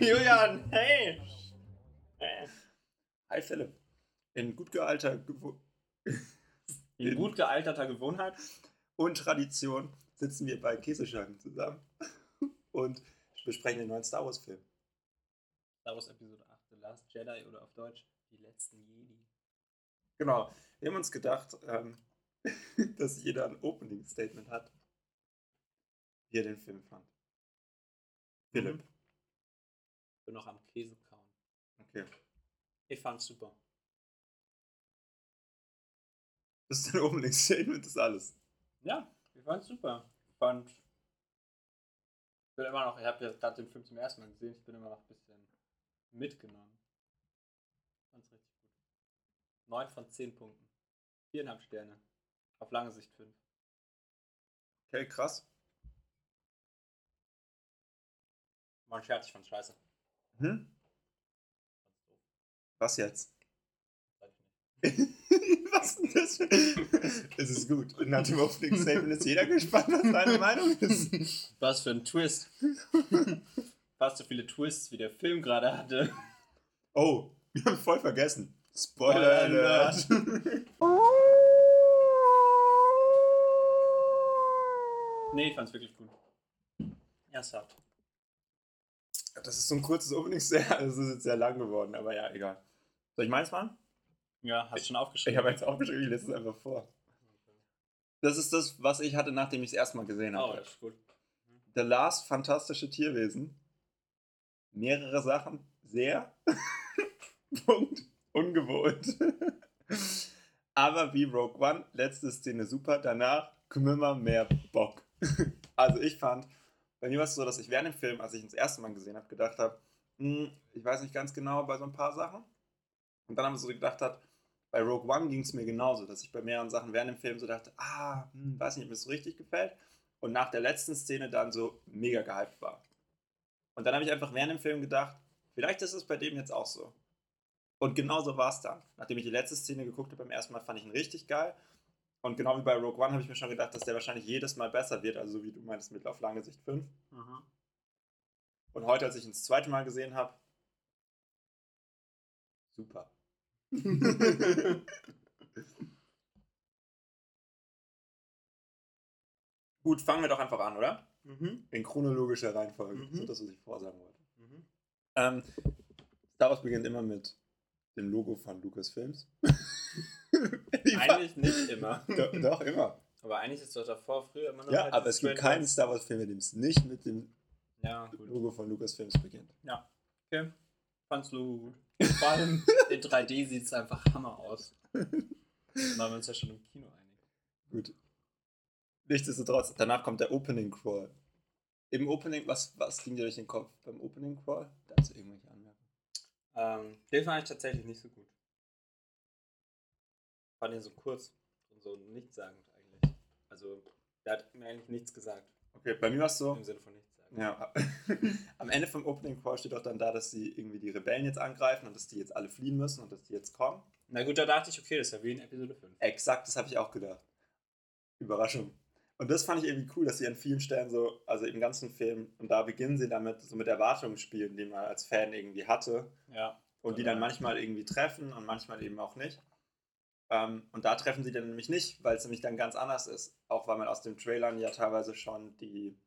Julian, hey! hey. Hi Philipp. In gut gealter Gewo In gut gealterter Gewohnheit. und Tradition sitzen wir bei Käseschanken zusammen und besprechen den neuen Star Wars Film. Star Wars Episode 8, The Last Jedi oder auf Deutsch Die letzten Jedi. Genau. Wir haben uns gedacht, ähm, dass jeder ein Opening Statement hat, wie er den Film fand. Philipp. Bin noch am Käse kauen. Okay. Ich fand's super. Das ist dein Opening Statement, das ist alles. Ja, ich fand's super. Ich fand. Ich bin immer noch, ich habe ja gerade den Film zum ersten Mal gesehen, ich bin immer noch ein bisschen mitgenommen. Fand's richtig gut. 9 von 10 Punkten. 4,5 Sterne. Auf lange Sicht 5. Okay, krass. War ein Scherz, ich fand's scheiße. Hm? Was jetzt? Was denn das? für- Es ist gut. Nach dem Opening Statement ist jeder gespannt, was deine Meinung ist. Was für ein Twist. Fast so viele Twists, wie der Film gerade hatte. Oh, wir haben voll vergessen. Spoiler Alert. Nee, ich fand's wirklich gut. Ernsthaft. Das ist so ein kurzes Opening Statement. Das ist jetzt sehr lang geworden, aber ja, egal. Soll ich meins machen? Ja, hast du schon Ich aufgeschrieben? habe jetzt aufgeschrieben, ich lese es einfach vor. Das ist das, was ich hatte, nachdem ich es erstmal gesehen Oh, habe. das ist gut. The Last Fantastische Tierwesen. Mehrere Sachen. Sehr. Punkt. Ungewohnt. Aber wie Rogue One, letzte Szene super. Danach Kümmer mehr Bock. Also ich fand, bei mir war es so, dass ich während dem Film, als ich ihn das erste Mal gesehen habe, gedacht habe, hm, ich weiß nicht ganz genau bei so ein paar Sachen. Und dann haben wir so gedacht hat, bei Rogue One ging es mir genauso, dass ich bei mehreren Sachen während dem Film so dachte, ah, hm, weiß nicht, ob mir das so richtig gefällt. Und nach der letzten Szene dann so mega gehypt war. Und dann habe ich einfach während dem Film gedacht, vielleicht ist es bei dem jetzt auch so. Und genau so war es dann. Nachdem ich die letzte Szene geguckt habe beim ersten Mal, fand ich ihn richtig geil. Und genau wie bei Rogue One habe ich mir schon gedacht, dass der wahrscheinlich jedes Mal besser wird. Also so wie du meinst, mit auf lange Sicht 5. Mhm. Und heute, als ich ihn das zweite Mal gesehen habe, super. Gut, fangen wir doch einfach an, oder? Mhm. In chronologischer Reihenfolge. Mhm. So das, was ich vorsagen wollte. Mhm. Ähm, Star Wars beginnt immer mit dem Logo von Lucasfilms. Eigentlich nicht immer. doch, doch, immer. Aber eigentlich ist doch davor früher immer nur. Ja, halt aber es gibt keinen. Star Wars Film, in dem es nicht mit dem Ja. Logo von Lucasfilms beginnt. Okay. Fand's gut. Vor allem in 3D sieht es einfach Hammer aus. Da waren wir uns ja schon im Kino einig. Gut. Nichtsdestotrotz, danach kommt der Opening Crawl. Im Opening, was, was ging dir durch den Kopf beim Opening Crawl? Dazu irgendwelche Anmerkungen? Ähm, den fand ich tatsächlich nicht so gut. Fand ihn so kurz und so nichtssagend eigentlich. Also, der hat mir eigentlich nichts gesagt. Okay, bei mir war es so. Im Sinne von nichtssagend. Ja. Am Ende vom Opening Crawl steht auch dann da, dass sie irgendwie die Rebellen jetzt angreifen und dass die jetzt alle fliehen müssen und dass die jetzt kommen. Na gut, da dachte ich, okay, das ist ja wie in Episode 5. Exakt, das habe ich auch gedacht. Überraschung. Und das fand ich irgendwie cool, dass sie an vielen Stellen so, also im ganzen Film, und da beginnen sie damit, so mit Erwartungen spielen, die man als Fan irgendwie hatte. Ja. Und die dann manchmal irgendwie treffen und manchmal eben auch nicht. Ähm, und da treffen sie dann nämlich nicht, weil es nämlich dann ganz anders ist. Auch weil man aus den Trailern ja teilweise schon die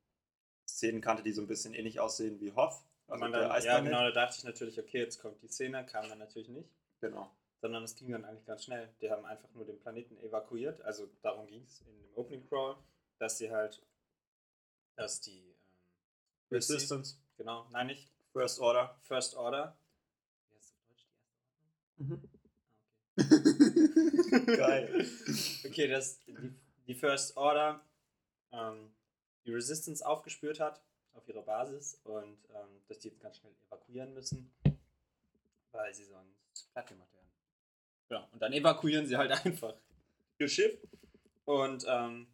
Szenen kannte, die so ein bisschen ähnlich aussehen wie Hoff. Also man dann, ja, genau, da dachte ich natürlich, okay, jetzt kommt die Szene, kam dann natürlich nicht. genau. Sondern es ging dann eigentlich ganz schnell. Die haben einfach nur den Planeten evakuiert. Also darum ging es in dem Opening Crawl, dass sie halt, dass die ähm, Resistance, Genau, nein, nicht First Order. First Order. Wie heißt es auf Deutsch? Die erste Ordnung? Ah, Geil. okay. dass die, die First Order ähm, die Resistance aufgespürt hat auf ihrer Basis und ähm, dass die jetzt ganz schnell evakuieren müssen, weil sie sonst platt gemacht werden. Ja, und dann evakuieren sie halt einfach ihr Schiff und ähm,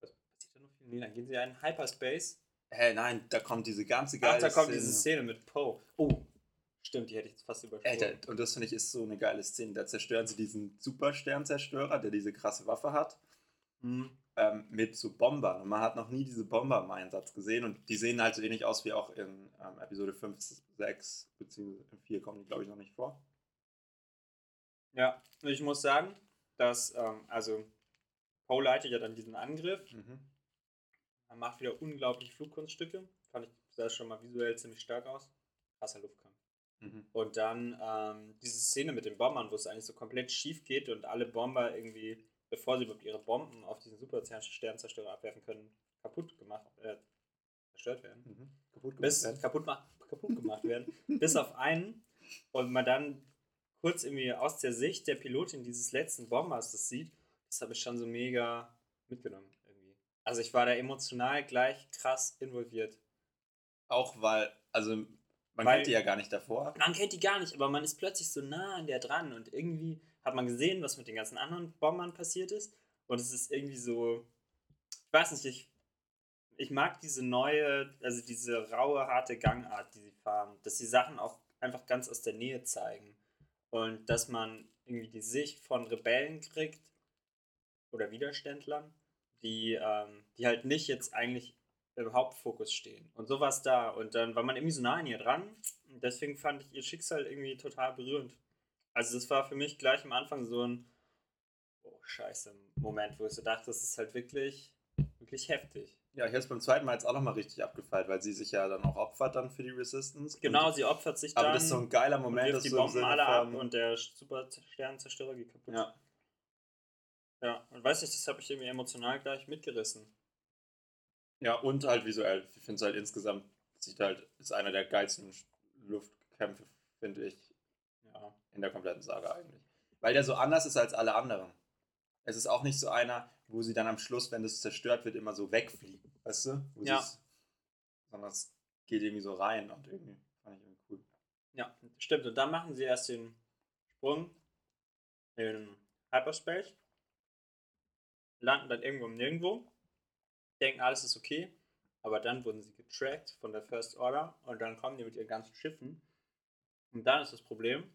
was passiert da noch viel? Nee, dann gehen sie ja in Hyperspace Hä, nein, da kommt diese ganze geile Ach, da kommt Szene. diese Szene mit Poe. Oh, stimmt, die hätte ich jetzt fast übersprungen. Alter, und das finde ich ist so eine geile Szene. Da zerstören sie diesen Supersternzerstörer, der diese krasse Waffe hat. Hm. ähm, mit so Bombern. Und man hat noch nie diese Bomber im Einsatz gesehen und die sehen halt so ähnlich aus wie auch in ähm, Episode 5, 6 beziehungsweise in 4 kommen die, glaube ich, noch nicht vor. Ja, ich muss sagen, dass, ähm, also, Poe leitet ja dann diesen Angriff. Mhm. Er macht wieder unglaublich Flugkunststücke. Fand ich, sah schon mal visuell ziemlich stark aus. Krasser Luftkampf. Mhm. Und dann ähm, diese Szene mit den Bombern, wo es eigentlich so komplett schief geht und alle Bomber irgendwie, bevor sie überhaupt ihre Bomben auf diesen Super-Sternzerstörer abwerfen können, kaputt gemacht, äh, zerstört werden. Mhm. Kaputt Bis gemacht werden. kaputt, kaputt gemacht werden. bis auf einen. Und man dann kurz irgendwie aus der Sicht der Pilotin dieses letzten Bombers das sieht, das habe ich schon so mega mitgenommen irgendwie. Also ich war da emotional gleich krass involviert. Auch weil, also man kennt die ja gar nicht davor. Man kennt die gar nicht, aber man ist plötzlich so nah an der dran und irgendwie hat man gesehen, was mit den ganzen anderen Bombern passiert ist. Und es ist irgendwie so, ich weiß nicht, ich, ich mag diese neue, also diese raue, harte Gangart, die sie fahren, dass die Sachen auch einfach ganz aus der Nähe zeigen. Und dass man irgendwie die Sicht von Rebellen kriegt oder Widerständlern, die, ähm, die halt nicht jetzt eigentlich im Hauptfokus stehen. Und sowas da. Und dann war man irgendwie so nah an ihr dran. Und deswegen fand ich ihr Schicksal irgendwie total berührend. Also das war für mich gleich am Anfang so ein Oh, scheiße, Moment, wo ich so dachte, das ist halt wirklich, wirklich heftig. Ja, ich habe es beim zweiten Mal jetzt auch nochmal richtig abgefeilt, weil sie sich ja dann auch opfert dann für die Resistance. Genau, sie opfert sich dann. aber das ist so ein geiler Moment, dass die so Bomben alle ab und der Super-Sternenzerstörer geht kaputt. Ja, ja. Und weiß nicht, das habe ich irgendwie emotional gleich mitgerissen. Ja, und halt visuell. Ich finde es halt insgesamt, sieht halt, ist einer der geilsten Luftkämpfe, finde ich, Ja. in der kompletten Saga eigentlich. Weil der so anders ist als alle anderen. Es ist auch nicht so einer, wo sie dann am Schluss, wenn das zerstört wird, immer so wegfliegen. Weißt du? Wo Ja. Sondern es geht irgendwie so rein und irgendwie fand ich irgendwie cool. Ja, stimmt. Und dann machen sie erst den Sprung in Hyperspace, landen dann irgendwo im Nirgendwo, denken, alles ist okay, aber dann wurden sie getrackt von der First Order und dann kommen die mit ihren ganzen Schiffen. Und dann ist das Problem,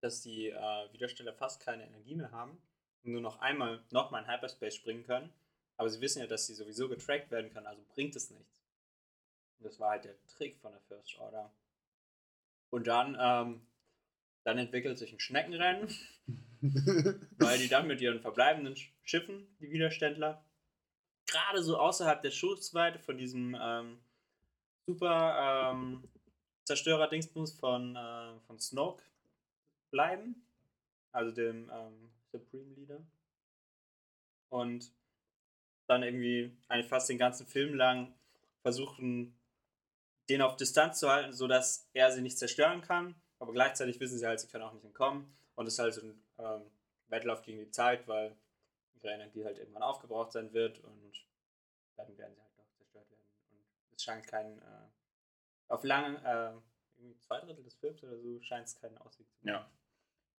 dass die äh, Widersteller fast keine Energie mehr haben und nur noch einmal nochmal in Hyperspace springen können. Aber sie wissen ja, dass sie sowieso getrackt werden können, also bringt es nichts. Und das war halt der Trick von der First Order. Und dann, ähm, dann entwickelt sich ein Schneckenrennen, weil die dann mit ihren verbleibenden Sch- Schiffen, die Widerständler, gerade so außerhalb der Schussweite von diesem ähm, super ähm, Zerstörer-Dingsbums von, äh, von Snoke bleiben. Also dem ähm, Supreme Leader. Und dann irgendwie eigentlich fast den ganzen Film lang versuchen, den auf Distanz zu halten, sodass er sie nicht zerstören kann. Aber gleichzeitig wissen sie halt, sie können auch nicht entkommen. Und es ist halt so ein ähm, Wettlauf gegen die Zeit, weil ihre Energie halt irgendwann aufgebraucht sein wird und dann werden sie halt doch zerstört werden. Und es scheint kein, äh, auf lange, äh, irgendwie zwei Drittel des Films oder so, scheint es keinen Ausweg zu geben. Ja.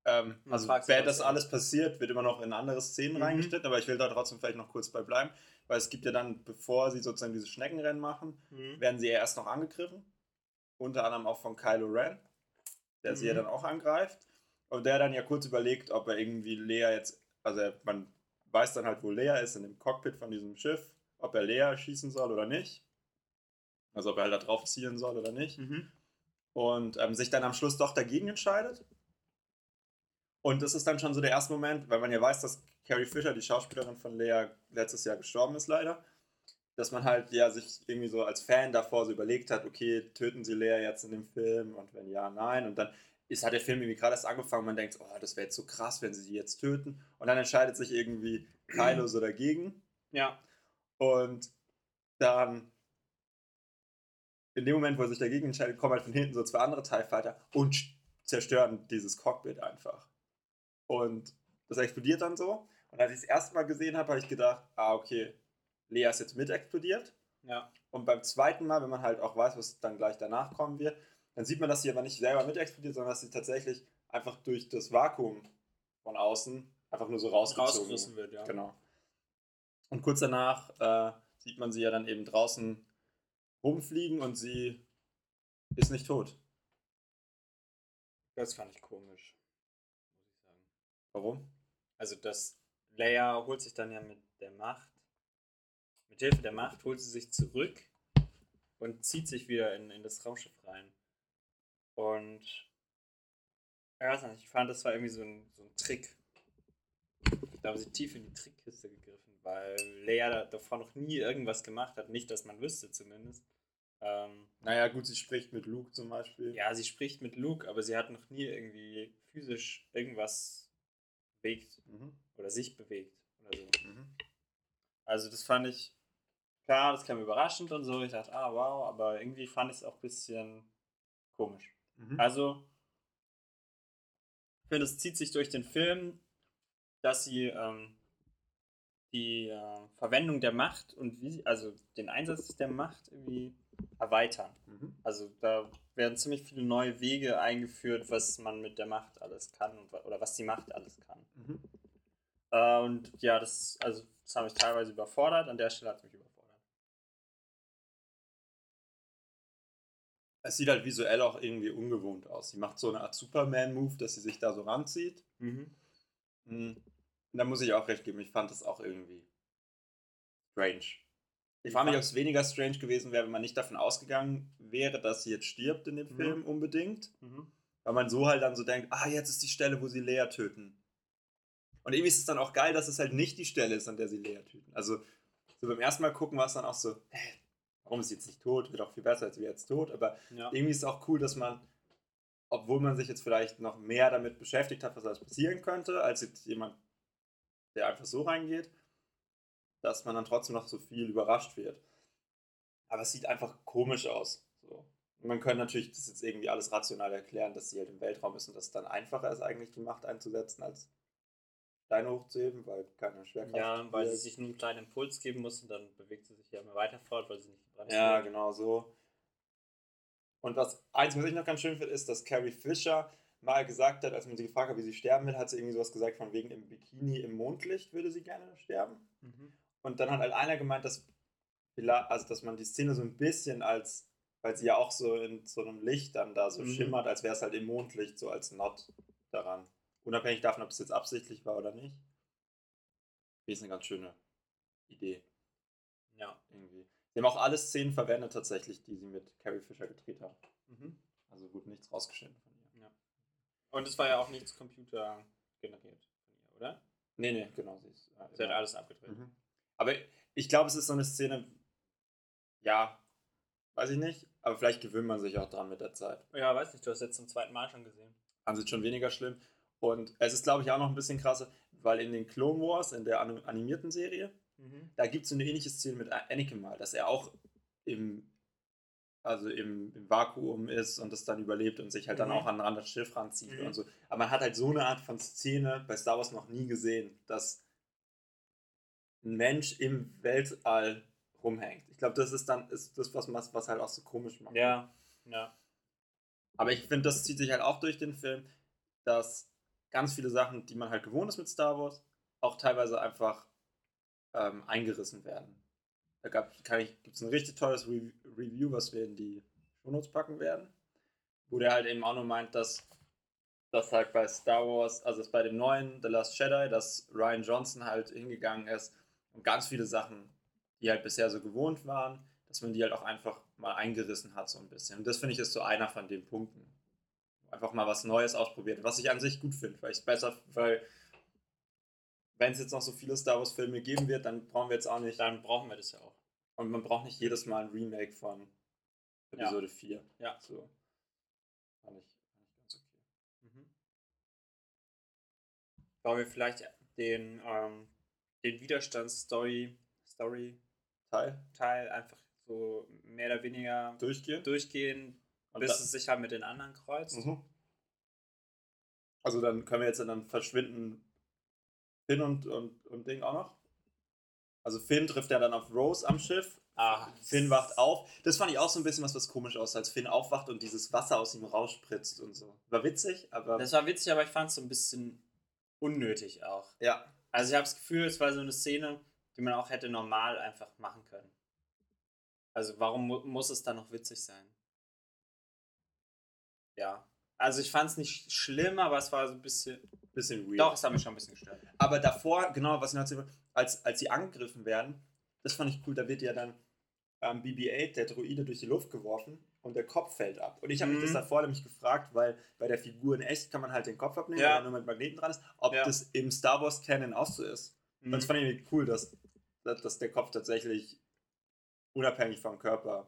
Ähm, also, was das alles passiert, wird immer noch in andere Szenen Mhm. reingeschnitten, aber ich will da trotzdem vielleicht noch kurz bei bleiben, weil es gibt ja dann, bevor sie sozusagen dieses Schneckenrennen machen, Mhm. werden sie ja erst noch angegriffen. Unter anderem auch von Kylo Ren, der sie ja Mhm. dann auch angreift. Und der dann ja kurz überlegt, ob er irgendwie Lea jetzt, also man weiß dann halt, wo Lea ist, in dem Cockpit von diesem Schiff, ob er Lea schießen soll oder nicht. Also ob er halt da drauf zielen soll oder nicht Mhm. und ähm, sich dann am Schluss doch dagegen entscheidet. Und das ist dann schon so der erste Moment, weil man ja weiß, dass Carrie Fisher, die Schauspielerin von Lea, letztes Jahr gestorben ist leider, dass man halt ja sich irgendwie so als Fan davor so überlegt hat, okay, töten sie Lea jetzt in dem Film und wenn ja, nein. Und dann ist, hat der Film irgendwie gerade erst angefangen, man denkt, oh, das wäre jetzt so krass, wenn sie die jetzt töten. Und dann entscheidet sich irgendwie Kylo so dagegen. Ja, Und dann, in dem Moment, wo er sich dagegen entscheidet, kommen halt von hinten so zwei andere TIE Fighter und zerstören dieses Cockpit einfach. Und das explodiert dann so. Und als ich das erste Mal gesehen habe, habe ich gedacht, ah, okay, Lea ist jetzt mit explodiert. ja. Und beim zweiten Mal, wenn man halt auch weiß, was dann gleich danach kommen wird, dann sieht man, dass sie aber nicht selber mit explodiert, sondern dass sie tatsächlich einfach durch das Vakuum von außen einfach nur so rausgezogen rausgerissen wird, ja. Genau. Und kurz danach äh, sieht man sie ja dann eben draußen rumfliegen und sie ist nicht tot. Das fand ich komisch, muss ich sagen. Warum? Also das Leia holt sich dann ja mit der Macht mit Hilfe der Macht holt sie sich zurück und zieht sich wieder in, in das Raumschiff rein. Und ich weiß nicht, ich fand, das war irgendwie so ein, so ein Trick. Da haben sie tief in die Trickkiste gegriffen, weil Leia davor noch nie irgendwas gemacht hat. Nicht, dass man wüsste zumindest. Ähm, Naja, gut, sie spricht mit Luke zum Beispiel. ja, sie spricht mit Luke, aber sie hat noch nie irgendwie physisch irgendwas bewegt Mhm. oder sich bewegt oder so. Mhm. Also das fand ich, klar, das kam überraschend und so. Ich dachte, ah wow, aber irgendwie fand ich es auch ein bisschen komisch. Mhm. Also, ich finde, es zieht sich durch den Film, dass sie ähm, die äh, Verwendung der Macht und wie, also den Einsatz der Macht irgendwie erweitern. Mhm. Also da werden ziemlich viele neue Wege eingeführt, was man mit der Macht alles kann und, oder was die Macht alles kann. Mhm. Äh, und ja, das, also, das hat mich teilweise überfordert, an der Stelle hat es mich überfordert. Es sieht halt visuell auch irgendwie ungewohnt aus. Sie macht so eine Art Superman-Move, dass sie sich da so ranzieht. Mhm. Und da muss ich auch recht geben, ich fand das auch irgendwie strange. Ich frage mich, ob es weniger strange gewesen wäre, wenn man nicht davon ausgegangen wäre, dass sie jetzt stirbt in dem Mhm. Film unbedingt. Mhm. Weil man so halt dann so denkt, ah, jetzt ist die Stelle, wo sie Lea töten. Und irgendwie ist es dann auch geil, dass es halt nicht die Stelle ist, an der sie Lea töten. Also so beim ersten Mal gucken war es dann auch so, hä, warum ist sie jetzt nicht tot? Wird auch viel besser, als sie jetzt tot. Aber Ja. irgendwie ist es auch cool, dass man, obwohl man sich jetzt vielleicht noch mehr damit beschäftigt hat, was alles passieren könnte, als jetzt jemand, der einfach so reingeht, dass man dann trotzdem noch so viel überrascht wird. Aber es sieht einfach komisch aus. So. Man könnte natürlich das jetzt irgendwie alles rational erklären, dass sie halt im Weltraum ist und dass es dann einfacher ist, eigentlich die Macht einzusetzen, als Steine hochzuheben, weil keine Schwerkraft. Ja, weil sie sich nur einen kleinen Impuls geben muss und dann bewegt sie sich ja immer weiter fort, weil sie nicht Ja, genau so. Und was eins, was ich noch ganz schön finde, ist, dass Carrie Fisher mal gesagt hat, als man sie gefragt hat, wie sie sterben will, hat sie irgendwie sowas gesagt, von wegen im Bikini im Mondlicht würde sie gerne sterben. Mhm. Und dann hat halt einer gemeint, dass, also dass man die Szene so ein bisschen als, weil sie ja auch so in so einem Licht dann da so Mhm. schimmert, als wäre es halt im Mondlicht, so als Not daran. Unabhängig davon, ob es jetzt absichtlich war oder nicht. Die ist eine ganz schöne Idee. Sie haben auch alle Szenen verwendet tatsächlich, die sie mit Carrie Fisher gedreht haben. Mhm. Also gut, nichts rausgeschnitten von ihr. Und es war ja auch nichts Computer generiert von ihr, oder? Nee, nee, genau. Sie, ist, äh, Sie hat alles abgedreht. Mhm. Aber ich glaube, es ist so eine Szene, ja, weiß ich nicht, aber vielleicht gewöhnt man sich auch dran mit der Zeit. Ja, weiß nicht, du hast jetzt zum zweiten Mal schon gesehen. Fand es schon weniger schlimm. Und es ist, glaube ich, auch noch ein bisschen krasser, weil in den Clone Wars, in der anim- animierten Serie, Mhm. da gibt es so eine ähnliche Szene mit Anakin mal, dass er auch im, also im, im Vakuum ist und das dann überlebt und sich halt dann Mhm. auch an ein anderes Schiff ranzieht Mhm. und so. Aber man hat halt so eine Art von Szene bei Star Wars noch nie gesehen, dass ein Mensch im Weltall rumhängt. Ich glaube, das ist dann ist das, was, was was halt auch so komisch macht. Ja, ja. Aber ich finde, das zieht sich halt auch durch den Film, dass ganz viele Sachen, die man halt gewohnt ist mit Star Wars, auch teilweise einfach ähm, eingerissen werden. Da gibt es ein richtig tolles Re Review, was wir in die Shownotes packen werden, wo der halt eben auch nur meint, dass das halt bei Star Wars, also bei dem neuen The Last Jedi, dass Ryan Johnson halt hingegangen ist und ganz viele Sachen, die halt bisher so gewohnt waren, dass man die halt auch einfach mal eingerissen hat so ein bisschen. Und das finde ich ist so einer von den Punkten. Einfach mal was Neues ausprobiert, was ich an sich gut finde, weil ich es besser, weil wenn es jetzt noch so viele Star Wars Filme geben wird, dann brauchen wir jetzt auch nicht, Dann brauchen wir das ja auch. und man braucht nicht jedes Mal ein Remake von Episode 4. Ja. So. Fand ich, fand ich ganz okay. Mhm. Wollen wir vielleicht den, ähm, den Widerstandsstory Story Teil Teil einfach so mehr oder weniger durchgehen. durchgehen, Und bis da- es sich halt mit den anderen kreuzt? Mhm. Also dann können wir jetzt dann verschwinden Finn und, und, und Ding auch noch. Also Finn trifft ja dann auf Rose am Schiff. Ah, Finn wacht auf. Das fand ich auch so ein bisschen was, was komisch aussah, als Finn aufwacht und dieses Wasser aus ihm rausspritzt und so. War witzig, aber Das war witzig, aber ich fand es so ein bisschen unnötig auch. ja. Also ich habe das Gefühl, es war so eine Szene, die man auch hätte normal einfach machen können. Also warum mu muss es dann noch witzig sein? Ja. Also ich fand es nicht schlimm, aber es war so ein bisschen... Bisschen weird. Doch, es hat mich schon ein bisschen gestört. Aber davor, genau, was als, als sie angegriffen werden, das fand ich cool, da wird ja dann ähm, BB-8, der Droide, durch die Luft geworfen und der Kopf fällt ab. Und ich habe mich das Mhm. davor nämlich gefragt, weil bei der Figur in echt kann man halt den Kopf abnehmen, Ja. weil er nur mit Magneten dran ist, ob Ja. das im Star Wars Canon auch so ist. Und das Mhm. fand ich cool, dass, dass dass der Kopf tatsächlich unabhängig vom Körper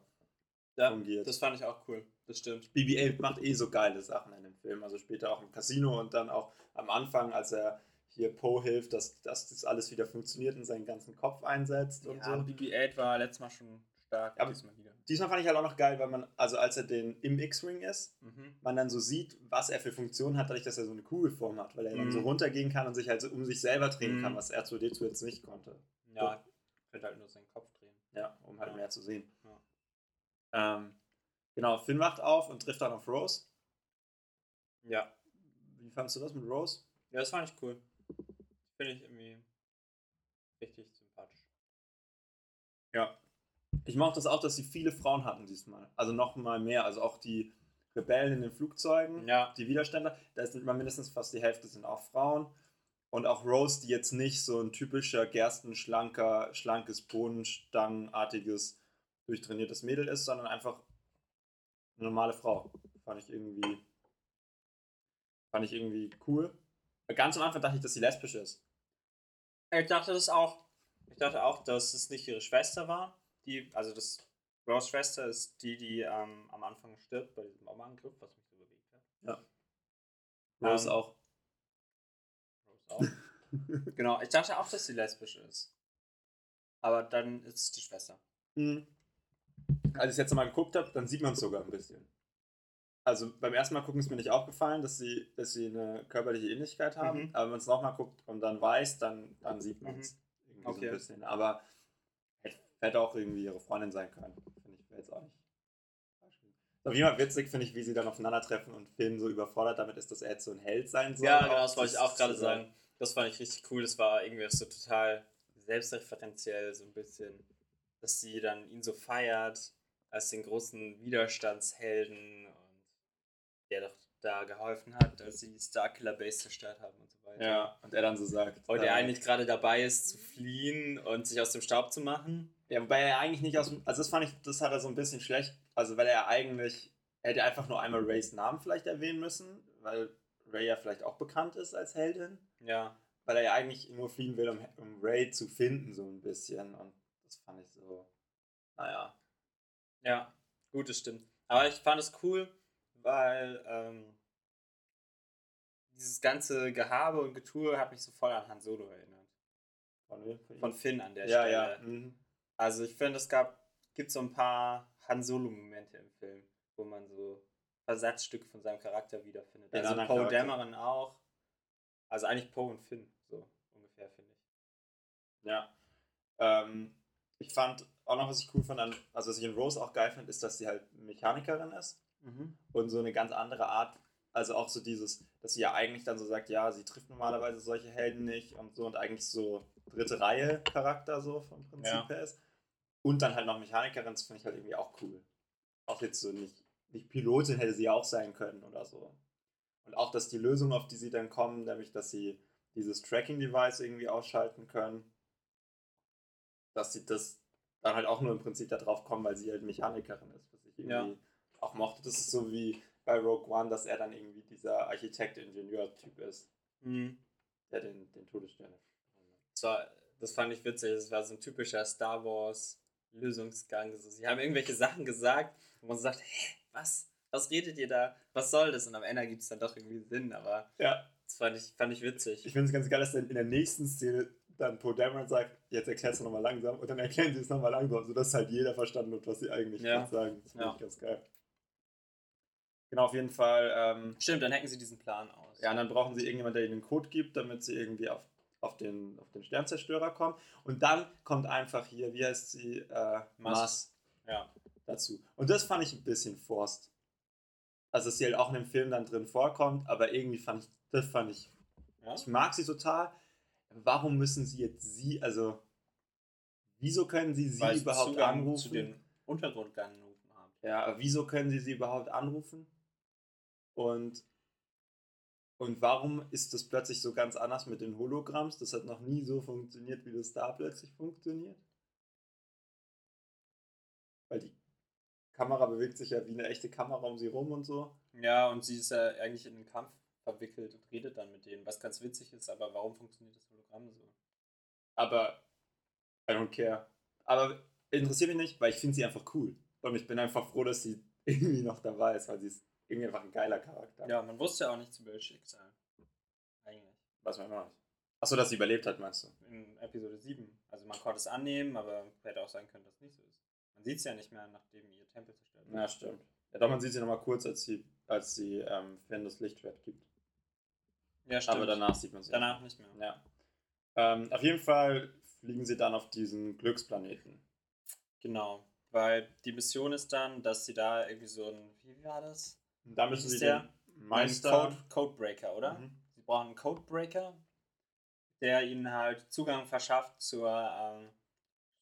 Ja, fungiert. das fand ich auch cool. Das stimmt. BB-8 macht eh so geile Sachen in dem Film. Also später auch im Casino und dann auch am Anfang, als er hier Poe hilft, dass, dass das alles wieder funktioniert und seinen ganzen Kopf einsetzt und Ja, so. BB-8 war letztes Mal schon stark. Aber- diesmal wieder. Diesmal fand ich halt auch noch geil, weil man, also als er den im X-Wing ist, Mhm. man dann so sieht, was er für Funktionen hat, dadurch, dass er so eine Kugelform hat, weil er dann Mhm. so runtergehen kann und sich halt so um sich selber drehen Mhm. kann, was R2D2 jetzt nicht konnte. Ja, könnte halt nur seinen Kopf drehen. Ja, um halt Ja. mehr zu sehen. Ja. Ähm, genau, Finn wacht auf und trifft dann auf Rose. Ja. Wie fandest du das mit Rose? Ja, das fand ich cool. Finde ich irgendwie richtig sympathisch. Ja. Ich mochte das auch, dass sie viele Frauen hatten diesmal. Also noch mal mehr. Also auch die Rebellen in den Flugzeugen, Ja. die Widerständler, da sind mal mindestens fast die Hälfte sind auch Frauen. Und auch Rose, die jetzt nicht so ein typischer gerstenschlanker, schlankes, bohnenstangenartiges, durchtrainiertes Mädel ist, sondern einfach eine normale Frau. Fand ich irgendwie. Fand ich irgendwie cool. Ganz am Anfang dachte ich, dass sie lesbisch ist. Ich dachte das auch. Ich dachte auch, dass es nicht ihre Schwester war. Die, also das Rose Schwester ist die, die ähm, am Anfang stirbt bei diesem Bombenangriff, was mich so bewegt hat. Rose Ähm, auch. Rose auch. genau, ich dachte auch, dass sie lesbisch ist. Aber dann ist es die Schwester. Mhm. Als ich es jetzt mal geguckt habe, dann sieht man es sogar ein bisschen. Also beim ersten Mal gucken ist mir nicht aufgefallen, dass sie, dass sie eine körperliche Ähnlichkeit haben. Mhm. Aber wenn man es nochmal guckt und dann weiß, dann, dann sieht man es so Okay. ein bisschen. Aber hätte, auch irgendwie ihre Freundin sein können. Finde ich wäre jetzt auch nicht. Auf jeden Fall witzig finde ich, wie sie dann aufeinandertreffen und Finn so überfordert damit ist, dass er jetzt so ein Held sein soll. Ja, genau, das wollte ich auch gerade so- sagen. Das fand ich richtig cool. Das war irgendwie so total selbstreferenziell, so ein bisschen, dass sie dann ihn so feiert als den großen Widerstandshelden und der doch da geholfen hat, als sie die Starkiller Base zerstört haben und so weiter. Ja, und er dann so sagt. Und er eigentlich gerade dabei ist zu fliehen und sich aus dem Staub zu machen. Ja, wobei er eigentlich nicht aus dem. Also, das fand ich, das hat er so ein bisschen schlecht. Also, weil er eigentlich. Er hätte einfach nur einmal Rays Namen vielleicht erwähnen müssen, weil Ray ja vielleicht auch bekannt ist als Heldin. Ja. Weil er ja eigentlich nur fliehen will, um, um Ray zu finden, so ein bisschen. Und das fand ich so. Naja. Ja, gut, das stimmt. Aber ich fand es cool, weil ähm, dieses ganze Gehabe und Getue hat mich so voll an Han Solo erinnert. Von? Von Finn an der ja, Stelle. ja. Mhm. Also ich finde, es gab, gibt so ein paar Han Solo-Momente im Film, wo man so Versatzstücke von seinem Charakter wiederfindet. In Also Poe. Dameron auch. Also eigentlich Poe und Finn, so ungefähr, finde ich. Ja. Ähm, ich fand auch noch, was ich cool fand, an, also was ich in Rose auch geil finde, ist, dass sie halt Mechanikerin ist. und so eine ganz andere Art, also auch so dieses, dass sie ja eigentlich dann so sagt, ja, sie trifft normalerweise solche Helden nicht und so und eigentlich so dritte Reihe Charakter so vom Prinzip Ja. her ist. Und dann halt noch Mechanikerin, das finde ich halt irgendwie auch cool. Auch jetzt so nicht, nicht Pilotin hätte sie ja auch sein können oder so. Und auch, dass die Lösung, auf die sie dann kommen, nämlich, dass sie dieses Tracking-Device irgendwie ausschalten können, dass sie das dann halt auch nur im Prinzip darauf kommen, weil sie halt Mechanikerin ist, was ich irgendwie Ja. auch mochte. Das ist so wie bei Rogue One, dass er dann irgendwie dieser Architekt-Ingenieur-Typ ist, Mhm. der den, den Todesstern Das, war, das fand ich witzig. Das war so ein typischer Star Wars Lösungsgang. So, sie haben irgendwelche Sachen gesagt, wo man sagt, hä, was? Was redet ihr da? Was soll das? Und am Ende gibt es dann doch irgendwie Sinn, aber Ja, das fand ich, fand ich witzig. ich finde es ganz geil, dass dann in der nächsten Szene dann Poe Dameron sagt, jetzt erklärst du nochmal langsam und dann erklären sie es nochmal langsam, sodass halt jeder verstanden hat, was sie eigentlich Ja. sagen. Das finde Ja. ich ganz geil. Genau, auf jeden Fall. Ähm, Stimmt, dann hacken sie diesen Plan aus. Ja, und dann brauchen sie irgendjemanden, der ihnen den Code gibt, damit sie irgendwie auf, auf, den, auf den Sternzerstörer kommen. Und dann kommt einfach hier, wie heißt sie? Äh, Mars Ja. dazu. Und das fand ich ein bisschen forst. Also, dass sie halt auch in dem Film dann drin vorkommt, aber irgendwie fand ich, das fand ich, ja? ich mag sie total warum müssen sie jetzt sie, also wieso können sie sie Weil überhaupt Zugang anrufen? Zu den Untergrundgang haben. Ja, wieso können sie sie überhaupt anrufen? Und, und warum ist das plötzlich so ganz anders mit den Hologramms? Das hat noch nie so funktioniert, wie das da plötzlich funktioniert. Weil die Kamera bewegt sich ja wie eine echte Kamera um sie rum und so. Ja, und sie ist ja eigentlich in den Kampf verwickelt und redet dann mit denen, was ganz witzig ist, aber warum funktioniert das Hologramm so? Aber I don't care. Aber interessiert mich nicht, weil ich finde sie einfach cool. Und ich bin einfach froh, dass sie irgendwie noch dabei ist, weil sie ist irgendwie einfach ein geiler Charakter. Ja, man wusste ja auch nichts über ihr Schicksal. Eigentlich. Was man immer nicht. Achso, dass sie überlebt hat, meinst du? In Episode 7. Also man konnte es annehmen, aber hätte auch sein können, dass es nicht so ist. Man sieht es ja nicht mehr, nachdem ihr Tempel zerstört Ja, stimmt. Ja, doch, man sieht sie nochmal kurz, als sie, als sie ähm, Finn das Lichtschwert gibt. Ja, stimmt. Aber danach sieht man sie. Danach nicht mehr. Ja. Ähm, auf jeden Fall fliegen sie dann auf diesen Glücksplaneten. Genau. Weil die Mission ist dann, dass sie da irgendwie so ein, wie war das? Und da müssen sie der den Meister. Code, Codebreaker, oder? Mhm. Sie brauchen einen Codebreaker, der ihnen halt Zugang verschafft zur ähm,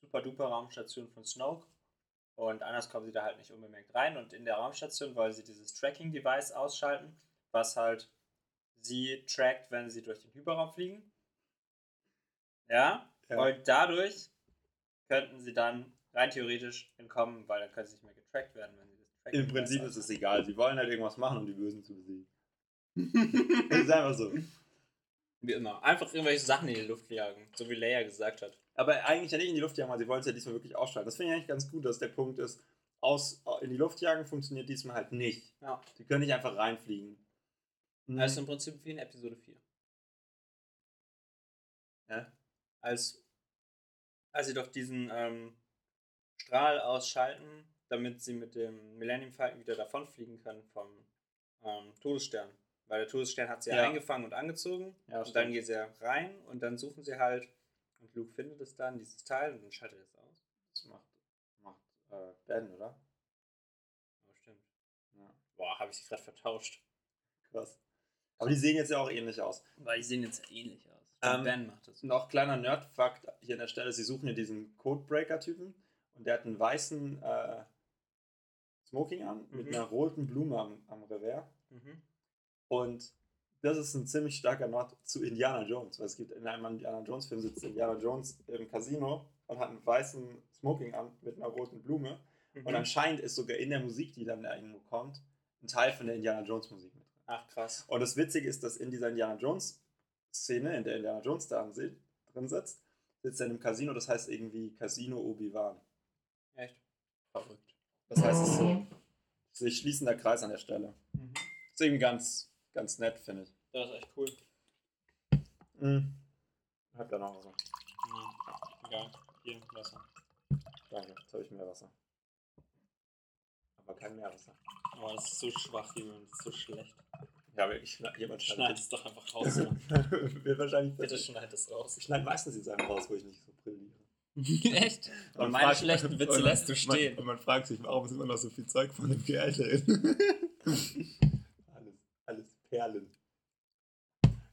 Super-Duper-Raumstation von Snoke. Und anders kommen sie da halt nicht unbemerkt rein. Und in der Raumstation wollen sie dieses Tracking-Device ausschalten, was halt sie trackt, wenn sie durch den Hyperraum fliegen. Ja? Ja. Und dadurch könnten sie dann rein theoretisch entkommen, weil dann können sie nicht mehr getrackt werden, wenn sie das Tracking Im Prinzip ist es egal. Sie wollen halt irgendwas machen, um die Bösen zu besiegen. Das ist einfach so. Wie immer. Einfach irgendwelche Sachen in die Luft jagen, so wie Leia gesagt hat. Aber eigentlich ja nicht in die Luft jagen, weil sie wollen es ja diesmal wirklich ausschalten. Das finde ich eigentlich ganz gut, dass der Punkt ist, aus, in die Luft jagen funktioniert diesmal halt nicht. Ja. Sie können nicht einfach reinfliegen. Mhm. Also im Prinzip wie in Episode 4. Ja. Als, als sie doch diesen ähm, Strahl ausschalten, damit sie mit dem Millennium Falcon wieder davonfliegen können vom ähm, Todesstern. Weil der Todesstern hat sie ja. Ja. eingefangen und angezogen. Ja, und dann geht sie ja rein und dann suchen sie halt, und Luke findet es dann, dieses Teil, und dann schaltet es aus. Das macht, macht äh, Ben, oder? Oh, stimmt. Ja. Boah, habe ich sie gerade vertauscht. Krass. Aber die sehen jetzt ja auch ähnlich aus. Weil die sehen jetzt ähnlich aus. Ähm, ben macht das. Noch kleiner Nerd-Fakt hier an der Stelle: Sie suchen ja diesen Codebreaker-Typen und der hat einen weißen äh, Smoking an mit Mhm. einer roten Blume am, am Revers. Mhm. Und das ist ein ziemlich starker Nord zu Indiana Jones, weil es gibt in einem Indiana Jones-Film sitzt Indiana Jones im Casino und hat einen weißen Smoking an mit einer roten Blume. Mhm. Und anscheinend ist sogar in der Musik, die dann da irgendwo kommt, ein Teil von der Indiana Jones-Musik mit. Ach, krass. Und das Witzige ist, dass in dieser Indiana Jones-Szene, in der Indiana Jones da drin sitzt, sitzt er in einem Casino, das heißt irgendwie Casino Obi-Wan. Echt? Verrückt. Das heißt, es ist so sich schließender Kreis an der Stelle. Mhm. Ist irgendwie ganz, ganz nett, finde ich. Das ist echt cool. Mhm. Hab da noch Wasser. Mhm. Egal. Hier, Wasser. Danke, jetzt habe ich mehr Wasser. Aber kein Meerwasser. Aber das ist so schwach, ist so schlecht. Ja, aber ich schneid, jemand Schneid schneidet. es doch einfach raus. Wird wahrscheinlich Bitte schneid es raus. Ich schneide meistens die Sachen raus, wo ich nicht so brilliere. Echt? Und Man meine fragt- schlechten Witze und- lässt du stehen. Man, und man fragt sich, warum ist immer noch so viel Zeug von dem Gehälter alles, alles Perlen.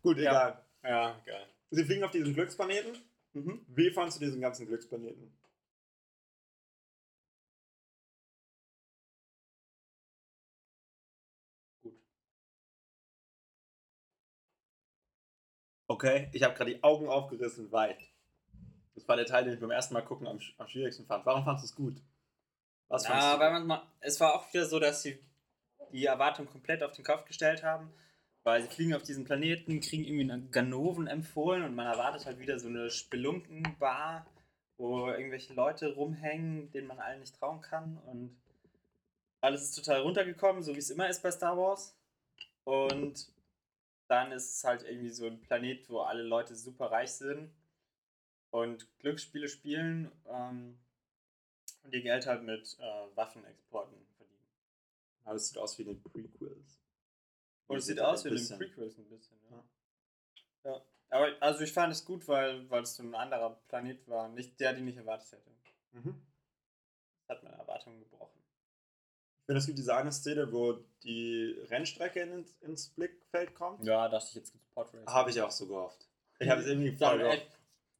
Gut, Ja. egal. Ja, geil. Sie fliegen auf diesen Glücksplaneten. Mhm. Wie fandest du diesen ganzen Glücksplaneten? Okay, ich habe gerade die Augen aufgerissen, weit. Das war der Teil, den ich beim ersten Mal gucken am, am schwierigsten fand. Warum fandest du es gut? Was du weil man mal, es war auch wieder so, dass sie die Erwartung komplett auf den Kopf gestellt haben, weil sie fliegen auf diesen Planeten, kriegen irgendwie einen Ganoven empfohlen und man erwartet halt wieder so eine Spelunkenbar, wo irgendwelche Leute rumhängen, denen man allen nicht trauen kann und alles ist total runtergekommen, so wie es immer ist bei Star Wars. Und dann ist es halt irgendwie so ein Planet, wo alle Leute super reich sind und Glücksspiele spielen ähm, und ihr Geld halt mit äh, Waffenexporten verdienen. Aber es sieht aus wie in den Prequels. Und es sieht aus wie in den. Prequels ein bisschen. Ja. ja. Aber also ich fand es gut, weil, weil es so ein anderer Planet war. Nicht der, den ich erwartet hätte. Mhm. Das hat meine Erwartungen gebrochen. Ich finde, es gibt diese eine Szene, wo die Rennstrecke in, ins Blickfeld kommt. Ja, dachte ich, jetzt gibt's Podracing. Habe ich auch so gehofft. Ich habe es irgendwie voll Dann, gehofft.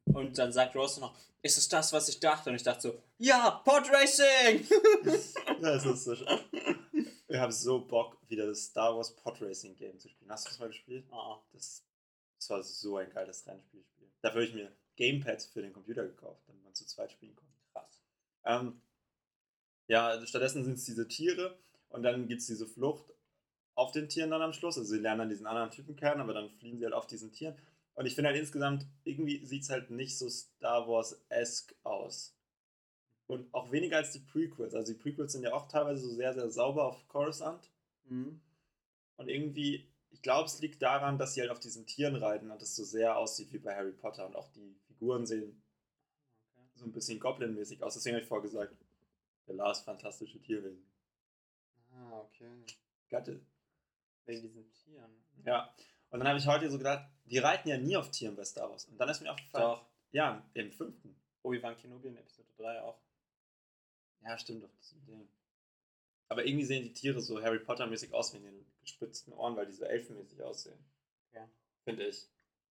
äh, und dann sagt Rose noch, ist es das, was ich dachte? Und ich dachte so, ja, Podracing! Das ist so schön. Ich habe so Bock, wieder das Star Wars Podracing Game zu spielen. Hast du das mal gespielt? Ah, Das, das war so ein geiles Rennspielspiel. Dafür habe ich mir Gamepads für den Computer gekauft, damit man zu zweit spielen konnte. krass. Ähm, Ja, stattdessen sind es diese Tiere und dann gibt es diese Flucht auf den Tieren dann am Schluss. Also sie lernen dann diesen anderen Typen kennen, aber dann fliehen sie halt auf diesen Tieren. Und ich finde halt insgesamt, irgendwie sieht es halt nicht so Star Wars-esque aus. Und auch weniger als die Prequels. Also die Prequels sind ja auch teilweise so sehr, sehr sauber auf Coruscant. Mhm. Und irgendwie, ich glaube, es liegt daran, dass sie halt auf diesen Tieren reiten und es so sehr aussieht wie bei Harry Potter. Und auch die Figuren sehen Okay. so ein bisschen Goblin-mäßig aus. Deswegen habe ich vorgesagt, der Lars fantastische Tierwesen. Ah, okay. Gatte. Wegen diesen Tieren. Ja. Und dann habe ich heute so gedacht, die reiten ja nie auf Tieren bei Star Wars. Und dann ist mir aufgefallen, Doch. ja, im fünften. Obi-Wan Kenobi in Episode 3 auch. Ja, stimmt doch. Aber irgendwie sehen die Tiere so Harry Potter-mäßig aus wie in den gespitzten Ohren, weil die so elfenmäßig aussehen. Ja. Finde ich.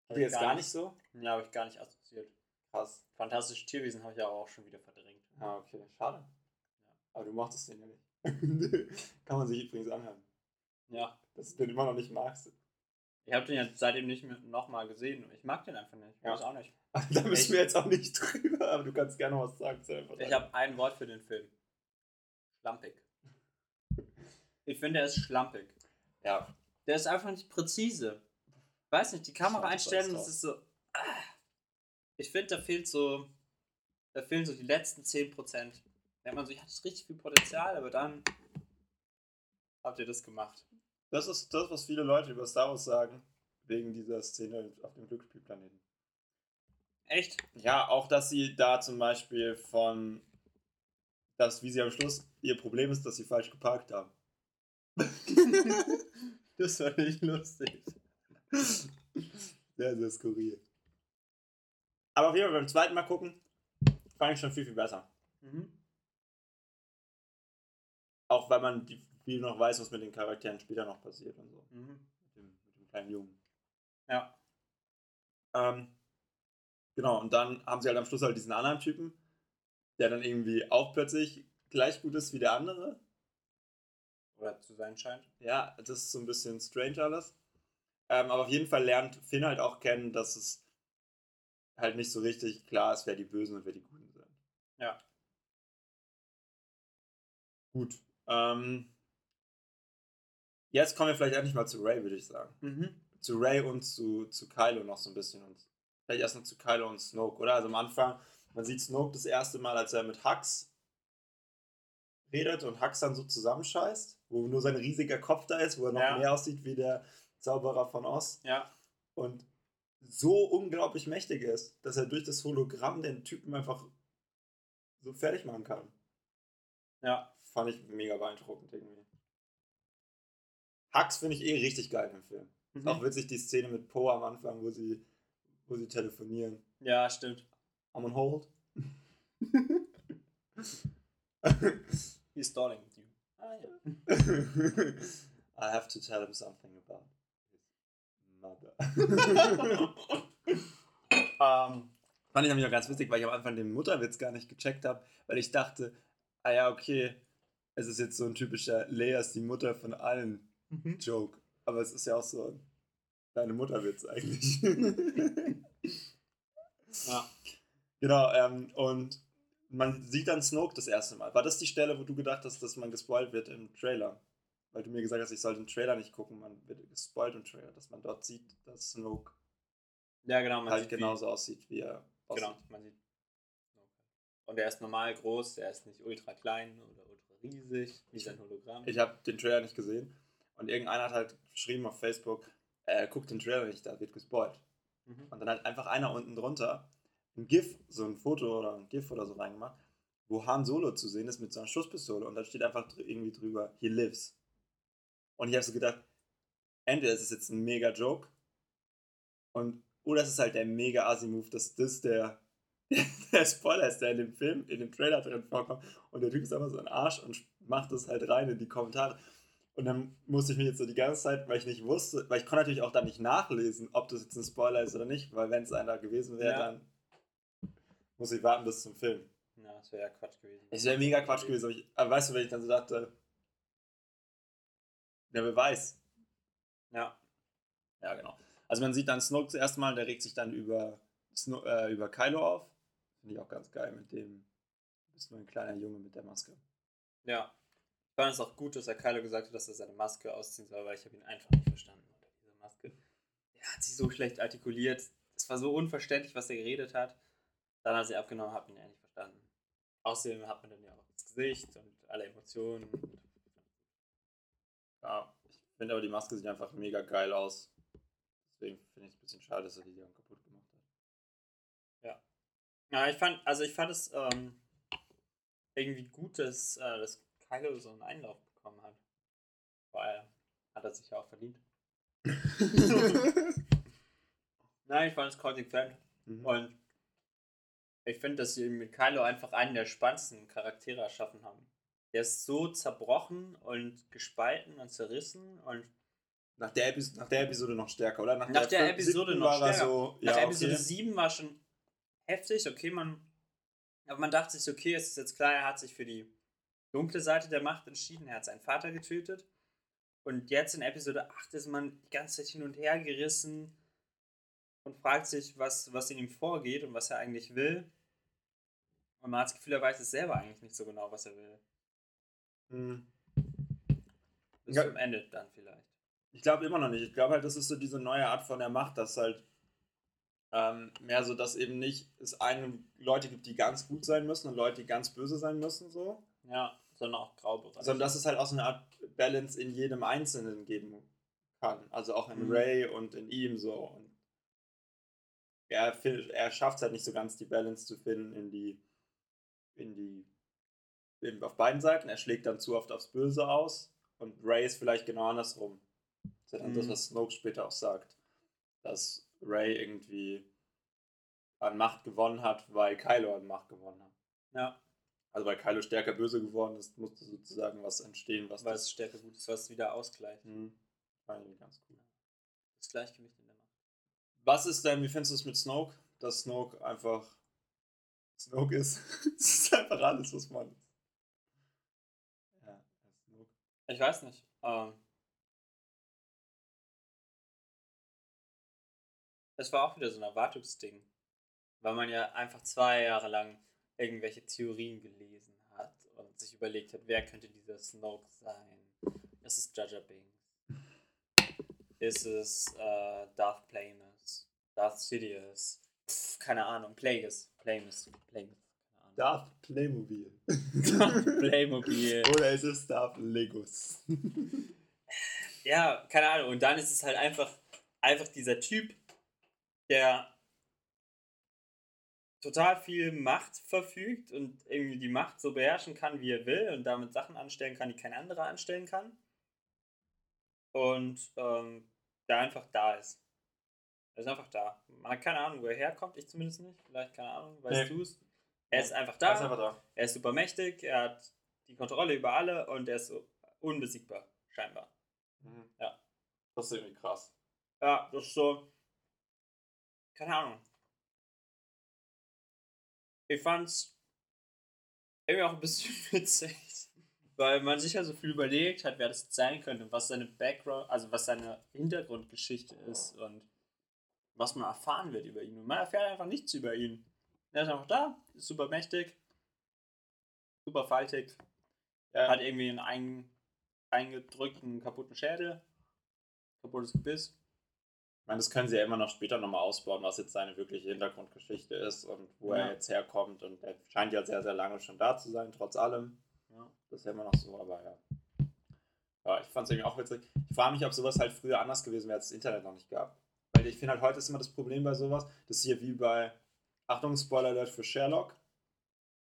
Hab jetzt gar gar nicht- nicht so? Ja, habe ich gar nicht assoziiert. Krass. Fantastische Tierwesen habe ich aber auch schon wieder verdrängt. Ah, okay. Schade. Aber du mochtest den ja nicht. Kann man sich übrigens anhören. Ja. Dass du den immer noch nicht magst. Ich habe den ja seitdem nicht nochmal gesehen. Ich mag den einfach nicht. Ich Ja. weiß auch nicht. da müssen Echt? wir jetzt auch nicht drüber, aber du kannst gerne was sagen. Ich habe ein Wort für den Film. Schlampig. Ich finde, er ist schlampig. Ja. Der ist einfach nicht präzise. Weiß nicht, die Kamera einstellen es ist so. ah. Ich finde, da fehlt so. Da fehlen so die letzten 10%. Denkt man so, ich hatte richtig viel Potenzial, aber dann habt ihr das gemacht. Das ist das, was viele Leute über Star Wars sagen, wegen dieser Szene auf dem Glücksspielplaneten. Echt? Ja, auch dass sie da zum Beispiel von, dass wie sie am Schluss ihr Problem ist, dass sie falsch geparkt haben. Das war nicht lustig. Sehr, sehr skurril. Aber auf jeden Fall beim zweiten Mal gucken, fand ich schon viel, viel besser. Mhm. Auch weil man viel noch weiß, was mit den Charakteren später noch passiert und so. Mhm. Mit dem, mit dem kleinen Jungen. Ja. Ähm, genau, und dann haben sie halt am Schluss halt diesen anderen Typen, der dann irgendwie auch plötzlich gleich gut ist wie der andere. Oder zu sein scheint. Ja, das ist so ein bisschen strange alles. Ähm, aber auf jeden Fall lernt Finn halt auch kennen, dass es halt nicht so richtig klar ist, wer die Bösen und wer die Guten sind. Ja. Gut. Ähm, jetzt kommen wir vielleicht endlich mal zu Ray, würde ich sagen. Mhm. Zu Ray und zu, zu Kylo noch so ein bisschen. Und vielleicht erst noch zu Kylo und Snoke, oder? Also am Anfang, man sieht Snoke das erste Mal, als er mit Hux redet und Hux dann so zusammenscheißt, wo nur sein riesiger Kopf da ist, wo er noch Ja. mehr aussieht wie der Zauberer von Oz. Ja. Und so unglaublich mächtig ist, dass er durch das Hologramm den Typen einfach so fertig machen kann. Ja. Fand ich mega beeindruckend irgendwie. Hux finde ich eh richtig geil im Film. Mhm. Auch witzig die Szene mit Poe am Anfang, wo sie, wo sie telefonieren. Ja, stimmt. I'm on hold. He's stalling with you. Ah, ja. I have to tell him something about his mother. Ähm, Fand ich nämlich auch ganz witzig, weil ich am Anfang den Mutterwitz gar nicht gecheckt habe, weil ich dachte, ah ja, okay, es ist jetzt so ein typischer Leia ist die Mutter von allen Joke. Aber es ist ja auch so ein deine Mutterwitz eigentlich. ja. genau, ähm, und man sieht dann Snoke das erste Mal. War das die Stelle, wo du gedacht hast, dass man gespoilt wird im Trailer? Weil du mir gesagt hast, ich soll den Trailer nicht gucken, man wird gespoilt im Trailer, dass man dort sieht, dass Snoke ja, genau. Man halt sieht, wie- genauso aussieht, wie er aussieht. Genau, man sieht. Und er ist normal groß, er ist nicht ultra klein oder ultra riesig, wie sein Hologramm. Ich habe den Trailer nicht gesehen und irgendeiner hat halt geschrieben auf Facebook, äh, guck den Trailer nicht, da wird gespoilt. Mhm. Und dann hat einfach einer unten drunter ein GIF, so ein Foto oder ein GIF oder so reingemacht, wo Han Solo zu sehen ist mit so einer Schusspistole und da steht einfach dr- irgendwie drüber, he lives. Und ich habe so gedacht, entweder ist es jetzt ein mega Joke und oder es ist halt der mega Assi-Move, dass das der, der Spoiler ist, der in dem Film, in dem Trailer drin vorkommt und der Typ ist einfach so ein Arsch und macht das halt rein in die Kommentare. Und dann musste ich mich jetzt so die ganze Zeit, weil ich nicht wusste, weil ich konnte natürlich auch dann nicht nachlesen, ob das jetzt ein Spoiler ist oder nicht, weil wenn es einer gewesen wäre, Ja. dann muss ich warten bis zum Film. Ja, das wäre ja Quatsch gewesen. Es wäre mega Quatsch gewesen, aber, ich, aber weißt du, wenn ich dann so dachte, der Beweis. Ja. Ja, genau. Also man sieht dann Snoke das erste Mal, der regt sich dann über, Sno äh, über Kylo auf. Finde ich auch ganz geil mit dem, bist nur ein kleiner Junge mit der Maske. Ja. Ich fand es auch gut, dass er Kylo gesagt hat, dass er seine Maske ausziehen soll, weil ich habe ihn einfach nicht verstanden unter dieser Maske. Er hat sich so schlecht artikuliert. Es war so unverständlich, was er geredet hat. Dann, als er abgenommen hat, ihn nicht verstanden. Außerdem hat man dann ja auch das Gesicht und alle Emotionen. Ja, ich finde aber die Maske sieht einfach mega geil aus. Deswegen finde ich es ein bisschen schade, dass er die gemacht hat. Ja, ich fand, also ich fand es ähm, irgendwie gut, dass, äh, dass Kylo so einen Einlauf bekommen hat. Weil hat er sich ja auch verdient. Nein, ich fand es konsequent. Mhm. Und ich finde, dass sie mit Kylo einfach einen der spannendsten Charaktere erschaffen haben. Der ist so zerbrochen und gespalten und zerrissen und Nach der, nach der Episode noch stärker, oder? Nach der fünften, Episode noch er stärker. So, nach ja, Episode okay. 7 war schon heftig, okay, man. Aber man dachte sich, okay, es ist jetzt klar, er hat sich für die dunkle Seite der Macht entschieden, er hat seinen Vater getötet. Und jetzt in Episode 8 ist man die ganze Zeit hin und her gerissen und fragt sich, was, was in ihm vorgeht und was er eigentlich will. Und man hat das Gefühl, er weiß es selber eigentlich nicht so genau, was er will. Hm. Bis Ja. zum Ende dann vielleicht. Ich glaube immer noch nicht. Ich glaube halt, das ist so diese neue Art von der Macht, dass halt ähm, mehr so, dass eben nicht es eine Leute gibt, die ganz gut sein müssen und Leute, die ganz böse sein müssen, so. Ja, sondern auch Graubereich. Sondern dass es halt auch so eine Art Balance in jedem Einzelnen geben kann. Also auch in Mhm. Ray und in ihm so. Und er, er schafft es halt nicht so ganz, die Balance zu finden in die, in die, in, auf beiden Seiten. Er schlägt dann zu oft aufs Böse aus. Und Ray ist vielleicht genau andersrum. Das ist ja dann das, Mhm. was Snoke später auch sagt. Dass Ray irgendwie an Macht gewonnen hat, weil Kylo an Macht gewonnen hat. ja, Also weil Kylo stärker böse geworden ist, musste sozusagen was entstehen, was weil es Stärke gut ist, was wieder ausgleicht. Hm, fand ich ganz cool. Das Gleichgewicht in der Macht. Was ist denn, wie findest du es mit Snoke? Dass Snoke einfach Snoke ist. Es ist einfach alles, was man ist. Ja, Snoke. Ich weiß nicht. Ähm, es war auch wieder so ein Erwartungsding. Weil man ja einfach zwei Jahre lang irgendwelche Theorien gelesen hat und sich überlegt hat, wer könnte dieser Snoke sein? Ist es Jar Binks? Ist es äh, Darth Plagueis? Darth Sidious? Pff, keine Ahnung. Plagueis. Plagueis. Plagueis. Darth Playmobil. Playmobil. Oder ist es Darth Legos? Ja, keine Ahnung. Und dann ist es halt einfach, einfach dieser Typ, der total viel Macht verfügt und irgendwie die Macht so beherrschen kann, wie er will und damit Sachen anstellen kann, die kein anderer anstellen kann. Und ähm, der einfach da ist. Er ist einfach da. Man hat keine Ahnung, wo er herkommt, ich zumindest nicht. Vielleicht, keine Ahnung, weißt Nee. du es? Er ist einfach Da da. ist einfach da. Er ist super mächtig, er hat die Kontrolle über alle und er ist so unbesiegbar, scheinbar. Mhm. Ja. Das ist irgendwie krass. Ja, das ist so. Keine Ahnung. Ich fand's irgendwie auch ein bisschen witzig, weil man sich ja so viel überlegt hat, wer das sein könnte und was seine Background, also was seine Hintergrundgeschichte ist und was man erfahren wird über ihn. Und man erfährt einfach nichts über ihn. Er ist einfach da, ist super mächtig, super faltig, Ja, hat irgendwie einen ein, eingedrückten, kaputten Schädel, kaputtes Gebiss. Ich meine, das können sie ja immer noch später nochmal ausbauen, was jetzt seine wirkliche Hintergrundgeschichte ist und wo Ja. er jetzt herkommt. Und er scheint ja sehr, sehr lange schon da zu sein, trotz allem. Ja. Das ist ja immer noch so, aber ja. Ja, ich fand es irgendwie auch witzig. Ich frage mich, ob sowas halt früher anders gewesen wäre, als es das Internet noch nicht gab. Weil ich finde halt, heute ist immer das Problem bei sowas, das ist hier wie bei, Achtung, Spoiler Alert für Sherlock.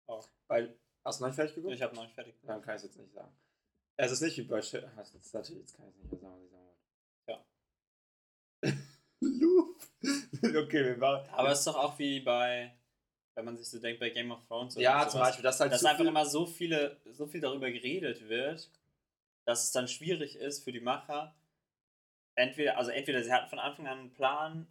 Oh. Weil, hast du noch nicht fertig geguckt? Ich habe noch nicht fertig. Dann kann ich es jetzt nicht sagen. Es ist nicht wie bei Sherlock. Natürlich, jetzt kann ich es nicht mehr sagen, was ich sagen wollte. Ja. Loop. okay, wir machen. Aber es ist doch auch wie bei, wenn man sich so denkt, bei Game of Thrones oder ja, sowas, zum Beispiel, dass halt dass einfach immer so viele, so viel darüber geredet wird, dass es dann schwierig ist für die Macher. Entweder, also entweder sie hatten von Anfang an einen Plan,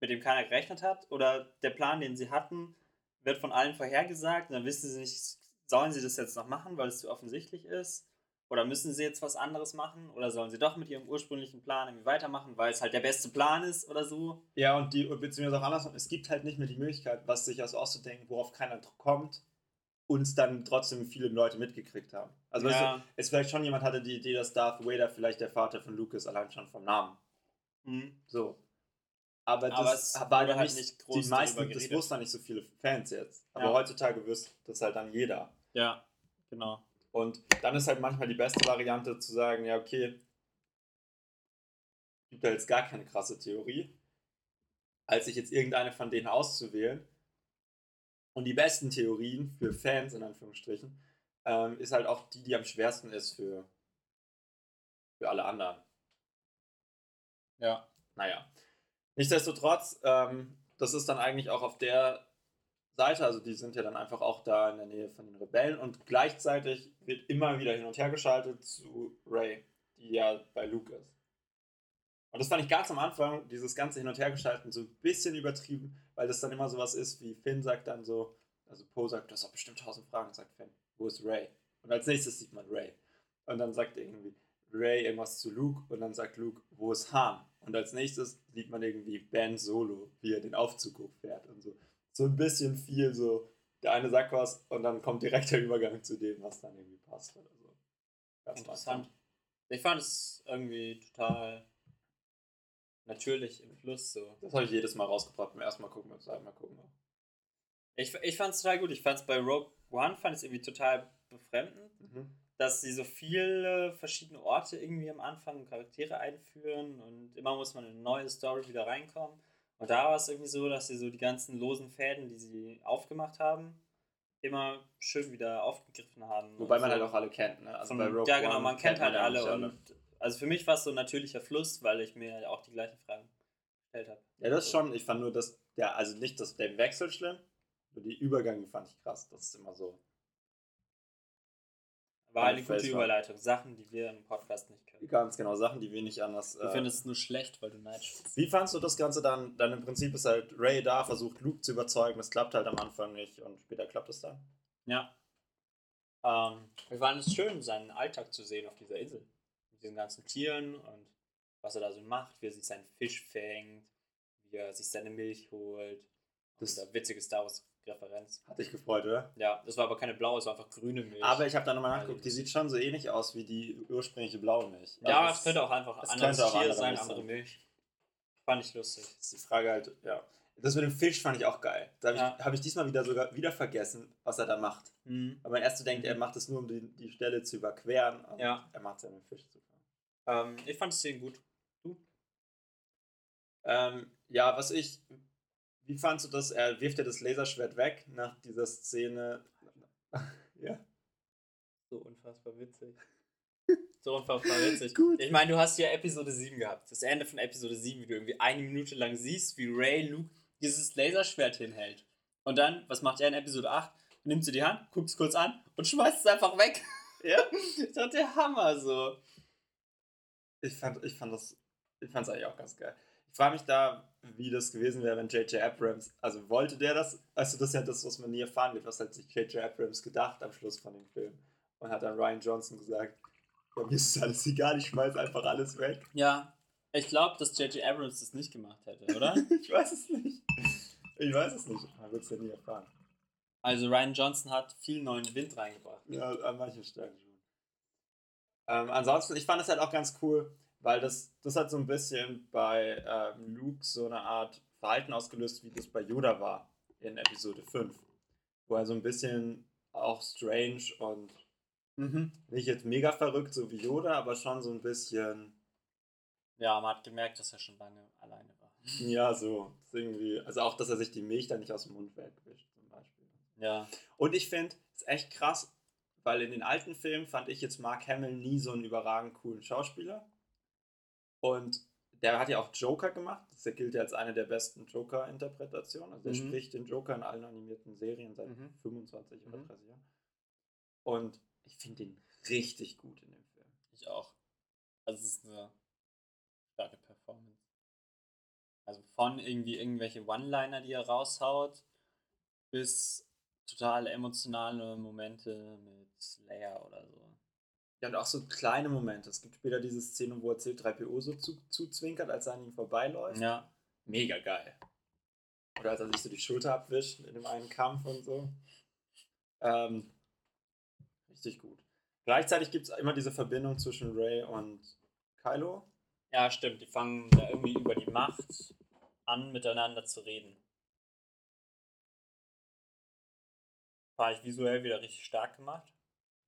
mit dem keiner gerechnet hat, oder der Plan, den sie hatten, wird von allen vorhergesagt, und dann wissen sie nicht, sollen sie das jetzt noch machen, weil es zu offensichtlich ist? Oder müssen sie jetzt was anderes machen? Oder sollen sie doch mit ihrem ursprünglichen Plan irgendwie weitermachen, weil es halt der beste Plan ist oder so? Ja, und die, beziehungsweise auch andersrum, es gibt halt nicht mehr die Möglichkeit, was sich also auszudenken, worauf keiner kommt, uns dann trotzdem viele Leute mitgekriegt haben. Also weißt Ja. du, es vielleicht schon jemand hatte die Idee, dass Darth Vader vielleicht der Vater von Luke ist, allein schon vom Namen. Mhm. So. Aber Aber das es war dann halt nicht, groß die meisten, das wussten nicht so viele Fans jetzt. Aber Ja. heutzutage wüsste das halt dann jeder. Ja, genau. Und dann ist halt manchmal die beste Variante zu sagen, ja, okay, gibt da jetzt gar keine krasse Theorie, als sich jetzt irgendeine von denen auszuwählen. Und die besten Theorien für Fans, in Anführungsstrichen, ähm, ist halt auch die, die am schwersten ist für, für alle anderen. Ja. Naja. Nichtsdestotrotz, ähm, das ist dann eigentlich auch auf der Seite, also die sind ja dann einfach auch da in der Nähe von den Rebellen und gleichzeitig wird immer wieder hin und her geschaltet zu Ray, die ja bei Luke ist. Und das fand ich ganz am Anfang, dieses ganze Hin- und Hergeschalten, so ein bisschen übertrieben, weil das dann immer sowas ist, wie Finn sagt dann so, also Poe sagt, du hast doch bestimmt tausend Fragen, sagt Finn, wo ist Ray? Und als nächstes sieht man Ray. Und dann sagt irgendwie Ray irgendwas zu Luke und dann sagt Luke, wo ist Han? Und als nächstes sieht man irgendwie Ben Solo, wie er den Aufzug hochfährt und so. So ein bisschen viel so, der eine sagt was und dann kommt direkt der Übergang zu dem, was dann irgendwie passt oder so. Am Interessant. Ich fand es irgendwie total natürlich im Fluss so. Das habe ich jedes Mal rausgebracht, beim ersten Mal gucken, beim zweiten Mal gucken. Ich, ich fand es total gut. Ich fand es bei Rogue One fand ich irgendwie total befremdend, Mhm. dass sie so viele verschiedene Orte irgendwie am Anfang Charaktere einführen und immer muss man in eine neue Story wieder reinkommen. Und da war es irgendwie so, dass sie so die ganzen losen Fäden, die sie aufgemacht haben, immer schön wieder aufgegriffen haben. Wobei man so. halt auch alle kennt, ne? Also Von, bei Rogue ja, genau, man kennt halt ja alle. Und also für mich war es so ein natürlicher Fluss, weil ich mir ja auch die gleichen Fragen gestellt habe. Ja, das schon. Ich fand nur, dass der, also nicht das, der Wechsel schlimm, nur die Übergänge fand ich krass. Das ist immer so. War eine gute Überleitung. Sachen, die wir im Podcast nicht können. Ganz genau, Sachen, die wir nicht anders. Du findest es nur schlecht, weil du Nightshade Wie fandst du das Ganze dann? Dann im Prinzip ist halt Ray da, versucht Luke zu überzeugen. Das klappt halt am Anfang nicht und später klappt es dann. Ja. Ähm, wir fanden es schön, seinen Alltag zu sehen auf dieser Insel. Mit diesen ganzen Tieren und was er da so macht, wie er sich seinen Fisch fängt, wie er sich seine Milch holt. Das- ist witzige Star Wars-Referenz. Hat dich gefreut, oder? Ja, das war aber keine blaue, es war einfach grüne Milch. Aber ich habe da nochmal nachgeguckt, die das- sieht schon so ähnlich aus wie die ursprüngliche blaue Milch. ja, Also es könnte auch einfach anderes auch Tier andere sein, andere. Milch. Fand ich lustig. ist die Frage halt, ja. Das mit dem Fisch fand ich auch geil. Da habe Ja. ich, hab ich diesmal wieder sogar wieder vergessen, was er da macht. Mhm. Weil man erst so denkt, er macht es nur, um die, die Stelle zu überqueren. Und Ja. Er macht es ja, um den Fisch zu fangen. Ähm, ich fand es den gut. Ähm, ja, was ich. Wie fandst du das? Er wirft ja das Laserschwert weg nach dieser Szene. ja. So unfassbar witzig. So unfassbar witzig. Gut. Ich meine, du hast ja Episode 7 gehabt. Das Ende von Episode 7, wie du irgendwie eine Minute lang siehst, wie Ray Luke dieses Laserschwert hinhält. Und dann, was macht er in Episode 8? Nimmt sie die Hand, guckt es kurz an und schmeißt es einfach weg. Ja. Das war der Hammer so. Ich fand, ich fand das. Ich fand es eigentlich auch ganz geil. Ich frage mich da, wie das gewesen wäre, wenn J.J. Abrams, also wollte der das, also das ist ja das, was man nie erfahren wird, was hat sich J.J. Abrams gedacht am Schluss von dem Film. Und hat dann Ryan Johnson gesagt, ja, mir ist alles egal, ich schmeiß einfach alles weg. Ja, ich glaube, dass J.J. Abrams das nicht gemacht hätte, oder? ich weiß es nicht. Ich weiß es nicht. Man wird es ja nie erfahren. also Ryan Johnson hat viel neuen Wind reingebracht. Ja, an manchen Stellen schon. Ähm, ansonsten, ich fand es halt auch ganz cool, weil das, das hat so ein bisschen bei ähm, Luke so eine Art Verhalten ausgelöst, wie das bei Yoda war in Episode 5. Wo er so ein bisschen auch strange und Mhm. nicht jetzt mega verrückt, so wie Yoda, aber schon so ein bisschen, Ja, man hat gemerkt, dass er schon lange alleine war. ja, so irgendwie, also auch, dass er sich die Milch dann nicht aus dem Mund wegwischt, zum Beispiel. Ja. Und ich finde, es ist echt krass, weil in den alten Filmen fand ich jetzt Mark Hamill nie so einen überragend coolen Schauspieler. Und der hat ja auch Joker gemacht. Das gilt ja als eine der besten Joker-Interpretationen. Also er Mhm. spricht den Joker in allen animierten Serien seit Mhm. 25 oder Mhm. 30 Jahren. Und ich finde ihn richtig gut in dem Film. Ich auch. Also es ist eine starke Performance. Also von irgendwie irgendwelche One-Liner, die er raushaut, bis total emotionale Momente mit Leia oder so. Ja, und auch so kleine Momente. Es gibt später diese Szene, wo er C3PO so zu, zuzwinkert, als er an ihm vorbeiläuft. Ja. Mega geil. Oder als er sich so die Schulter abwischt in dem einen Kampf und so. Ähm, richtig gut. Gleichzeitig gibt es immer diese Verbindung zwischen Ray und Kylo. Ja, stimmt. Die fangen da irgendwie über die Macht an, miteinander zu reden. War ich visuell wieder richtig stark gemacht.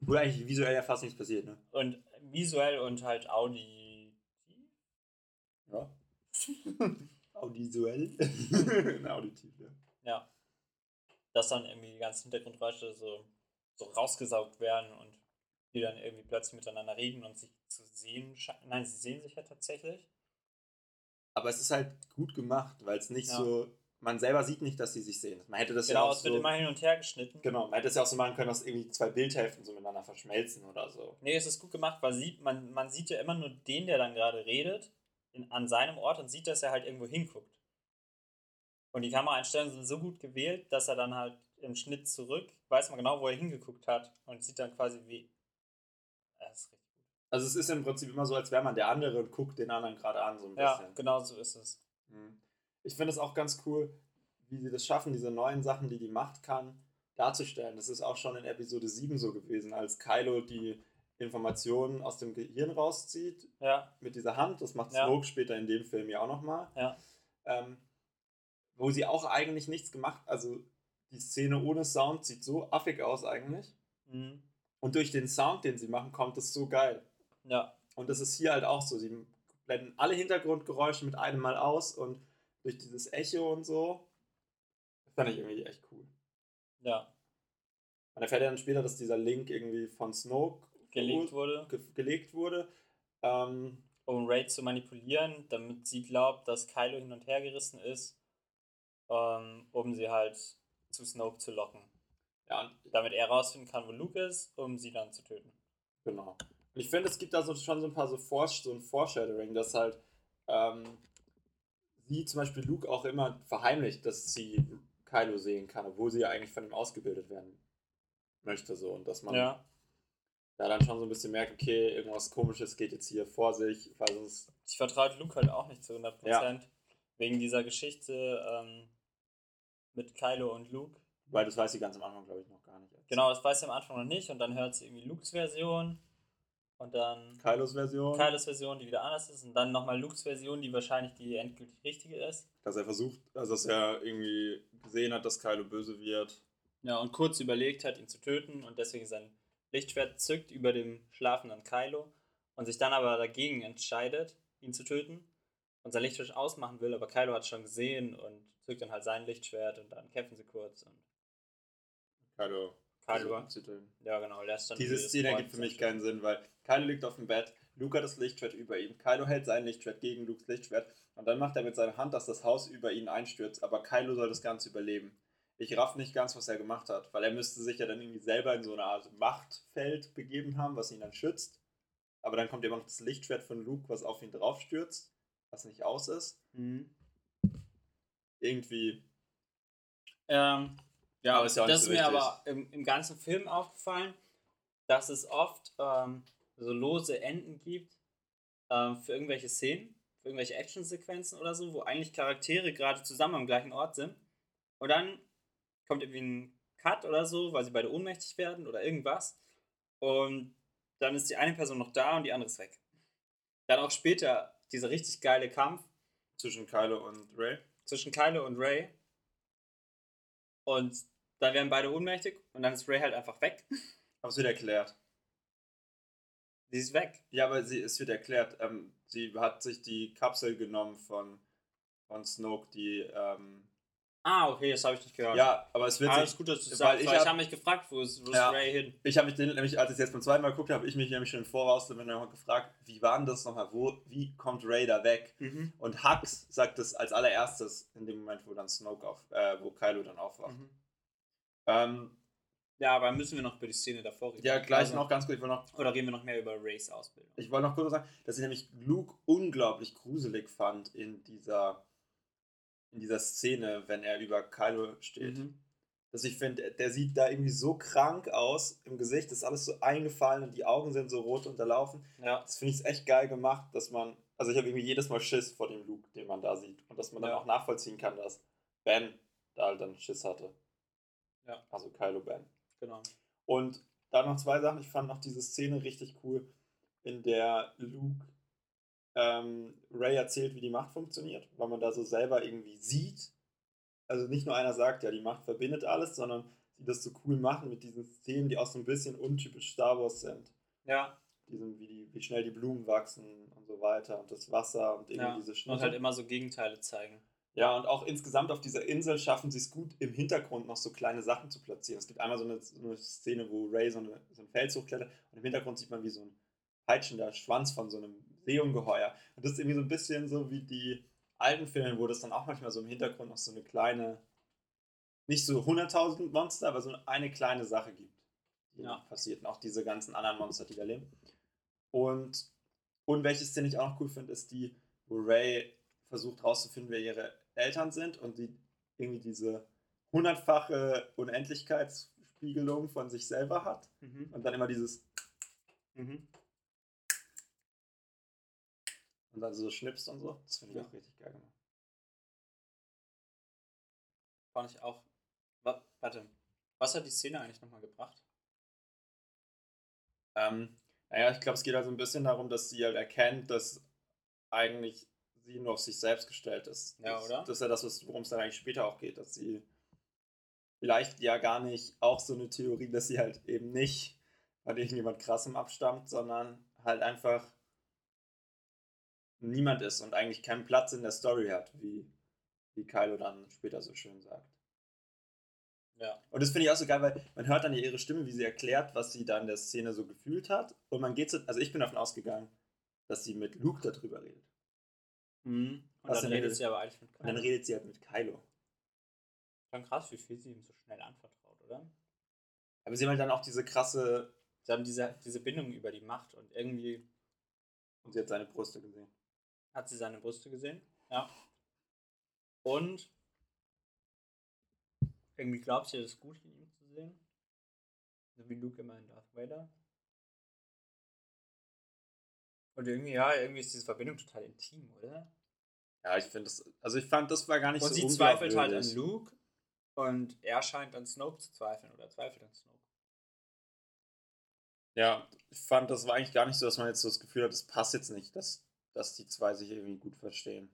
Wo eigentlich visuell ja fast nichts passiert, ne? Und visuell und halt Audi. Ja. Audivisuell. Auditiv, ja. Ja. Dass dann irgendwie die ganzen Hintergrundgeräusche so, so rausgesaugt werden und die dann irgendwie plötzlich miteinander reden und sich zu sehen scheinen. Nein, sie sehen sich ja tatsächlich. Aber es ist halt gut gemacht, weil es nicht Ja. so. Man selber sieht nicht, dass sie sich sehen. Man hätte das ja Genau, auch es wird so. immer hin und her geschnitten. Genau, man hätte es ja auch so machen können, dass irgendwie zwei Bildhälften so miteinander verschmelzen oder so. Nee, es ist gut gemacht, weil sieht, man, man sieht ja immer nur den, der dann gerade redet, in, an seinem Ort und sieht, dass er halt irgendwo hinguckt. Und die Kameraeinstellungen sind so gut gewählt, dass er dann halt im Schnitt zurück, weiß man genau, wo er hingeguckt hat und sieht dann quasi wie. Das ist richtig gut. Also es ist im Prinzip immer so, als wäre man der andere und guckt den anderen gerade an, so ein Ja, bisschen. genau so ist es. Mhm. Ich finde es auch ganz cool, wie sie das schaffen, diese neuen Sachen, die die Macht kann, darzustellen. Das ist auch schon in Episode 7 so gewesen, als Kylo die Informationen aus dem Gehirn rauszieht Ja, mit dieser Hand. Das macht Ja. Snoke später in dem Film ja auch nochmal. Ja. Ähm, wo sie auch eigentlich nichts gemacht, also die Szene ohne Sound sieht so affig aus eigentlich. mhm. Und durch den Sound, den sie machen, kommt es so geil. ja, Und das ist hier halt auch so. Sie blenden alle Hintergrundgeräusche mit einem Mal aus und durch dieses Echo und so. Das fand ich irgendwie echt cool. ja. Man erfährt ja dann später, dass dieser Link irgendwie von Snoke Gelegt wurde, ge gelegt wurde. Ähm, um Ray zu manipulieren, damit sie glaubt, dass Kylo hin und her gerissen ist, ähm, um sie halt zu Snoke zu locken. ja, und, Damit er rausfinden kann, wo Luke ist, um sie dann zu töten. genau. Und ich finde, es gibt da so, schon so ein paar so, Vor so ein Foreshadowing, dass halt ähm, sie zum Beispiel Luke auch immer verheimlicht, dass sie Kylo sehen kann, obwohl sie ja eigentlich von ihm ausgebildet werden möchte. So. Und dass man Ja. da dann schon so ein bisschen merkt, okay, irgendwas komisches geht jetzt hier vor sich, weil sonst. Ich vertraue Luke halt auch nicht zu 100%. Wegen dieser Geschichte ähm, mit Kylo und Luke. Weil das weiß sie ganz am Anfang, glaube ich, noch gar nicht. Genau, das weiß sie am Anfang noch nicht. Und dann hört sie irgendwie Lukes Version. Und dann Kylos Version, Kylos Version, die wieder anders ist. Und dann nochmal Lukes Version, die wahrscheinlich die endgültig richtige ist. dass er versucht, also dass er irgendwie gesehen hat, dass Kylo böse wird. Ja, und kurz überlegt hat, ihn zu töten. Und deswegen sein Lichtschwert zückt über dem schlafenden Kylo. Und sich dann aber dagegen entscheidet, ihn zu töten. Und sein Lichtschwert ausmachen will. Aber Kylo hat es schon gesehen und zückt dann halt sein Lichtschwert. Und dann kämpfen sie kurz. Und Kylo. Kylo, töten. ja genau, Diese dieses Szene ergibt für mich keinen Sinn, weil Kylo liegt auf dem Bett, Luke hat das Lichtschwert über ihm, Kylo hält sein Lichtschwert gegen Lukes Lichtschwert und dann macht er mit seiner Hand, dass das Haus über ihn einstürzt, aber Kylo soll das Ganze überleben. Ich raff nicht ganz, was er gemacht hat, weil er müsste sich ja dann irgendwie selber in so eine Art Machtfeld begeben haben, was ihn dann schützt. Aber dann kommt immer noch das Lichtschwert von Luke, was auf ihn draufstürzt, was nicht aus ist. Mhm. Irgendwie, Ähm, ja, Aber ist ja auch das ist so mir wichtig. aber im, im ganzen Film aufgefallen, dass es oft ähm, so lose Enden gibt ähm, für irgendwelche Szenen, für irgendwelche Actionsequenzen oder so, wo eigentlich Charaktere gerade zusammen am gleichen Ort sind. Und dann kommt irgendwie ein Cut oder so, weil sie beide ohnmächtig werden oder irgendwas. Und dann ist die eine Person noch da und die andere ist weg. Dann auch später dieser richtig geile Kampf zwischen Kylo und Ray. zwischen Kylo und Ray. Und dann werden beide ohnmächtig und dann ist Ray halt einfach weg. Aber es wird erklärt. Sie ist weg. Ja, aber sie, es wird erklärt. Ähm, sie hat sich die Kapsel genommen von, von Snoke, die. Ähm, Ah, okay, das habe ich nicht gehört. ja, aber es wird Alles sich. gut, dass du weil sagst, ich ich hab- habe mich gefragt, wo ist, wo ist Ja. Ray hin? Ich habe mich den, nämlich, als ich es jetzt beim zweiten Mal geguckt habe, habe ich mich nämlich schon im Voraus nochmal gefragt, wie war denn das nochmal? Wo, wie kommt Ray da weg? Mhm. Und Hux sagt es als allererstes in dem Moment, wo dann Snoke auf, äh, wo Kylo dann aufwacht. Mhm. Ähm, Ja, aber müssen wir noch über die Szene davor reden? ja, gleich Also- noch ganz kurz, ich wollte noch Oder reden wir noch mehr über Rays Ausbildung? Ich wollte noch kurz sagen, dass ich nämlich Luke unglaublich gruselig fand in dieser, in dieser Szene, wenn er über Kylo steht. Mhm. Dass ich finde, der sieht da irgendwie so krank aus im Gesicht, ist alles so eingefallen und die Augen sind so rot unterlaufen. Ja, Das finde ich echt geil gemacht, dass man, also ich habe irgendwie jedes Mal Schiss vor dem Luke, den man da sieht. Und dass man dann Ja. auch nachvollziehen kann, dass Ben da halt dann Schiss hatte. Ja. Also Kylo Ben. Genau. Und dann noch zwei Sachen. Ich fand noch diese Szene richtig cool, in der Luke ähm, Ray erzählt, wie die Macht funktioniert, weil man da so selber irgendwie sieht. Also nicht nur einer sagt, ja, die Macht verbindet alles, sondern sie das so cool machen mit diesen Szenen, die auch so ein bisschen untypisch Star Wars sind. Ja. Diesen, wie, die, wie schnell die Blumen wachsen und so weiter und das Wasser und irgendwie ja. diese Schnitte. Und halt immer so Gegenteile zeigen. Ja, und auch insgesamt auf dieser Insel schaffen sie es gut, im Hintergrund noch so kleine Sachen zu platzieren. Es gibt einmal so eine, so eine Szene, wo Ray so, eine, so ein Fels hochklettert und im Hintergrund sieht man wie so ein peitschender Schwanz von so einem Seeungeheuer. Und das ist irgendwie so ein bisschen so wie die alten Filme, wo das dann auch manchmal so im Hintergrund noch so eine kleine, nicht so 100.000 Monster, aber so eine kleine Sache gibt, die ja. passiert. Und auch diese ganzen anderen Monster, die da leben. Und, und welche Szene ich auch noch cool finde, ist die, wo Ray versucht rauszufinden, wer ihre Eltern sind und die irgendwie diese hundertfache Unendlichkeitsspiegelung von sich selber hat mhm. und dann immer dieses mhm. und dann so schnippst und so. Das finde ich ja. auch richtig geil gemacht. Fand ich auch. Warte, was hat die Szene eigentlich nochmal gebracht? Ähm, naja, ich glaube, es geht also ein bisschen darum, dass sie halt erkennt, dass eigentlich sie nur auf sich selbst gestellt ist. Ja, oder? Das ist ja das, worum es dann eigentlich später auch geht, dass sie vielleicht ja gar nicht auch so eine Theorie, dass sie halt eben nicht von irgendjemand krassem abstammt, sondern halt einfach niemand ist und eigentlich keinen Platz in der Story hat, wie, wie Kylo dann später so schön sagt. Ja. Und das finde ich auch so geil, weil man hört dann ja ihre Stimme, wie sie erklärt, was sie da in der Szene so gefühlt hat. Und man geht so, also ich bin davon ausgegangen, dass sie mit Luke darüber redet. Mhm. Und Was dann redet sie aber eigentlich mit Kylo. Und dann redet sie halt mit Kylo. Schon krass, wie viel sie ihm so schnell anvertraut, oder? Aber sie haben halt dann auch diese krasse. Sie haben diese, diese Bindung über die Macht und irgendwie. Und sie hat seine Brüste gesehen. Hat sie seine Brüste gesehen? Ja. Und irgendwie glaubt sie, es ist gut in ihm zu sehen. So wie Luke immer in Darth Vader. Und irgendwie, ja, irgendwie ist diese Verbindung total intim, oder? Ja, ich finde das, also ich fand, das war gar nicht und so sie zweifelt halt an Luke und er scheint an Snoke zu zweifeln oder zweifelt an Snoke. Ja, ich fand, das war eigentlich gar nicht so, dass man jetzt so das Gefühl hat, das passt jetzt nicht, dass, dass die zwei sich irgendwie gut verstehen.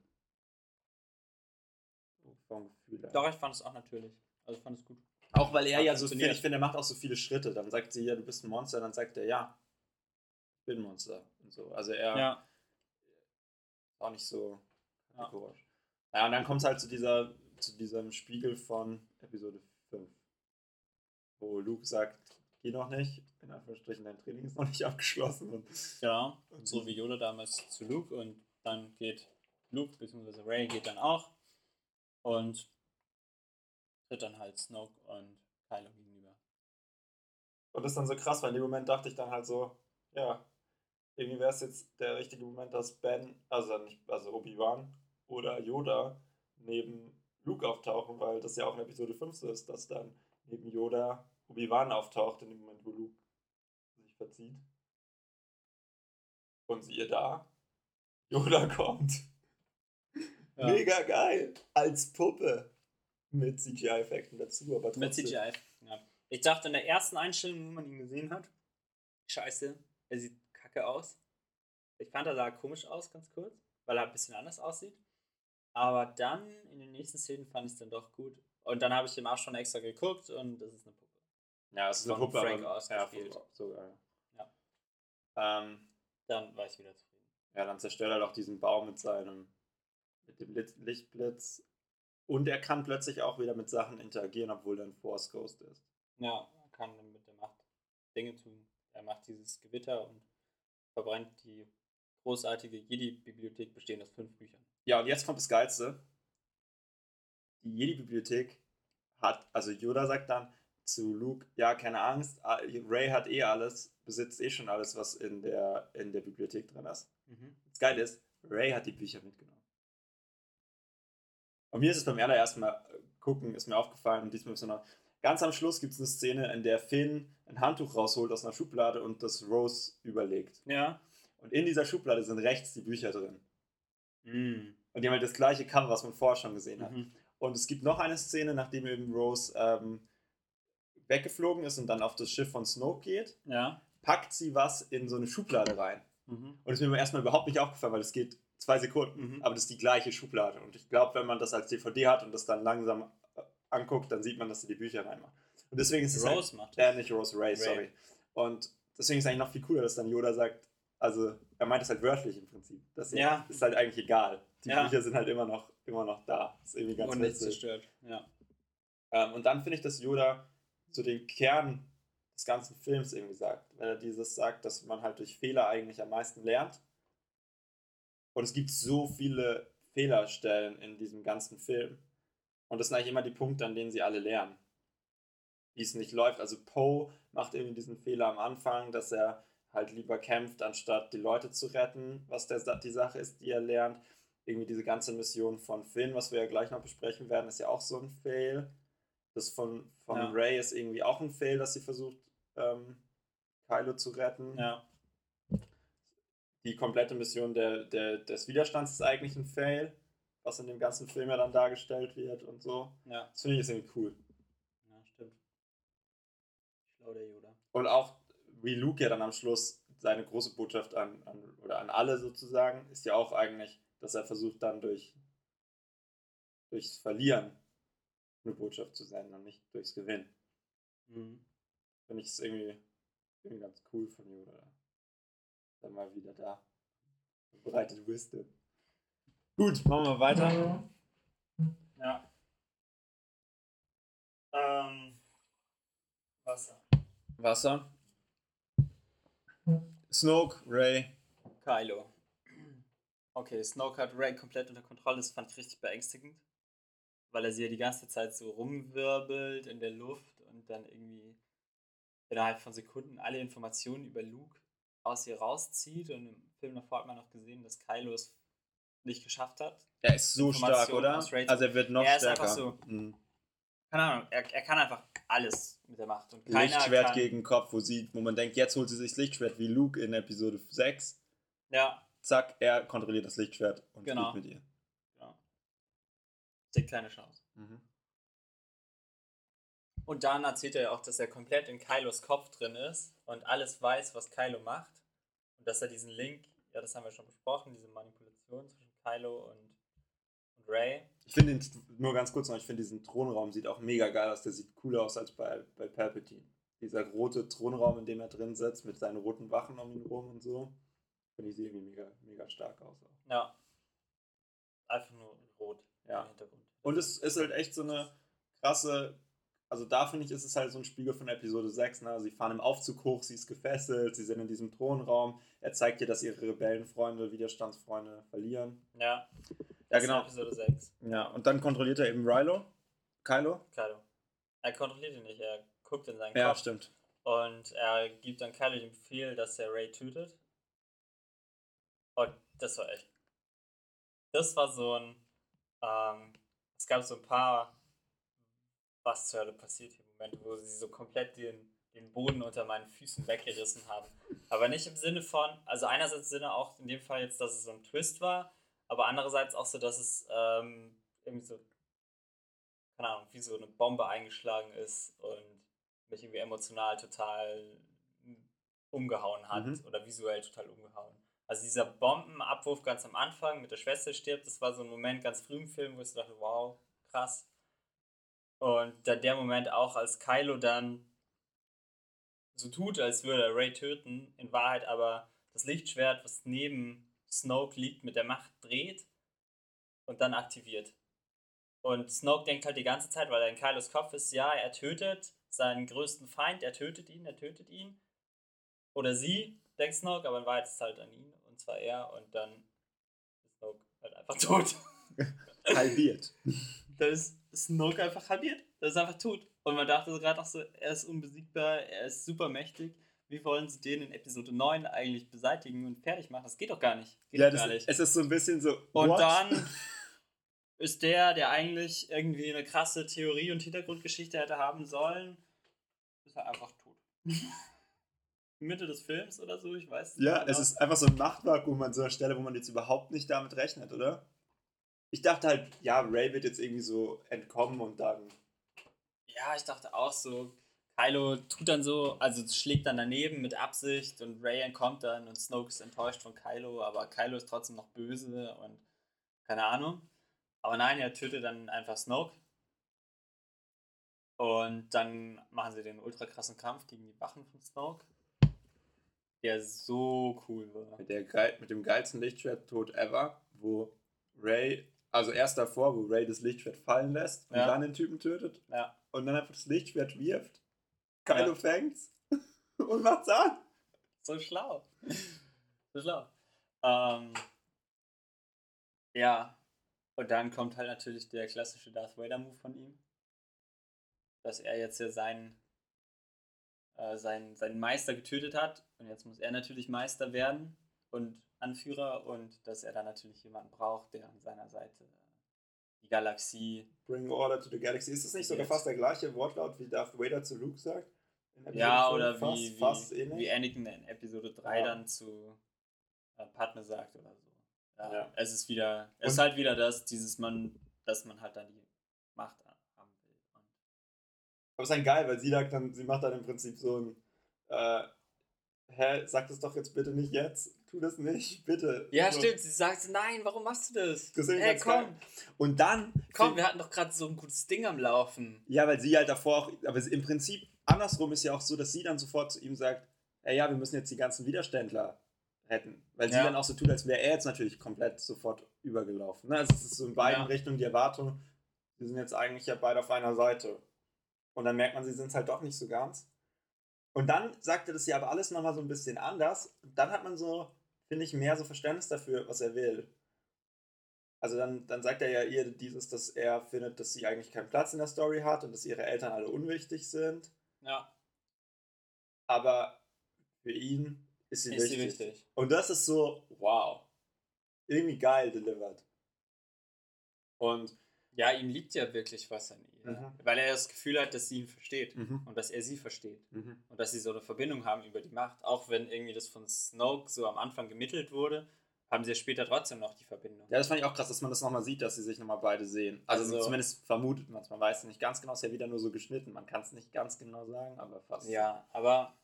Vom Gefühl her. Doch, ich fand es auch natürlich. Also ich fand es gut. Auch weil er ja so viel, ich finde, er macht auch so viele Schritte. Dann sagt sie, ja, du bist ein Monster, dann sagt er, ja, ich bin ein Monster. Und so. Also er ja. auch nicht so Ja. ja, und dann kommt es halt zu dieser, zu diesem Spiegel von Episode 5. Wo Luke sagt, geh noch nicht, in Anführungsstrichen, dein Training ist noch nicht abgeschlossen. Und, ja, und so wie Yoda damals zu Luke und dann geht Luke bzw. Ray geht dann auch und tritt dann halt Snoke und Kylo gegenüber. Und das ist dann so krass, weil in dem Moment dachte ich dann halt so, ja, irgendwie wäre es jetzt der richtige Moment, dass Ben, also nicht, also Obi-Wan oder Yoda neben Luke auftauchen, weil das ja auch in Episode 5 so ist, dass dann neben Yoda Obi-Wan auftaucht in dem Moment, wo Luke sich verzieht. Und siehe da, Yoda kommt. Ja. Mega geil. Als Puppe. Mit CGI-Effekten dazu, aber trotzdem. Mit CGI-Effekten, ja. Ich dachte in der ersten Einstellung, wo man ihn gesehen hat, scheiße, er sieht kacke aus. Ich fand, er sah komisch aus, ganz kurz, weil er ein bisschen anders aussieht. Aber dann in den nächsten Szenen fand ich es dann doch gut. Und dann habe ich dem auch schon extra geguckt und das ist eine Puppe. Ja, es ist eine Puppe. Frank aber, ausgespielt. Ja, sogar. Ja. Ähm, dann war ich wieder zufrieden. Ja, dann zerstört er doch diesen Baum mit seinem, mit dem Lichtblitz. Und er kann plötzlich auch wieder mit Sachen interagieren, obwohl er ein Force Ghost ist. Ja, er kann mit der Macht Dinge tun. Er macht dieses Gewitter und verbrennt die großartige Jedi-Bibliothek bestehend aus fünf Büchern. Ja, und jetzt kommt das Geilste. Die Jedi-Bibliothek hat, also Yoda sagt dann zu Luke, ja, keine Angst, Ray hat eh alles, besitzt eh schon alles, was in der, in der Bibliothek drin ist. Mhm. Das Geile ist, Ray hat die Bücher mitgenommen. Und mir ist es beim allerersten Mal gucken, ist mir aufgefallen, und diesmal ist es noch, Ganz am Schluss gibt es eine Szene, in der Finn ein Handtuch rausholt aus einer Schublade und das Rose überlegt. Ja. Und in dieser Schublade sind rechts die Bücher drin. Mm. Und die haben halt das gleiche Cover, was man vorher schon gesehen hat. Mhm. Und es gibt noch eine Szene, nachdem eben Rose ähm, weggeflogen ist und dann auf das Schiff von Snoke geht, Ja. packt sie was in so eine Schublade rein. Mhm. Und das ist mir erstmal überhaupt nicht aufgefallen, weil es geht zwei Sekunden, Mhm. aber das ist die gleiche Schublade. Und ich glaube, wenn man das als DVD hat und das dann langsam äh, anguckt, dann sieht man, dass sie die Bücher reinmacht. Und deswegen ist es halt, Rose macht äh, nicht Rose Ray, Ray. sorry. Und deswegen ist es eigentlich noch viel cooler, dass dann Yoda sagt, also er meint es halt wörtlich im Prinzip. Das Ja. ist halt eigentlich egal. Die Ja. Bücher sind halt immer noch, immer noch da. Das ist irgendwie ganz und nicht zerstört. Ja. Ähm, und dann finde ich, dass Yoda so den Kern des ganzen Films irgendwie sagt. Wenn er dieses sagt, dass man halt durch Fehler eigentlich am meisten lernt. Und es gibt so viele Fehlerstellen in diesem ganzen Film. Und das sind eigentlich immer die Punkte, an denen sie alle lernen. Wie es nicht läuft. Also Poe macht irgendwie diesen Fehler am Anfang, dass er halt lieber kämpft, anstatt die Leute zu retten, was der, die Sache ist, die er lernt. Irgendwie diese ganze Mission von Finn, was wir ja gleich noch besprechen werden, ist ja auch so ein Fail. Das von, von Ja. Ray ist irgendwie auch ein Fail, dass sie versucht, ähm, Kylo zu retten. Ja. Die komplette Mission der, der, des Widerstands ist eigentlich ein Fail, was in dem ganzen Film ja dann dargestellt wird und so. Ja. Das finde ich jetzt irgendwie cool. Ja, stimmt. Schlau der Yoda. Und auch wie Luke ja dann am Schluss seine große Botschaft an, an oder an alle sozusagen, ist ja auch eigentlich, dass er versucht dann durch durchs Verlieren eine Botschaft zu senden und nicht durchs Gewinnen. Mhm. Finde ich es irgendwie, irgendwie ganz cool von Yoda. Dann mal wieder da. Bereitet Wisdom. Gut, machen wir weiter. Ja. Ähm. Wasser. Wasser. Snoke, Ray. Kylo. Okay, Snoke hat Ray komplett unter Kontrolle. Das fand ich richtig beängstigend. Weil er sie ja die ganze Zeit so rumwirbelt in der Luft und dann irgendwie innerhalb von Sekunden alle Informationen über Luke aus ihr rauszieht. Und im Film davor hat man noch gesehen, dass Kylo es nicht geschafft hat. Er ist so stark, oder? Also er wird noch Er ist stärker. einfach so. Mhm. Keine Ahnung, er, er kann einfach alles mit der Macht. Und Lichtschwert kann, gegen Kopf, wo, sie, wo man denkt, jetzt holt sie sich das Lichtschwert wie Luke in Episode 6. Ja, Zack, er kontrolliert das Lichtschwert und Genau. spielt mit ihr. ja. Seht keine Chance. Mhm. Und dann erzählt er ja auch, dass er komplett in Kylos Kopf drin ist und alles weiß, was Kylo macht. Und dass er diesen Link, ja, das haben wir schon besprochen, diese Manipulation zwischen Kylo und, und Ray. Ich finde den, nur ganz kurz noch, ich finde diesen Thronraum sieht auch mega geil aus. Der sieht cooler aus als bei, bei Palpatine. Dieser rote Thronraum, in dem er drin sitzt, mit seinen roten Wachen um ihn rum und so. Finde ich sieht irgendwie mega, mega stark aus. Auch. Ja. Einfach nur rot Ja. im Hintergrund. Und es ist halt echt so eine krasse, also da finde ich, ist es halt so ein Spiegel von Episode 6. Ne? Sie fahren im Aufzug hoch, sie ist gefesselt, sie sind in diesem Thronraum. Er zeigt ihr, dass ihre Rebellenfreunde, Widerstandsfreunde verlieren. Ja. Ja, genau. Episode 6. Ja, und dann kontrolliert er eben Rilo. Kylo? Kylo. Er kontrolliert ihn nicht, er guckt in seinen Ja, Kopf. stimmt. Und er gibt dann Kylo den Befehl, dass er Ray tötet. Und das war echt. Das war so ein. Ähm, es gab so ein paar. Was zur Hölle passiert hier Momente, wo sie so komplett den, den Boden unter meinen Füßen weggerissen haben. Aber nicht im Sinne von. Also, einerseits im Sinne auch in dem Fall jetzt, dass es so ein Twist war. Aber andererseits auch so, dass es ähm, irgendwie so. Keine Ahnung, wie so eine Bombe eingeschlagen ist und mich irgendwie emotional total umgehauen hat Mhm. oder visuell total umgehauen. Also dieser Bombenabwurf ganz am Anfang mit der Schwester stirbt, das war so ein Moment ganz früh im Film, wo ich so dachte, wow, krass. Und dann der Moment auch, als Kylo dann so tut, als würde er Ray töten, in Wahrheit aber das Lichtschwert, was neben Snoke liegt, mit der Macht dreht und dann aktiviert. Und Snoke denkt halt die ganze Zeit, weil er in Kylos Kopf ist, ja, er tötet seinen größten Feind, er tötet ihn, er tötet ihn. Oder sie, denkt Snoke, aber in Wahrheit ist es halt an ihn, und zwar er, und dann ist Snoke halt einfach tot. Halbiert. da ist Snoke einfach halbiert. Das ist einfach tot. Und man dachte so gerade auch so, er ist unbesiegbar, er ist super mächtig. Wie wollen sie den in Episode 9 eigentlich beseitigen und fertig machen? Das geht doch gar nicht. Geht Ja, das, nicht. es ist so ein bisschen so. Und what? dann ist der, der eigentlich irgendwie eine krasse Theorie und Hintergrundgeschichte hätte haben sollen, ist er einfach tot. Mitte des Films oder so, ich weiß Ja, nicht es genau. ist einfach so ein Machtvakuum an so einer Stelle, wo man jetzt überhaupt nicht damit rechnet, oder? Ich dachte halt, ja, Ray wird jetzt irgendwie so entkommen und dann. Ja, ich dachte auch so, Kylo tut dann so, also schlägt dann daneben mit Absicht und Ray entkommt dann und Snoke ist enttäuscht von Kylo, aber Kylo ist trotzdem noch böse und keine Ahnung. Aber nein, er tötet dann einfach Snoke. Und dann machen sie den ultra krassen Kampf gegen die Wachen von Snoke. Der so cool war. Mit, der, geil- mit dem geilsten Lichtschwert-Tod ever, wo Ray, also erst davor, wo Ray das Lichtschwert fallen lässt und Ja. dann den Typen tötet Ja. und dann einfach das Lichtschwert wirft. Kylo Ja. fängt's und macht's an. So schlau. So schlau. Ähm, ja. Und dann kommt halt natürlich der klassische Darth Vader-Move von ihm. Dass er jetzt ja seinen, äh, seinen, seinen Meister getötet hat. Und jetzt muss er natürlich Meister werden und Anführer. Und dass er dann natürlich jemanden braucht, der an seiner Seite die Galaxie. Bring Order to the Galaxy. Ist das nicht sogar fast der gleiche Wortlaut, wie Darth Vader zu Luke sagt? Ja, oder fast, wie, fast wie, wie Anakin in Episode 3 Ja. dann zu äh, Padme sagt oder so. Ja, Ja. Es ist wieder, es Und- ist halt wieder das, dieses man, dass man halt dann die Macht haben will. Und Aber es ist halt geil, weil sie sagt dann, sie macht dann im Prinzip so ein, äh, hä, sag das doch jetzt bitte nicht jetzt, tu das nicht, bitte. ja, so. stimmt. Sie sagt, nein, warum machst du das? Das ist Ey, ganz komm, geil. Und dann, komm, wir hatten doch gerade so ein gutes Ding am Laufen. ja, weil sie halt davor auch, aber im Prinzip andersrum ist ja auch so, dass sie dann sofort zu ihm sagt, ey, ja, wir müssen jetzt die ganzen Widerständler retten. Weil sie Ja. dann auch so tut, als wäre er jetzt natürlich komplett sofort übergelaufen. Ne? Also es ist so in beiden Ja. Richtungen die Erwartung, wir sind jetzt eigentlich ja beide auf einer Seite. Und dann merkt man, sie sind es halt doch nicht so ganz. Und dann sagt er das ja aber alles nochmal so ein bisschen anders. Und dann hat man so, finde ich, mehr so Verständnis dafür, was er will. Also dann, dann sagt er ja ihr dieses, dass er findet, dass sie eigentlich keinen Platz in der Story hat und dass ihre Eltern alle unwichtig sind. Ja, Aber für ihn ist sie, ist sie wichtig. wichtig. Und das ist so, wow. Irgendwie geil delivered. Und Ja, ihm liegt ja wirklich was an ihr. Mhm. Weil er das Gefühl hat, dass sie ihn versteht. Mhm. Und dass er sie versteht. Mhm. Und dass sie so eine Verbindung haben über die Macht. Auch wenn irgendwie das von Snoke so am Anfang gemittelt wurde, haben sie ja später trotzdem noch die Verbindung. Ja, das fand ich auch krass, dass man das nochmal sieht, dass sie sich nochmal beide sehen. Also, Also- zumindest vermutet man es. Man weiß es nicht ganz genau, ist ja wieder nur so geschnitten. Man kann es nicht ganz genau sagen, aber fast. Ja, aber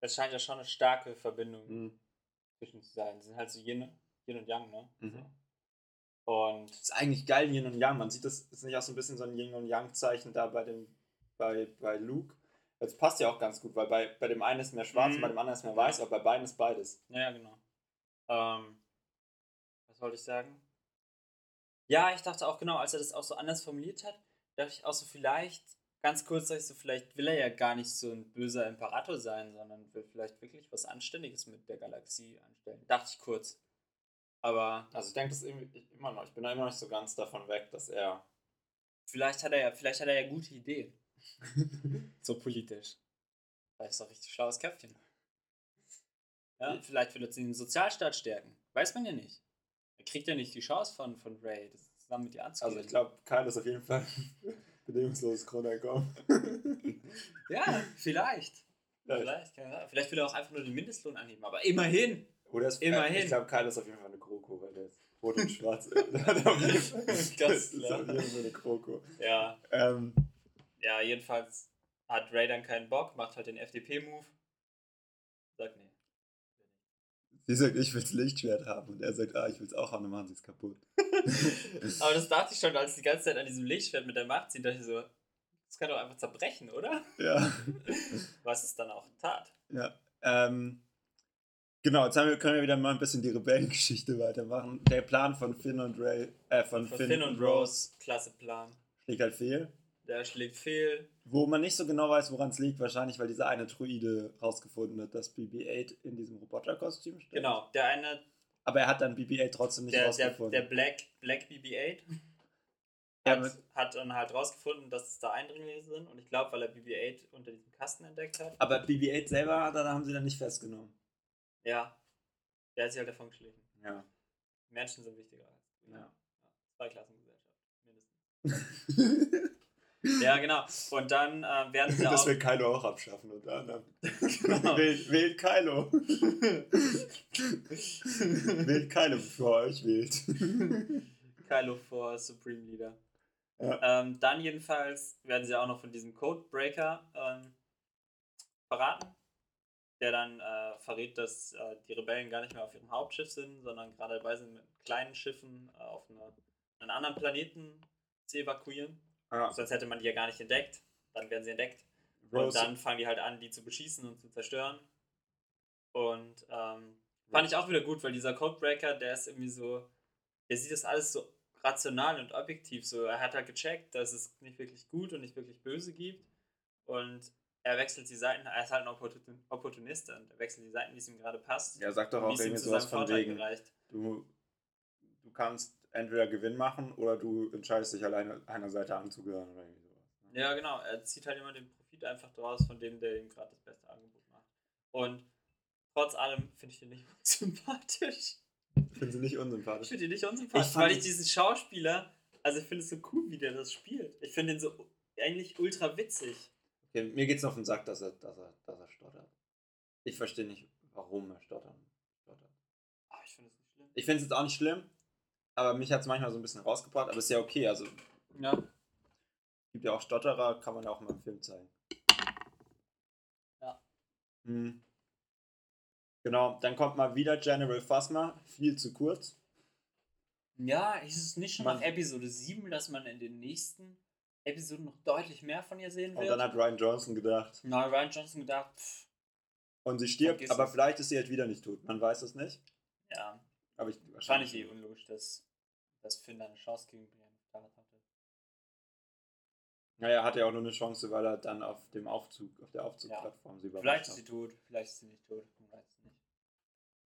es scheint ja schon eine starke Verbindung Mhm. zwischen zu sein. Sie sind halt so Yin, Yin und Yang, ne? Mhm. Und Das ist eigentlich geil, Yin und Yang. Man sieht das, ist nicht auch so ein bisschen so ein Yin und Yang-Zeichen da bei dem, bei, bei Luke. Das passt ja auch ganz gut, weil bei, bei dem einen ist mehr schwarz Mhm. und bei dem anderen ist mehr weiß, aber bei beiden ist beides. Ja, ja, genau. Ähm, was wollte ich sagen? Ja, ich dachte auch genau, als er das auch so anders formuliert hat, dachte ich auch so vielleicht, ganz kurz dachte ich so, vielleicht will er ja gar nicht so ein böser Imperator sein, sondern will vielleicht wirklich was Anständiges mit der Galaxie anstellen. Dachte ich kurz. Aber Also ich denke das irgendwie immer noch. Ich bin da immer noch nicht so ganz davon weg, dass er. vielleicht hat er ja, vielleicht hat er ja gute Ideen. so politisch. Vielleicht ist ein richtig schlaues Köpfchen. Ja, vielleicht will er den Sozialstaat stärken. Weiß man ja nicht. Er kriegt ja nicht die Chance von, von Ray, das zusammen mit ihr anzugehen. Also ich glaube, Kyle ist auf jeden Fall bedingungsloses Grundeinkommen. Ja, vielleicht. Vielleicht, keine Ahnung. vielleicht will er auch einfach nur den Mindestlohn anheben, aber immerhin. Oder ist, Immerhin. Ich glaube, Kyle ist auf jeden Fall eine Kroko, weil der ist rot und schwarz. Das ist klar. auf jeden Fall eine Kroko. Ja, Ähm, ja, jedenfalls hat Ray dann keinen Bock, macht halt den FDP-Move. Sagt nee. Sie sagt, ich will das Lichtschwert haben. Und er sagt, ah, ich will es auch haben, dann machen sie es kaputt. Aber das dachte ich schon, als die ganze Zeit an diesem Lichtschwert mit der Macht zieht, dachte ich so, das kann doch einfach zerbrechen, oder? Ja. Was es dann auch tat. Ja. Ähm, genau, jetzt wir, können wir wieder mal ein bisschen die Rebellengeschichte weitermachen. Der Plan von Finn und Ray, äh, von, Von Finn, und Rose, klasse Plan. schlägt halt fehl. Der schlägt fehl. Wo man nicht so genau weiß, woran es liegt, wahrscheinlich, weil dieser eine Druide rausgefunden hat, dass BB-8 in diesem Roboterkostüm steht. Genau, der eine, Aber er hat dann BB-8 trotzdem nicht der, der, rausgefunden. der Black, Black BB-8 Ja, hat, hat dann halt rausgefunden, dass es da Eindringlinge sind. Und ich glaube, weil er BB-8 unter diesem Kasten entdeckt hat. aber BB-8 selber hat, er- da haben sie dann nicht festgenommen. Ja, der hat sich halt davon geschlichen. Ja. Menschen sind wichtiger als du. Ja. Zweiklassengesellschaft, mindestens. Ja, genau. Und dann äh, werden sie das auch... will Kylo auch abschaffen, unter anderem. Genau. wählt, wählt Kylo. wählt Kylo, bevor ihr euch wählt. Kylo vor Supreme Leader. Ja. Ähm, dann jedenfalls werden sie auch noch von diesem Codebreaker ähm, verraten, der dann äh, verrät, dass äh, die Rebellen gar nicht mehr auf ihrem Hauptschiff sind, sondern gerade dabei sind, mit kleinen Schiffen äh, auf eine, einen anderen Planeten zu evakuieren. Ja. Sonst hätte man die ja gar nicht entdeckt. Dann werden sie entdeckt. Und Rose, dann fangen die halt an, die zu beschießen und zu zerstören. Und ähm, fand ich auch wieder gut, weil dieser Codebreaker, der ist irgendwie so, der sieht das alles so rational und objektiv. So, er hat halt gecheckt, dass es nicht wirklich gut und nicht wirklich böse gibt. Und er wechselt die Seiten, er ist halt ein Opportun- Opportunist und er wechselt die Seiten, wie es ihm gerade passt. ja, sag doch und auch irgendwie sowas von wegen, gereicht. du, du kannst entweder Gewinn machen oder du entscheidest dich alleine einer Seite anzugehören oder irgendwie sowas. ne? Ja, genau. Er zieht halt immer den Profit einfach draus von dem, der ihm gerade das beste Angebot macht. Und trotz allem finde ich ihn nicht sympathisch. Ich finde sie nicht Ich unsympathisch. finde ihn nicht unsympathisch, Ich weil ich diesen Schauspieler, also ich finde es so cool, wie der das spielt. Ich finde ihn so eigentlich ultra witzig. Okay, mir geht's noch auf den Sack, dass er, dass er, dass er stottert. Ich verstehe nicht, warum er stottern, stottert. Ah, ich finde es nicht schlimm. Ich finde es jetzt auch nicht schlimm, aber mich hat es manchmal so ein bisschen rausgebracht, aber ist ja okay. Also Ja. gibt ja auch Stotterer, kann man ja auch mal im Film zeigen. Ja. Hm. Genau, dann kommt mal wieder General Phasma, viel zu kurz. Ja, ist es nicht schon Man- nach Episode 7, dass man in den nächsten Episoden noch deutlich mehr von ihr sehen Und wird? dann hat Ryan Johnson gedacht. Na, Ryan Johnson gedacht, pff, Und sie stirbt, aber vielleicht ist sie halt wieder nicht tot. Man weiß es nicht. ja, Aber ich wahrscheinlich. ich eh unlogisch, dass, dass Finn eine Chance gegen Brienne of Tarth hatte. Naja, hat er auch nur eine Chance, weil er dann auf dem Aufzug, auf der Aufzugplattform sie überrascht Vielleicht ist sie tot, vielleicht ist sie nicht tot, man weiß es nicht.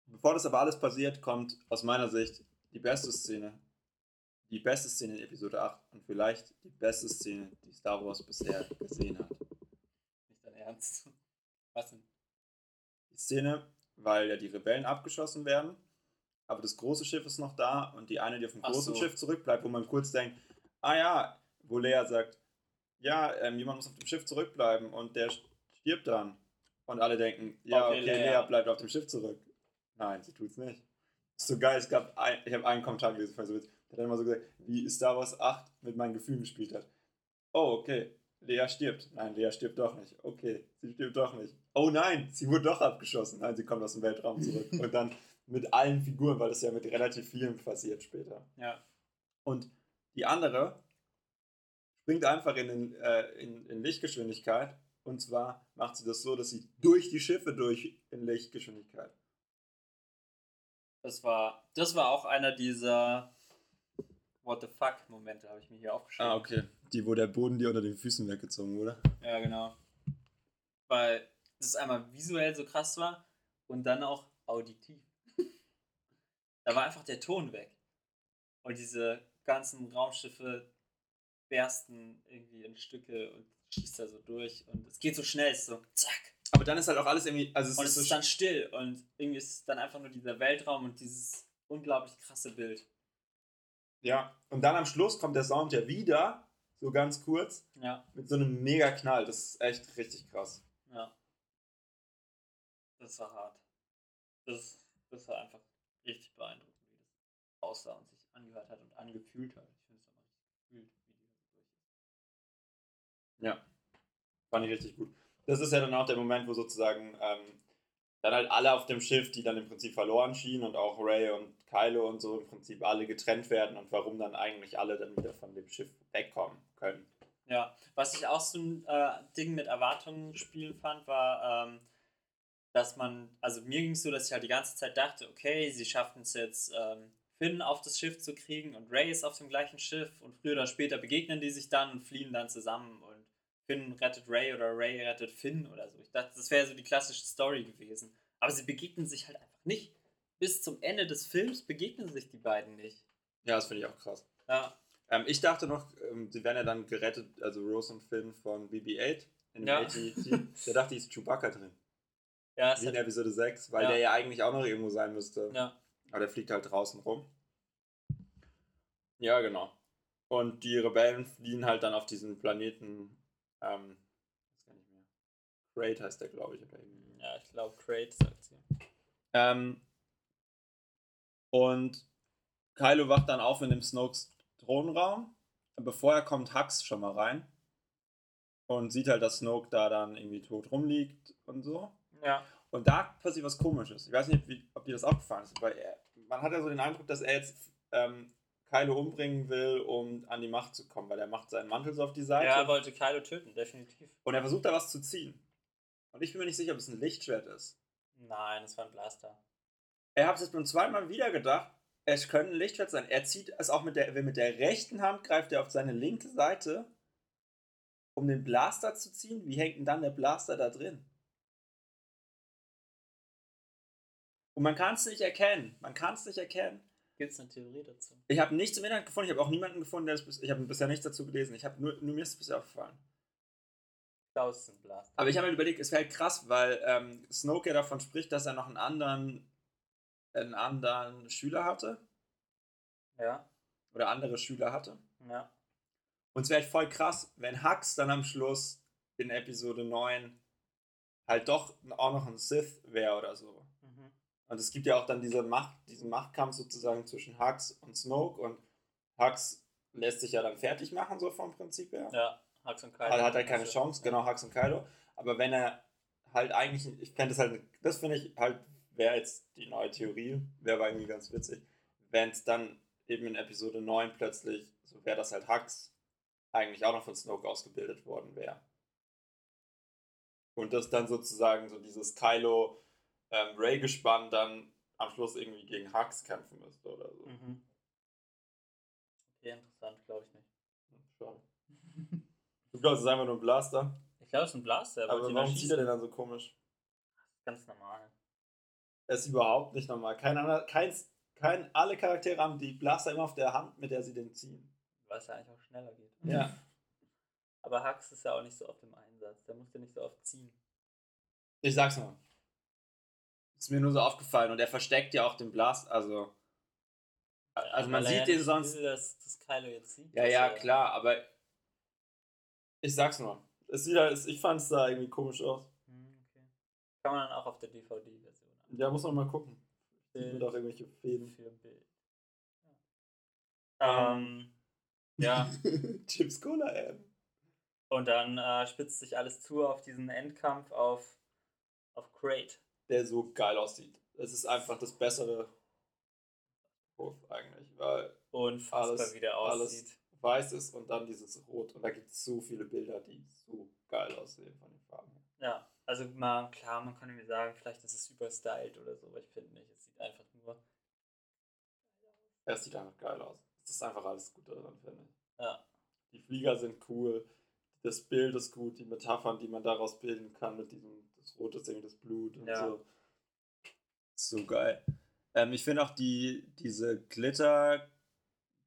Bevor das aber alles passiert, kommt aus meiner Sicht die beste Szene. Die beste Szene in Episode 8 und vielleicht die beste Szene, die Star Wars bisher gesehen hat. Nicht dein Ernst. Was denn? Die Szene, weil ja die Rebellen abgeschossen werden, aber das große Schiff ist noch da und die eine, die auf dem großen so. Schiff zurückbleibt, wo man kurz denkt, ah ja, wo Lea sagt, ja, ähm, jemand muss auf dem Schiff zurückbleiben und der stirbt dann. Und alle denken, ja, Okay, okay, Lea. Lea bleibt auf dem Schiff zurück. Nein, sie tut's nicht. ist so geil, es gab ein, ich habe einen Kommentar gelesen, ich so witzig. der hat immer so gesagt, wie Star Wars 8 mit meinen Gefühlen gespielt hat. Oh, okay, Lea stirbt. Nein, Lea stirbt doch nicht. Okay, sie stirbt doch nicht. Oh nein, sie wurde doch abgeschossen. Nein, sie kommt aus dem Weltraum zurück. Und dann mit allen Figuren, weil das ja mit relativ vielen passiert später. Ja. Und die andere springt einfach in, den, äh, in, in Lichtgeschwindigkeit. Und zwar macht sie das so, dass sie durch die Schiffe durch in Lichtgeschwindigkeit. Das war, das war auch einer dieser What the fuck Momente, habe ich mir hier aufgeschrieben. Ah, okay. Die, wo der Boden dir unter den Füßen weggezogen wurde. Ja, genau. Weil das einmal visuell so krass war und dann auch auditiv. Da war einfach der Ton weg. Und diese ganzen Raumschiffe bersten irgendwie in Stücke und schießt da so durch und es geht so schnell, es ist so zack. Aber dann ist halt auch alles irgendwie. Also es Und ist es so ist dann still und irgendwie ist es dann einfach nur dieser Weltraum und dieses unglaublich krasse Bild. Ja, und dann am Schluss kommt der Sound ja wieder, so ganz kurz, Ja, mit so einem mega Knall. Das ist echt richtig krass. ja. Das war hart. Das, das war einfach richtig beeindruckend, wie das aussah und sich angehört hat und angefühlt hat. Ich finde es aber richtig gefühlt, wie die so durch ist. Ja, fand ich richtig gut. Das ist ja dann auch der Moment, wo sozusagen ähm, dann halt alle auf dem Schiff, die dann im Prinzip verloren schienen und auch Ray und Kylo und so im Prinzip alle getrennt werden und warum dann eigentlich alle dann wieder von dem Schiff wegkommen können. Ja, was ich auch so ein äh, Ding mit Erwartungen spielen fand, war, ähm, dass man, also mir ging es so, dass ich halt die ganze Zeit dachte, okay, sie schaffen es jetzt, ähm, Finn auf das Schiff zu kriegen und Ray ist auf dem gleichen Schiff und früher oder später begegnen die sich dann und fliehen dann zusammen und Finn rettet Ray oder Ray rettet Finn oder so. Ich dachte, das wäre so die klassische Story gewesen. Aber sie begegnen sich halt einfach nicht. Bis zum Ende des Films begegnen sich die beiden nicht. Ja, das finde ich auch krass. Ja, Ähm, ich dachte noch, ähm, sie werden ja dann gerettet, also Rose und Finn von BB-8 in Ja. AT-Team. Da dachte ich, ist Chewbacca drin. Ja, Wie in hat, Episode 6, weil Ja. der ja eigentlich auch noch irgendwo sein müsste. ja. Aber der fliegt halt draußen rum. Ja, genau. Und die Rebellen fliehen halt dann auf diesen Planeten. Ähm, weiß gar nicht mehr. Great heißt der, glaube ich. Oder irgendwie. ja, ich glaube, Crate sagt sie. Ähm, und Kylo wacht dann auf in dem Snokes Thronraum. Bevor er kommt, Hux schon mal rein. und sieht halt, dass Snoke da dann irgendwie tot rumliegt und so. Ja. Und da passiert was Komisches. Ich weiß nicht, wie, ob dir das aufgefallen ist, weil er, man hat ja so den Eindruck, dass er jetzt ähm, Kylo umbringen will, um an die Macht zu kommen, weil er macht seinen Mantel so auf die Seite. Ja, er wollte Kylo töten, definitiv. und er versucht da was zu ziehen. Und ich bin mir nicht sicher, ob es ein Lichtschwert ist. Nein, es war ein Blaster. Er hat es jetzt beim zweiten Mal wieder gedacht, es könnte ein Lichtschwert sein. Er zieht es auch mit der, mit der rechten Hand, greift er auf seine linke Seite, um den Blaster zu ziehen. Wie hängt denn dann der Blaster da drin? Und man kann es nicht erkennen. Man kann es nicht erkennen. Gibt es eine Theorie dazu? Ich habe nichts im Internet gefunden. Ich habe auch niemanden gefunden, der das ich habe bisher nichts dazu gelesen. Ich habe nur, nur mir ist es bisher aufgefallen. Klaus ist ein Blaster. Aber ich habe mir überlegt, es wäre halt krass, weil ähm, Snoke ja davon spricht, dass er noch einen anderen, einen anderen Schüler hatte. Ja, Oder andere Schüler hatte. ja. Und es wäre halt voll krass, wenn Hux dann am Schluss in Episode 9 halt doch auch noch ein Sith wäre oder so. Und es gibt ja auch dann diese Macht, diesen Machtkampf sozusagen zwischen Hux und Snoke und Hux lässt sich ja dann fertig machen, so vom Prinzip her. Ja, Hux und Kylo. Also hat er keine Chance, genau, Hux und Kylo. Aber wenn er halt eigentlich, ich fände das halt, das finde ich halt, wäre jetzt die neue Theorie, wäre aber irgendwie ganz witzig, wenn es dann eben in Episode 9 plötzlich, so wäre das halt Hux, eigentlich auch noch von Snoke ausgebildet worden wäre. Und das dann sozusagen so dieses Kylo ähm, Ray-Gespann dann am Schluss irgendwie gegen Hux kämpfen müsste oder so. Mhm. Okay, interessant, glaube ich nicht. Schade. Du glaubst, es ist einfach nur ein Blaster. Ich glaube, es ist ein Blaster. Er Aber warum zieht er den dann so komisch? Ganz normal. Das ist überhaupt nicht normal. Kein anderer, keins, kein, alle Charaktere haben die Blaster immer auf der Hand, mit der sie den ziehen. Weil es ja eigentlich auch schneller geht. Ja. Aber Hux ist ja auch nicht so oft im Einsatz. Der musste nicht so oft ziehen. Ich sag's mal. Ist mir nur so aufgefallen und er versteckt ja auch den Blast, also. Also man sieht den sonst. will, dass, dass Kylo jetzt sieht. Ja, ja, klar, aber. Ich sag's nur. Es sieht halt, ich fand's da irgendwie komisch aus. Hm, okay. Kann man dann auch auf der DVD-Version an. Ja, muss man mal gucken. Sieht Bild man doch irgendwelche Fäden. für Bild. Ja. Ähm, ja, Chips Cola Am. und dann äh, spitzt sich alles zu auf diesen Endkampf auf, auf Crate. Der so geil aussieht. Es ist einfach das bessere Wurf eigentlich, weil Unfassbar, Alles- wie der alles- weiß ist und dann dieses Rot. Und da gibt es so viele Bilder, die so geil aussehen von den Farben. Ja, also mal, klar, man kann mir sagen, vielleicht ist es überstylt oder so, aber ich finde nicht. Es sieht einfach nur. Es sieht einfach geil aus. Es ist einfach alles gut daran, finde ich. Ja. Die Flieger sind cool, das Bild ist gut, die Metaphern, die man daraus bilden kann mit diesem, das Rot ist irgendwie das Blut und Ja. so. So geil. Ähm, ich finde auch die, diese Glitter,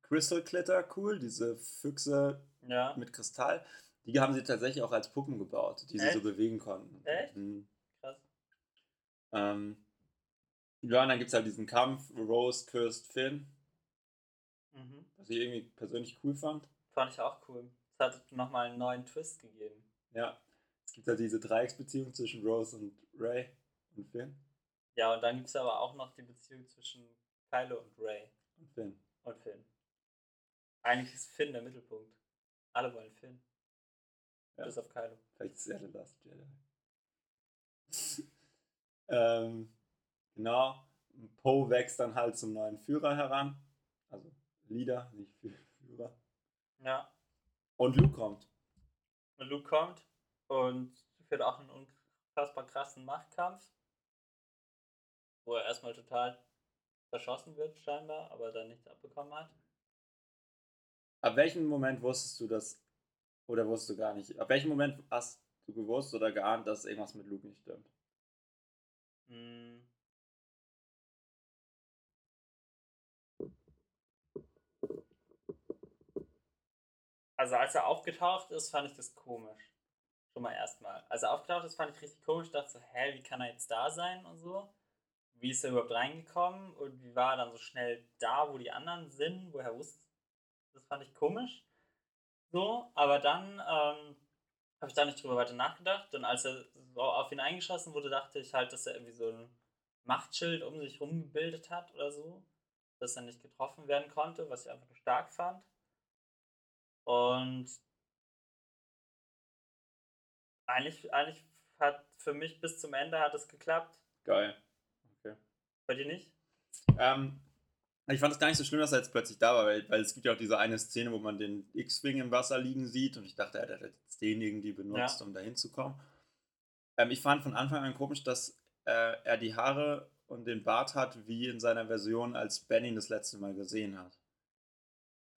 Crystal Glitter cool, diese Füchse Ja, mit Kristall. Die haben sie tatsächlich auch als Puppen gebaut, die sie so Echt? bewegen konnten. Echt? Mhm. krass. Ähm, ja, und dann gibt es halt diesen Kampf, Rose küsst Finn, Mhm. was ich irgendwie persönlich cool fand. Fand ich auch cool. Es hat nochmal einen neuen Twist gegeben. Ja. Es gibt halt diese Dreiecksbeziehung zwischen Rose und Ray und Finn. Ja, und dann gibt es aber auch noch die Beziehung zwischen Kylo und Ray Und Finn. und Finn. Eigentlich ist Finn der Mittelpunkt. Alle wollen Finn. Ja. Bis auf Kylo. Vielleicht ist er der Last Jedi. ähm, genau. Poe wächst dann halt zum neuen Führer heran. Also Leader, nicht Fü- Führer. Ja. Und Luke kommt. Und Luke kommt und führt auch einen unfassbar krassen Machtkampf. Wo er erstmal total verschossen wird, scheinbar, aber dann nichts abbekommen hat. Ab welchem Moment wusstest du das? Oder wusstest du gar nicht? Ab welchem Moment hast du gewusst oder geahnt, dass irgendwas mit Luke nicht stimmt? Hm. Also als er aufgetaucht ist, fand ich das komisch. Schon mal erstmal. Als er aufgetaucht ist, fand ich richtig komisch. Ich dachte so, hä, wie kann er jetzt da sein und so? Wie ist er überhaupt reingekommen und wie war er dann so schnell da, wo die anderen sind? Woher wusste Das fand ich komisch. So, aber dann ähm, habe ich da nicht drüber weiter nachgedacht. Und als er so auf ihn eingeschossen wurde, dachte ich halt, dass er irgendwie so ein Machtschild um sich rum gebildet hat oder so. Dass er nicht getroffen werden konnte, was ich einfach nur stark fand. Und Eigentlich, eigentlich hat für mich bis zum Ende hat es geklappt. Geil. Okay. Bei dir nicht? Ähm, ich fand es gar nicht so schlimm, dass er jetzt plötzlich da war, weil, weil es gibt ja auch diese eine Szene, wo man den X-Wing im Wasser liegen sieht und ich dachte, er hätte jetzt den irgendwie benutzt, Ja. um da hinzukommen. Ähm, ich fand von Anfang an komisch, dass äh, er die Haare und den Bart hat, wie in seiner Version, als Ben ihn das letzte Mal gesehen hat.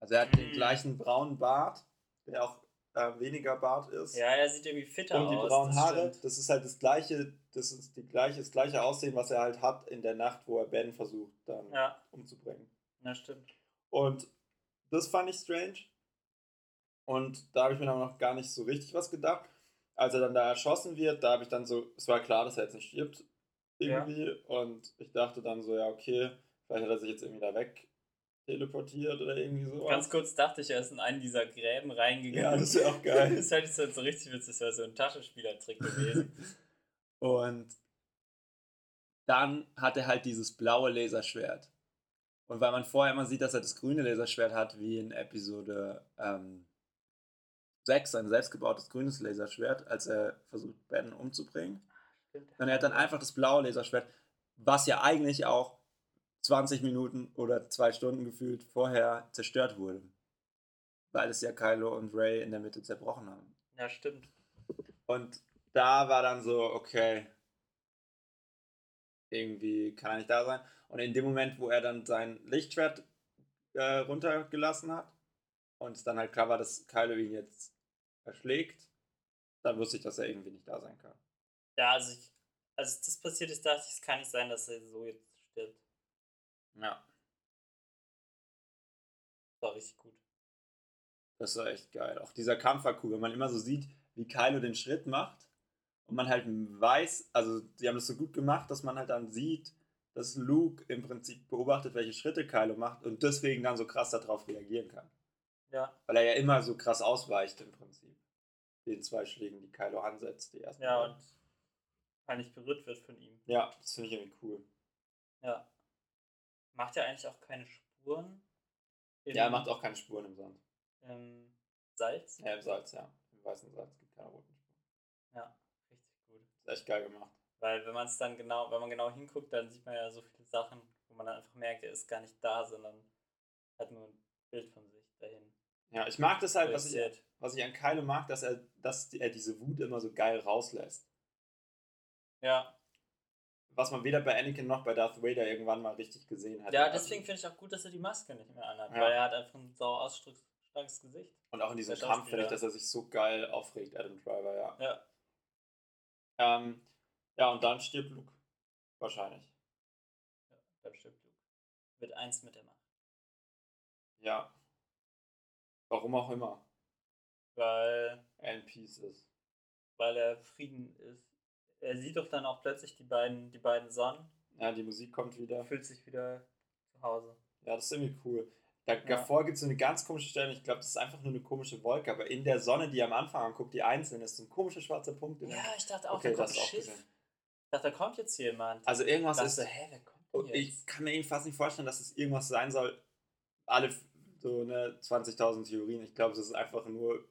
Also er hat den Mm. gleichen braunen Bart, der auch äh, weniger Bart ist. Ja, er sieht irgendwie fitter Und die aus. braunen das Haare, stimmt. das ist halt das gleiche, das ist die gleiche, das gleiche Aussehen, was er halt hat in der Nacht, wo er Ben versucht dann Ja, umzubringen. das stimmt. Und das fand ich strange. Und da habe ich mir dann noch gar nicht so richtig was gedacht. Als er dann da erschossen wird, da habe ich dann so, es war klar, dass er jetzt nicht stirbt. Irgendwie. Und ich dachte dann so, ja, okay, vielleicht hat er sich jetzt irgendwie da weg teleportiert oder irgendwie so. Ganz kurz dachte ich, er ist in einen dieser Gräben reingegangen. Ja, das wäre auch geil. das hätte ich so, so richtig witzig, das wäre so ein Taschenspielertrick gewesen. Und dann hat er halt dieses blaue Laserschwert. Und weil man vorher immer sieht, dass er das grüne Laserschwert hat, wie in Episode ähm, 6, ein selbstgebautes grünes Laserschwert, als er versucht, Ben umzubringen. Und er hat dann einfach das blaue Laserschwert, was ja eigentlich auch 20 Minuten oder zwei Stunden gefühlt vorher zerstört wurde. Weil es ja Kylo und Ray in der Mitte zerbrochen haben. Ja, stimmt. Und da war dann so, okay, irgendwie kann er nicht da sein. Und in dem Moment, wo er dann sein Lichtschwert äh, runtergelassen hat und es dann halt klar war, dass Kylo ihn jetzt erschlägt, dann wusste ich, dass er irgendwie nicht da sein kann. Ja, also ich, als das passiert ist, dachte ich, es kann nicht sein, dass er so jetzt stirbt. Ja, Das war richtig gut. das war echt geil. Auch dieser Kampf war cool, wenn man immer so sieht, wie Kylo den Schritt macht und man halt weiß, also sie haben das so gut gemacht, dass man halt dann sieht, dass Luke im Prinzip beobachtet, welche Schritte Kylo macht und deswegen dann so krass darauf reagieren kann. Ja, Weil er ja immer so krass ausweicht im Prinzip. Den zwei Schlägen, die Kylo ansetzt, die ersten. ja, beiden. und nicht berührt wird von ihm. ja, das finde ich irgendwie cool. Ja. Macht er eigentlich auch keine Spuren? Ja, er macht auch keine Spuren im Sand. im Salz? Ja, im Salz, ja. Im weißen Salz gibt keine roten Spuren. Ja, richtig gut. Ist echt geil gemacht. Weil wenn man es dann genau, wenn man genau hinguckt, dann sieht man ja so viele Sachen, wo man dann einfach merkt, er ist gar nicht da, sondern hat nur ein Bild von sich dahin. Ja, ich mag das halt, was ich, was ich an Kylo mag, dass er, dass er diese Wut immer so geil rauslässt. Ja, Was man weder bei Anakin noch bei Darth Vader irgendwann mal richtig gesehen hat. ja deswegen finde ich auch gut, dass er die Maske nicht mehr anhat, Ja. weil er hat einfach ein sau ausdrucksstarkes Gesicht. Und auch in diesem Der Kampf finde ich, dass er sich so geil aufregt, Adam Driver, ja. Ja, Ähm, ja, und dann stirbt Luke. Wahrscheinlich. ja dann stirbt Luke. Wird eins mit der Macht. Ja. Warum auch immer. Weil, er in Peace ist. weil er Frieden ist. Er sieht doch dann auch plötzlich die beiden, die beiden Sonnen. Ja, die Musik kommt wieder. Er fühlt sich wieder zu Hause. Ja, das ist irgendwie cool. Da, Davor gibt es so eine ganz komische Stelle, ich glaube, das ist einfach nur eine komische Wolke, aber in der Sonne, die am Anfang anguckt, die einzeln ist, so ein komischer schwarzer Punkt. Ja, ich dachte auch, okay, da kommt das auch Schiff. gesehen. Ich dachte, da kommt jetzt jemand. Also irgendwas ich ist. dachte, hä, wer kommt Und jetzt? ich kann mir irgendwie fast nicht vorstellen, dass es irgendwas sein soll. Alle so ne 20.000 Theorien. Ich glaube, es ist einfach nur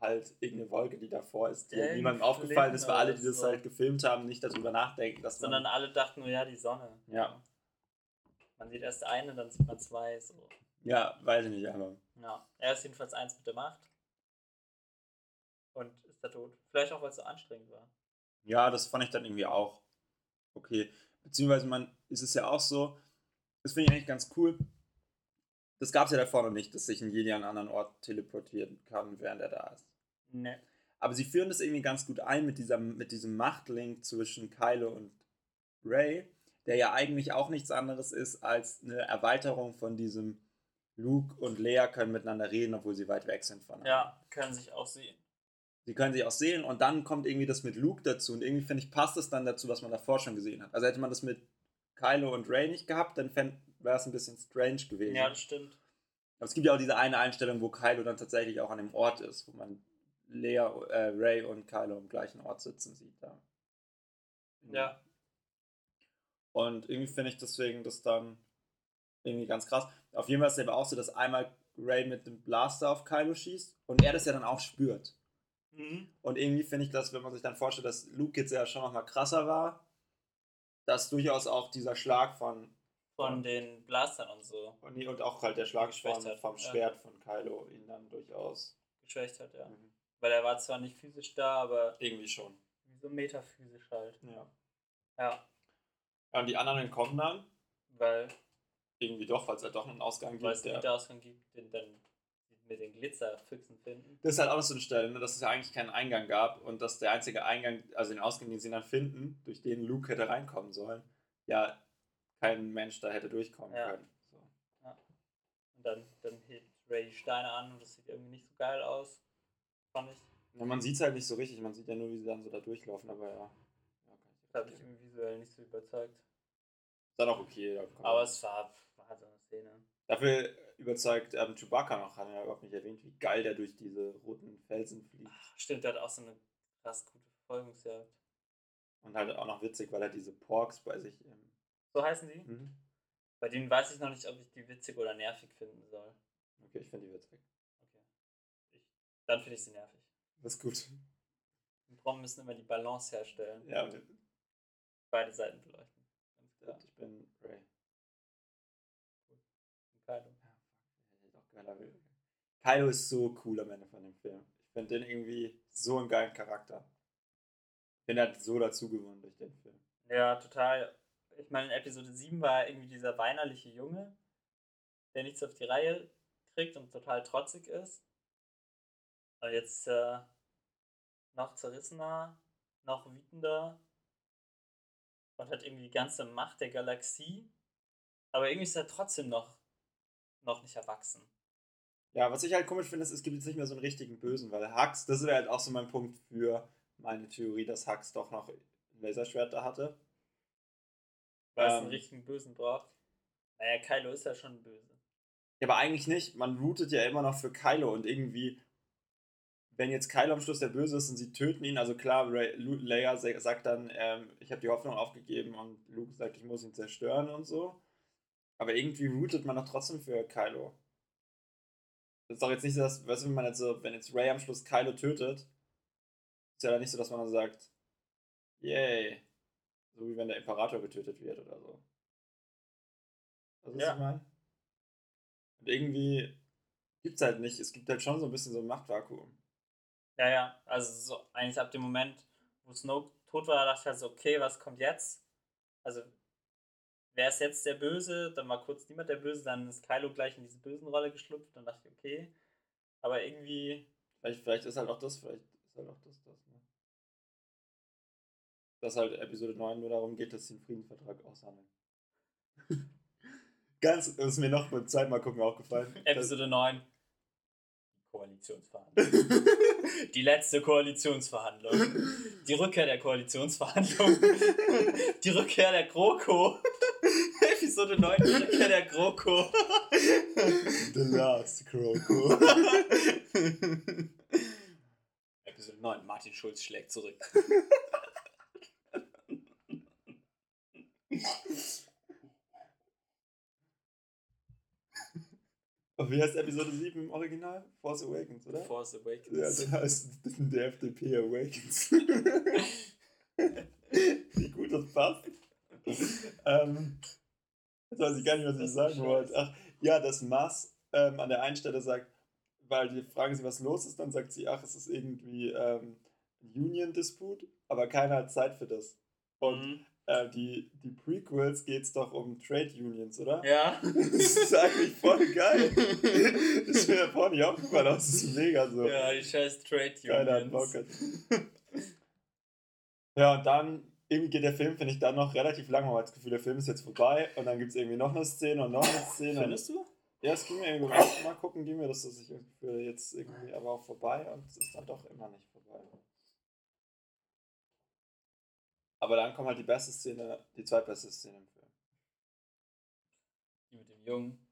halt irgendeine Wolke, die davor ist, die niemandem aufgefallen ist, weil alle, die das so. halt gefilmt haben, nicht darüber nachdenken, dass Sondern alle dachten nur, ja, die Sonne. Ja. Man sieht erst eine, dann sieht man zwei. So. Ja, weiß ich nicht, aber. Ja. Er ist jedenfalls eins mit der Macht. Und ist da tot. Vielleicht auch, weil es so anstrengend war. Ja, das fand ich dann irgendwie auch okay. Beziehungsweise man ist es ja auch so, das finde ich eigentlich ganz cool. Das gab es ja davor noch nicht, dass sich ein Jedi an einen anderen Ort teleportieren kann, während er da ist. Ne. Aber sie führen das irgendwie ganz gut ein mit, dieser, mit diesem Machtlink zwischen Kylo und Ray, der ja eigentlich auch nichts anderes ist als eine Erweiterung von diesem Luke und Leia können miteinander reden, obwohl sie weit weg sind voneinander. Ja, können sich auch sehen. Sie können sich auch sehen und dann kommt irgendwie das mit Luke dazu und irgendwie finde ich, passt es dann dazu, was man davor schon gesehen hat. Also hätte man das mit Kylo und Ray nicht gehabt, dann wäre es ein bisschen strange gewesen. Ja, das stimmt. Aber es gibt ja auch diese eine Einstellung, wo Kylo dann tatsächlich auch an dem Ort ist, wo man Lea, äh, Ray und Kylo am gleichen Ort sitzen sieht. Da. Ja. Und irgendwie finde ich deswegen das dann irgendwie ganz krass. Auf jeden Fall ist es aber auch so, dass einmal Ray mit dem Blaster auf Kylo schießt und er das ja dann auch spürt. Mhm. Und irgendwie finde ich das, wenn man sich dann vorstellt, dass Luke jetzt ja schon nochmal krasser war, dass durchaus auch dieser Schlag von Von den Blastern und so und, und auch halt der Schlag von, vom ja. Schwert von Kylo ihn dann durchaus geschwächt hat, ja. mhm. Weil er war zwar nicht physisch da, aber irgendwie schon. wie so metaphysisch halt. Ja. Ja. Und die anderen kommen dann Weil, irgendwie doch, weil es halt doch einen Ausgang weil es gibt. einen Ausgang gibt, den dann mit den Glitzerfüchsen finden. das ist halt auch noch so eine Stelle, ne, dass es ja eigentlich keinen Eingang gab und dass der einzige Eingang, also den Ausgang, den sie dann finden, durch den Luke hätte reinkommen sollen, ja kein Mensch da hätte durchkommen Ja. können. So. Und dann, dann hebt Ray die Steine an und das sieht irgendwie nicht so geil aus. Fand ich. Ja, man sieht es halt nicht so richtig, man sieht ja nur, wie sie dann so da durchlaufen, aber ja. ja kann ich Das hat mich irgendwie visuell nicht so überzeugt. Ist dann auch okay. Aber es war, war so eine Szene. Dafür überzeugt ähm, Chewbacca noch, haben wir ja überhaupt nicht erwähnt, wie geil der durch diese roten Felsen fliegt. Stimmt, der hat auch so eine krass gute Verfolgungsjagd. Und halt auch noch witzig, weil er diese Porks bei sich im. So heißen sie? Mhm. Bei denen weiß ich noch nicht, ob ich die witzig oder nervig finden soll. Okay, ich finde die witzig. Ich, dann finde ich sie nervig. Das ist gut. Die Frauen müssen immer die Balance herstellen. Ja, und Beide Seiten beleuchten. Ja, ich bin Ray. Und Kylo. Ja, ich auch geiler will. Kylo ist so cool am Ende von dem Film. Ich finde den irgendwie so einen geilen Charakter. Bin halt so dazu gewonnen durch den Film. Ja, total. Ich meine, in Episode 7 war er irgendwie dieser weinerliche Junge, der nichts auf die Reihe kriegt und total trotzig ist. Und jetzt äh, noch zerrissener, noch wütender und hat irgendwie die ganze Macht der Galaxie. Aber irgendwie ist er trotzdem noch, noch nicht erwachsen. Ja, was ich halt komisch finde, ist, es gibt jetzt nicht mehr so einen richtigen Bösen, weil Hux, das wäre halt auch so mein Punkt für meine Theorie, dass Hux doch noch ein Laserschwert da hatte. Weil es Ähm. einen richtigen Bösen braucht. Naja, Kylo ist ja schon böse. Ja, aber eigentlich nicht. Man routet ja immer noch für Kylo und irgendwie, wenn jetzt Kylo am Schluss der Böse ist und sie töten ihn, also klar, Ray, Leia sa- sagt dann, ähm, ich habe die Hoffnung aufgegeben und Luke sagt, ich muss ihn zerstören und so. Aber irgendwie routet man doch trotzdem für Kylo. Das ist doch jetzt nicht so, dass, weißt du, wenn man jetzt so, wenn jetzt Ray am Schluss Kylo tötet, ist ja dann nicht so, dass man dann sagt, yay. So wie wenn der Imperator getötet wird oder so. Also, was Ja. ich meine? Und irgendwie gibt's halt nicht, es gibt halt schon so ein bisschen so ein Machtvakuum. Ja, ja, also so eigentlich ab dem Moment, wo Snoke tot war, dachte ich halt so, okay, was kommt jetzt? Also, wer ist jetzt der Böse? Dann war kurz niemand der Böse, dann ist Kylo gleich in diese Bösenrolle geschlüpft, dann dachte ich, okay. Aber irgendwie, Vielleicht, vielleicht ist halt auch das, vielleicht ist halt auch das, das, ne? Dass halt Episode 9 nur darum geht, dass sie einen Friedensvertrag aushandeln. Ganz, das ist mir noch beim zweiten Mal gucken aufgefallen. Episode 9. Die Koalitionsverhandlung. Die letzte Koalitionsverhandlung. Die Rückkehr der Koalitionsverhandlung. Die Rückkehr der GroKo. Episode 9, die Rückkehr der GroKo. The Last Croco. Episode 9, Martin Schulz schlägt zurück. wie heißt Episode 7 im Original? Force Awakens, oder? Force Ja, Awakens. das heißt der FDP Awakens. Wie gut das passt. ähm, jetzt weiß ich gar nicht, was ich sagen wollte. Ach, ja, dass Mars ähm, an der einen Stelle sagt, weil die fragen sie, was los ist, dann sagt sie, ach, es ist irgendwie ähm, ein Union-Disput, aber keiner hat Zeit für das. Und Mhm. Äh, die, die Prequels geht es doch um Trade Unions, oder? Ja. Das ist eigentlich voll geil. Das ist mir vorhin nicht aufgefallen, aber es ist mega so. Ja, die scheiß Trade Keiner hat Bock. Unions. Ja, und dann, irgendwie geht der Film, finde ich, dann noch relativ lang. Man hat das Gefühl, der Film ist jetzt vorbei und dann gibt es irgendwie noch eine Szene und noch eine Szene. Findest du? Ja, es ging mir irgendwie, mal, mal gucken, ging mir das, dass ich jetzt irgendwie aber auch vorbei und es ist dann doch immer nicht vorbei. Aber dann kommt halt die beste Szene, die zweitbeste Szene im Film. Die mit dem Jungen.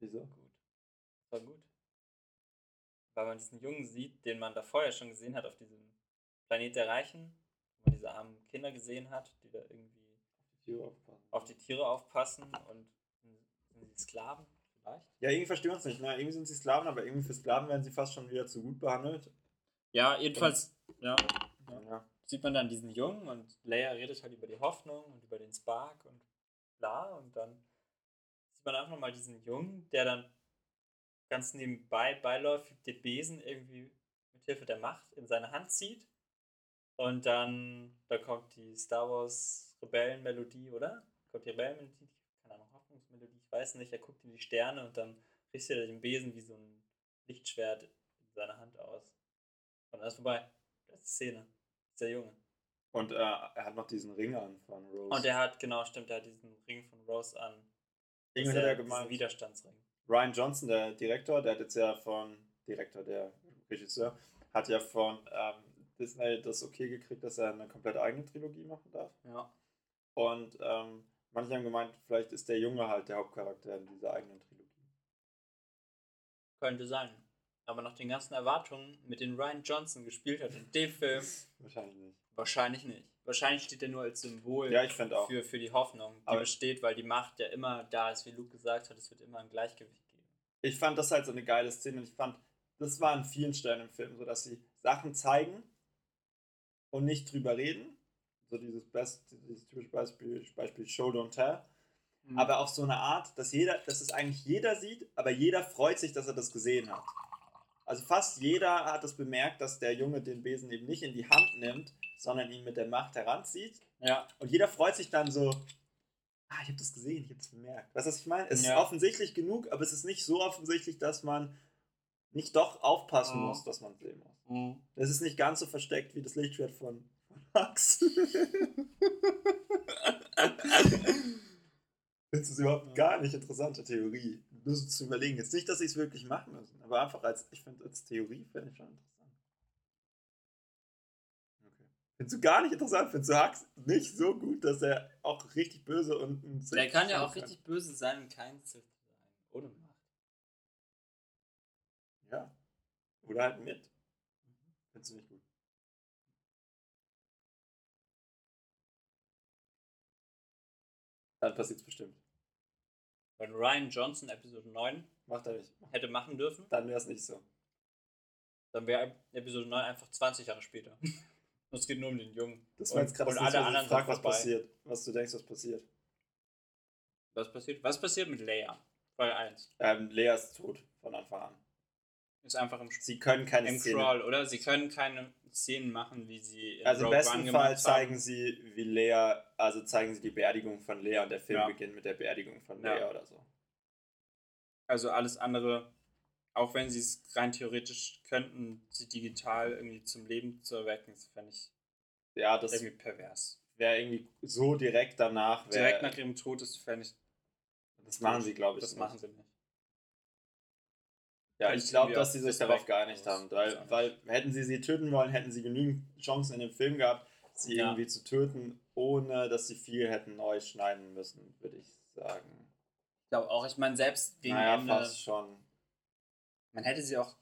Wieso? Gut. Das war gut. Weil man diesen Jungen sieht, den man da vorher schon gesehen hat auf diesem Planet der Reichen, wo man diese armen Kinder gesehen hat, die da irgendwie auf die Tiere aufpassen und sind die Sklaven vielleicht. Ja, irgendwie verstehen wir es nicht. Ne? Irgendwie sind sie Sklaven, aber irgendwie für Sklaven werden sie fast schon wieder zu gut behandelt. Ja, jedenfalls, ja, Ja. sieht man dann diesen Jungen und Leia redet halt über die Hoffnung und über den Spark und bla und dann sieht man einfach nochmal diesen Jungen, der dann ganz nebenbei beiläufig den Besen irgendwie mit Hilfe der Macht in seine Hand zieht und dann da kommt die Star Wars Rebellenmelodie, oder? Kommt die Rebellenmelodie, keine Ahnung, Hoffnungsmelodie, ich weiß nicht, er guckt in die Sterne und dann richtet er den Besen wie so ein Lichtschwert in seine Hand aus. Und ist vorbei. Das ist die Szene. Der Junge. Und äh, er hat noch diesen Ring an von Rose. Und er hat, genau, stimmt, er hat diesen Ring von Rose an. Irgendwie hat er gemeint, Widerstandsring. Ryan Johnson, der Direktor, der hat jetzt ja von, Direktor, der Regisseur, hat ja von ähm, Disney das okay gekriegt, dass er eine komplett eigene Trilogie machen darf. Ja. Und ähm, manche haben gemeint, vielleicht ist der Junge halt der Hauptcharakter in dieser eigenen Trilogie. Könnte sein. Aber nach den ganzen Erwartungen, mit denen Ryan Johnson gespielt hat in dem Film, Wahrscheinlich nicht. wahrscheinlich nicht. Wahrscheinlich steht er nur als Symbol Ja, auch. für, für die Hoffnung, die Aber- besteht, weil die Macht ja immer da ist, wie Luke gesagt hat, es wird immer ein Gleichgewicht geben. Ich fand das halt so eine geile Szene und ich fand, das war an vielen Stellen im Film so, dass sie Sachen zeigen und nicht drüber reden. So dieses, Best, dieses typische Beispiel, Beispiel Show Don't Tell. Mhm. aber auf so eine Art, dass jeder, dass es eigentlich jeder sieht, aber jeder freut sich, dass er das gesehen hat. Also fast jeder hat es bemerkt, dass der Junge den Besen eben nicht in die Hand nimmt, sondern ihn mit der Macht heranzieht. ja, Und jeder freut sich dann so, ah, ich habe das gesehen, ich habe das bemerkt. Weißt du, was ich meine? Es Ja. ist offensichtlich genug, aber es ist nicht so offensichtlich, dass man nicht doch aufpassen Mhm. muss, dass man sehen muss. Es ist nicht ganz so versteckt wie das Lichtschwert von, Max. Du es überhaupt gar nicht interessante Theorie? Nur so zu überlegen. Jetzt nicht, dass sie es wirklich machen müssen, aber einfach als, ich finde, als Theorie fände ich schon interessant. Okay. Findest du gar nicht interessant? Findest du Hux nicht so gut, dass er auch richtig böse und ein Der kann ja auch richtig böse sein und kein Sith sein. Ohne Macht. Ja. Oder halt mit. Findest du nicht gut? Dann passiert es bestimmt. Wenn Ryan Johnson Episode 9 Macht er nicht. hätte machen dürfen, Dann wäre es nicht so. dann wäre Episode 9 einfach 20 Jahre später. Und es geht nur um den Jungen. Das war Und- jetzt gerade und das alle nächste, was anderen ich frag, sind was vorbei. passiert. Was du denkst, was passiert. Was passiert? Was passiert mit Leia? Folge 1. Ähm, Lea ist tot von Anfang an. Ist einfach im, Sie können keine im Szene. Crawl, oder? Sie können keine Szenen machen, wie sie in Also im Rogue besten One Fall zeigen haben. sie, wie Lea, also zeigen sie die Beerdigung von Lea und der Film Ja. beginnt mit der Beerdigung von Ja. Lea oder so. Also alles andere, auch wenn sie es rein theoretisch könnten, sie digital irgendwie zum Leben zu erwecken, das fände ich Ja, das irgendwie pervers. wäre irgendwie so direkt danach. Wär, Direkt nach ihrem Tod ist, fände ich, das machen sie, glaube ich. das nicht. machen sie nicht. Ja, ich glaube, dass sie sich darauf geeinigt haben. Weil, weil hätten sie sie töten wollen, hätten sie genügend Chancen in dem Film gehabt, sie Ja. irgendwie zu töten, ohne dass sie viel hätten neu schneiden müssen, würde ich sagen. Ich glaube auch, ich meine, selbst gegen naja, Ende, fast schon. man hätte sie auch,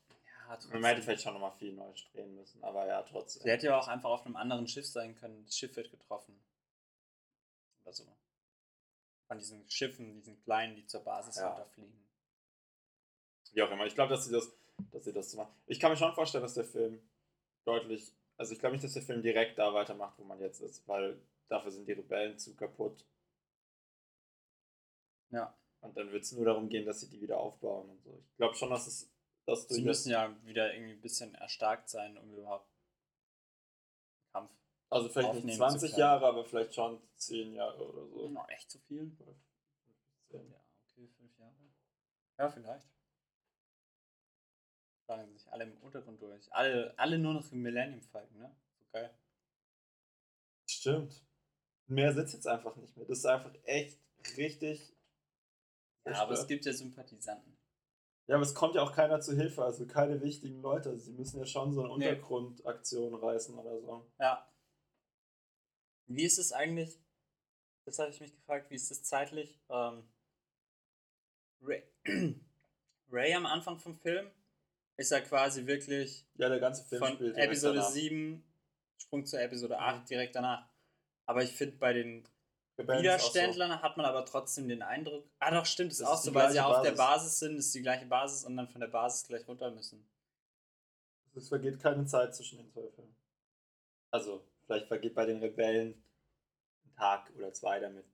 ja. Man hätte vielleicht schon nochmal viel neu drehen müssen, aber ja, trotzdem. Sie hätte ja auch einfach auf einem anderen Schiff sein können. Das Schiff wird getroffen. Oder so. Von diesen Schiffen, diesen kleinen, die zur Basis Ja. runterfliegen. Wie auch immer. Ich glaube, dass sie das, dass sie das so machen. Ich kann mir schon vorstellen, dass der Film deutlich, also ich glaube nicht, dass der Film direkt da weitermacht, wo man jetzt ist, weil dafür sind die Rebellen zu kaputt. Ja. Und dann wird es nur darum gehen, dass sie die wieder aufbauen und so. Ich glaube schon, dass es das Sie müssen ja wieder irgendwie ein bisschen erstarkt sein, um überhaupt Kampf. also vielleicht nicht aufnehmen zu 20 können. Jahre, aber vielleicht schon 10 Jahre oder so. Noch echt zu viel? Ja, okay, fünf Jahre. Ja, vielleicht. Schlagen sich alle im Untergrund durch. Alle, alle nur noch im Millennium Falcon, ne? So geil. Stimmt. Mehr sitzt jetzt einfach nicht mehr. Das ist einfach echt richtig. Ja, aber es gibt ja Sympathisanten. Ja, aber es kommt ja auch keiner zu Hilfe, also keine wichtigen Leute. Sie müssen ja schon so eine Nee. Untergrundaktion reißen oder so. Ja. Wie ist es eigentlich? Das habe ich mich gefragt, wie ist es zeitlich? Ähm, Ray, Ray am Anfang vom Film ist ja quasi wirklich Ja, der ganze Film von Episode danach. 7 Sprung zur Episode 8 Mhm. direkt danach. Aber ich finde bei den ist auch so. Widerständlern hat man aber trotzdem den Eindruck. Ah, doch, stimmt, ist auch ist die so, weil sie gleiche auf der Basis. Sind, ist die gleiche Basis und dann von der Basis gleich runter müssen. Es vergeht keine Zeit zwischen den zwei Filmen. Also, vielleicht vergeht bei den Rebellen ein Tag oder zwei damit.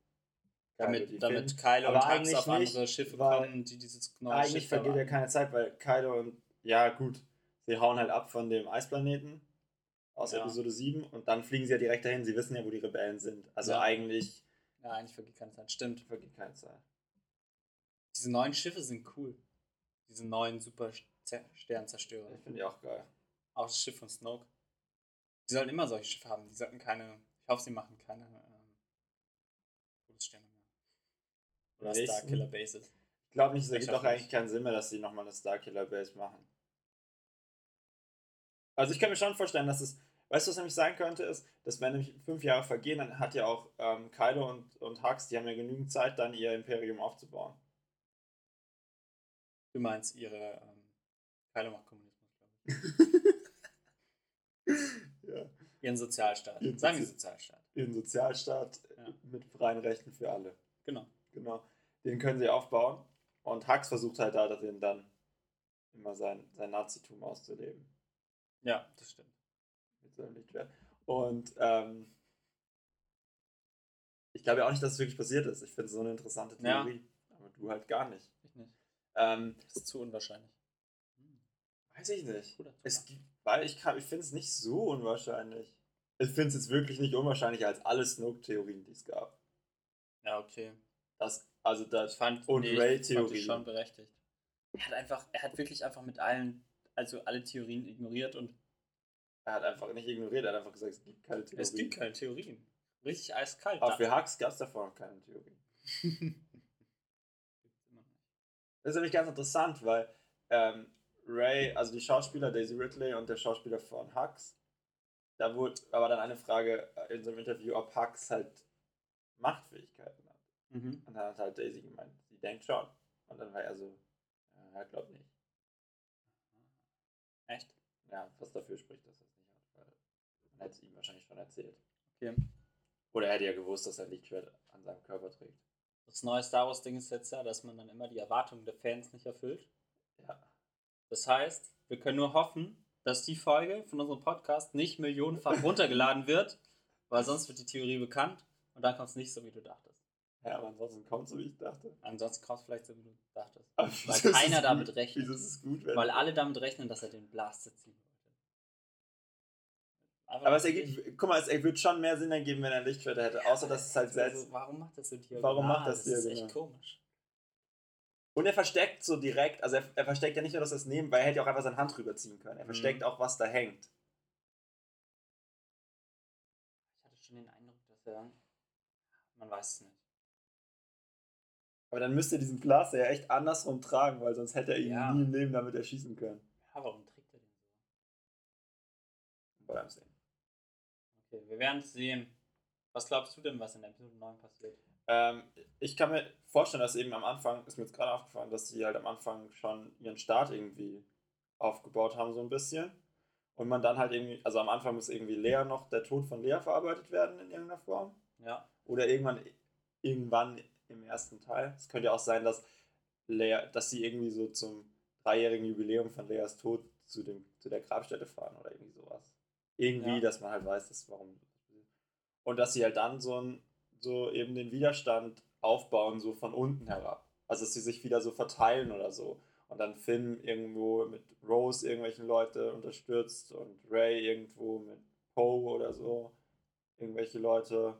Kylo Damit, damit finden. Kylo und Hux auf andere Schiffe kommen, die dieses neue Eigentlich Schiff vergeht ja keine Zeit, weil Kylo und. Ja, gut. Sie hauen halt ab von dem Eisplaneten aus Ja. Episode 7 und dann fliegen sie ja direkt dahin. Sie wissen ja, wo die Rebellen sind. Also Ja. eigentlich Ja, eigentlich vergeht keine Zeit. Stimmt. vergeht keine Zeit. Diese neuen Schiffe sind cool. Diese neuen super Ster- Sternzerstörer. Ich finde die auch geil. Auch das Schiff von Snoke. Die sollten immer solche Schiffe haben. Die sollten keine. Ich hoffe, sie machen keine ähm, Todessterne mehr. Oder Starkiller Bases. Ich glaube nicht, es ergibt doch eigentlich keinen Sinn mehr, dass sie nochmal eine Starkiller Base machen. Also ich kann mir schon vorstellen, dass es, weißt du, was nämlich sein könnte, ist, dass wenn nämlich fünf Jahre vergehen, dann hat ja auch ähm, Kylo und, und Hux, die haben ja genügend Zeit, dann ihr Imperium aufzubauen. Du meinst ihre ähm, Kylo macht Kommunismus, glaube ich. ja. Ihren Sozialstaat. Ihren Sagen wir Sozi- Sozialstaat. Ihren Sozialstaat Ja. mit freien Rechten für alle. Genau. Genau. Den können sie aufbauen. Und Hux versucht halt da darin dann immer sein, sein Nazitum auszuleben. Ja, das stimmt. mit seinem Lichtschwert. Und ähm, ich glaube ja auch nicht, dass es wirklich passiert ist. Ich finde es so eine interessante Ja. Theorie. Aber du halt gar nicht. Ich nicht. Ähm, Das ist zu unwahrscheinlich. Hm. weiß ich nicht. Es gibt, weil ich, kann- ich finde es nicht so unwahrscheinlich. Ich finde es jetzt wirklich nicht unwahrscheinlicher als alle Snoke-Theorien, die es gab. Ja, okay. Das, also Ich das, fand, Und nee, ich fand Ray-Theorie. die schon berechtigt. Er hat einfach, er hat wirklich einfach mit allen, also alle Theorien ignoriert und er hat einfach nicht ignoriert, er hat einfach gesagt, es gibt keine Theorien. es gibt keine Theorien. Richtig eiskalt. Aber für Hux gab es davor noch keine Theorien. Das ist nämlich ganz interessant, weil ähm, Ray, also die Schauspieler Daisy Ridley und der Schauspieler von Hux, da wurde aber dann eine Frage in so einem Interview, ob Hux halt Machtfähigkeiten hat. Mhm. Und dann hat halt Daisy gemeint, sie denkt schon. Und dann war er so, er glaubt nicht. Echt? Ja, was dafür spricht, dass er es nicht hat, weil man hätte es ihm wahrscheinlich schon erzählt. Okay. Oder er hätte ja gewusst, dass er Lichtschwert an seinem Körper trägt. Das neue Star Wars Ding ist jetzt ja, dass man dann immer die Erwartungen der Fans nicht erfüllt. Ja. Das heißt, wir können nur hoffen, dass die Folge von unserem Podcast nicht millionenfach runtergeladen wird, weil sonst wird die Theorie bekannt und dann kommt es nicht so, wie du dachtest. Ja, aber ansonsten kommt so, wie ich dachte. Ansonsten kommt es vielleicht so, wie du dachtest. Aber Weil ist keiner damit gut? rechnet. Wieso ist es gut, wenn Weil alle damit rechnen, dass er den Blaster ziehen wollte. Einfach Aber es ergibt, guck mal, es würde schon mehr Sinn ergeben, wenn er ein Lichtschwert hätte, außer dass es halt Also, selbst. warum macht das so diagonal? Warum macht das Das ist diagonal? echt komisch. Und er versteckt so direkt, also er, er versteckt ja nicht nur, dass er es nehmen, weil er hätte ja auch einfach seine Hand rüberziehen können. Er Mhm. versteckt auch, was da hängt. Ich hatte schon den Eindruck, dass er. Man weiß es nicht. Aber dann müsste er diesen Blaster ja echt andersrum tragen, weil sonst hätte er ihn Ja. nie im Leben damit erschießen können. Ja, warum trägt er den so? Beim Sehen. Okay, wir werden es sehen. Was glaubst du denn, was in Episode 9 passiert? Ähm, ich kann mir vorstellen, dass eben am Anfang, ist mir jetzt gerade aufgefallen, dass sie halt am Anfang schon ihren Start irgendwie aufgebaut haben, so ein bisschen. Und man dann halt irgendwie, also am Anfang muss irgendwie Lea noch, der Tod von Lea verarbeitet werden in irgendeiner Form. Ja. Oder irgendwann, irgendwann im ersten Teil. Es könnte ja auch sein, dass Lea, dass sie irgendwie so zum dreijährigen Jubiläum von Leas Tod zu, dem, zu der Grabstätte fahren oder irgendwie sowas. Irgendwie, Ja. dass man halt weiß, dass warum. Und dass sie halt dann so, ein, so eben den Widerstand aufbauen, so von unten herab. Also dass sie sich wieder so verteilen oder so. Und dann Finn irgendwo mit Rose irgendwelchen Leute unterstützt und Ray irgendwo mit Poe oder so irgendwelche Leute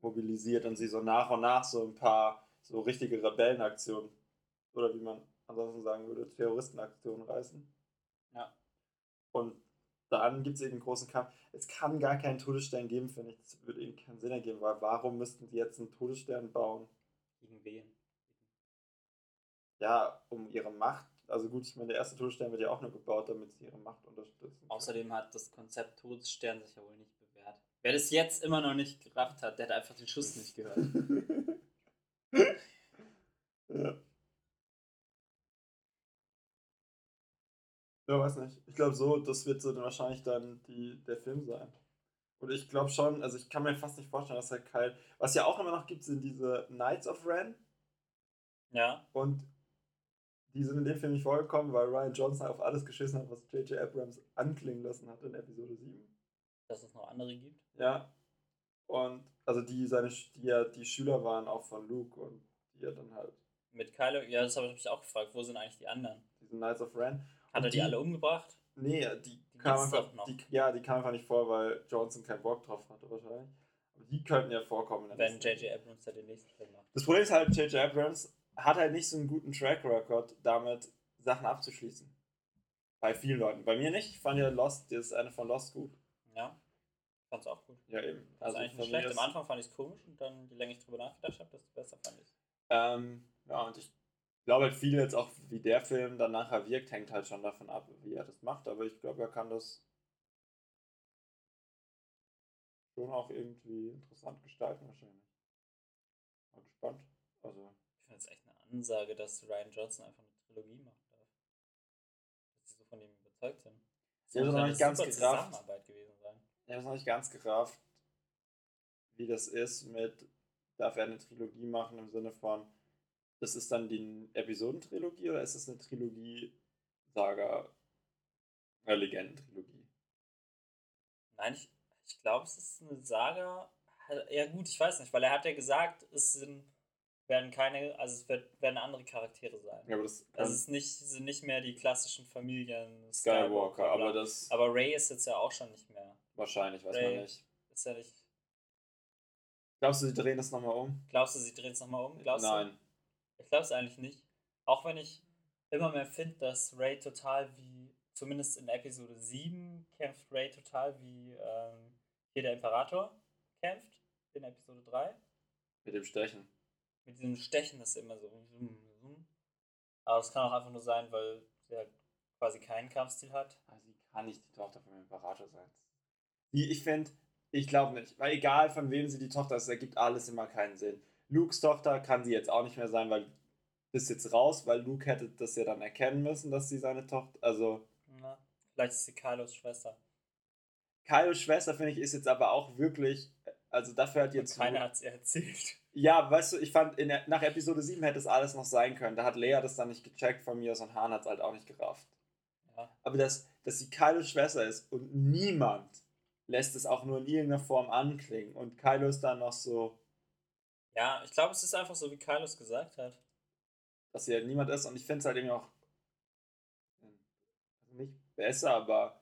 mobilisiert und sie so nach und nach so ein paar so richtige Rebellenaktionen oder wie man ansonsten sagen würde, Terroristenaktionen reißen. Ja. Und dann gibt es eben einen großen Kampf. Es kann gar keinen Todesstern geben, finde ich. Das würde eben keinen Sinn ergeben, weil warum müssten die jetzt einen Todesstern bauen? Gegen wen? Ja, um ihre Macht. Also gut, ich meine, der erste Todesstern wird ja auch nur gebaut, damit sie ihre Macht unterstützen. Außerdem hat das Konzept Todesstern sich ja wohl nicht. Wer das jetzt immer noch nicht gerafft hat, der hat einfach den Schuss nicht gehört. ja. Ja, weiß nicht. Ich glaube so, das wird so dann wahrscheinlich dann die, der Film sein. Und ich glaube schon, also ich kann mir fast nicht vorstellen, dass er Kyle. Was ja auch immer noch gibt, sind diese Knights of Ren. Ja. Und die sind in dem Film nicht vorgekommen, weil Ryan Johnson auf alles geschissen hat, was J.J. Abrams anklingen lassen hat in Episode 7. Dass es noch andere gibt. Ja. Und also die seine die ja die Schüler waren auch von Luke und die ja dann halt. Mit Kylo, ja, das habe ich mich auch gefragt. Wo sind eigentlich die anderen? Diese Knights of Ren. Hat Und er die, alle umgebracht? Nee, die, Die kam gibt's einfach, die, ja, die kam einfach nicht vor, weil Johnson keinen Bock drauf hatte wahrscheinlich. Aber die könnten ja vorkommen. Wenn J.J. Abrams da den nächsten Film macht. Das Problem ist halt, J.J. Abrams hat halt nicht so einen guten Track Record, damit Sachen abzuschließen. Bei vielen Leuten. Bei mir nicht. Ich fand ja Lost, das eine von Lost gut. Fand's auch gut. Ja, eben. Also eigentlich von nicht schlecht. ist- Am Anfang fand ich es komisch und dann, je länger ich drüber nachgedacht habe, desto besser fand ich Ähm, ja, und ich glaube halt viel jetzt auch, wie der Film dann nachher wirkt, hängt halt schon davon ab, wie er das macht. Aber ich glaube, er kann das schon auch irgendwie interessant gestalten wahrscheinlich. Mal gespannt. Also, Ich finde es echt eine Ansage, dass Ryan Johnson einfach eine Trilogie machen darf. Dass sie so von ihm überzeugt sind. Das Ja, hab eine ich ganz gerafft. Zusammenarbeit gewesen. Ich habe es noch nicht ganz gerafft, wie das ist mit, darf er eine Trilogie machen im Sinne von, das ist dann die Episodentrilogie oder ist es eine Trilogie, Saga, eine Legendentrilogie? Nein, ich, ich glaube, es ist eine Saga. Ja, gut, ich weiß nicht, weil er hat ja gesagt, es sind, werden keine, also es wird, werden andere Charaktere sein. Ja, aber das Also es ist nicht, sind nicht mehr die klassischen Familien Skywalker, aber bla. das aber Ray ist jetzt ja auch schon nicht mehr. Wahrscheinlich, weiß Ray. man nicht. Ist ja nicht. Glaubst du, sie drehen das nochmal um? Glaubst du, sie drehen es nochmal um? Glaubst Nein. du? Ich glaube es eigentlich nicht. Auch wenn ich immer mehr finde, dass Ray total wie, zumindest in Episode 7, kämpft Ray total wie ähm, hier der Imperator kämpft, in Episode 3. Mit dem Stechen. Mit diesem Stechen, das immer so. Aber es kann auch einfach nur sein, weil sie halt quasi keinen Kampfstil hat. Ah, Sie kann nicht die Tochter vom Imperator sein. Ich finde, ich glaube nicht. Weil egal von wem sie die Tochter ist, ergibt alles immer keinen Sinn. Lukes Tochter kann sie jetzt auch nicht mehr sein, weil ist jetzt raus, weil Luke hätte das ja dann erkennen müssen, dass sie seine Tochter, also Na, vielleicht ist sie Kylos Schwester. Kylos Schwester, finde ich, ist jetzt aber auch wirklich, also dafür hat Und jetzt keiner hat es erzählt. Ja, weißt du, ich fand, in nach Episode 7 hätte es alles noch sein können. Da hat Lea das dann nicht gecheckt von mir aus und Han hat es halt auch nicht gerafft. Ja. Aber dass, dass sie Kylos Schwester ist und niemand lässt es auch nur in irgendeiner Form anklingen. Und Kylo ist dann noch so, Ja, ich glaube, es ist einfach so, wie Kylos gesagt hat. dass sie halt niemand ist. Und ich finde es halt irgendwie auch also nicht besser, aber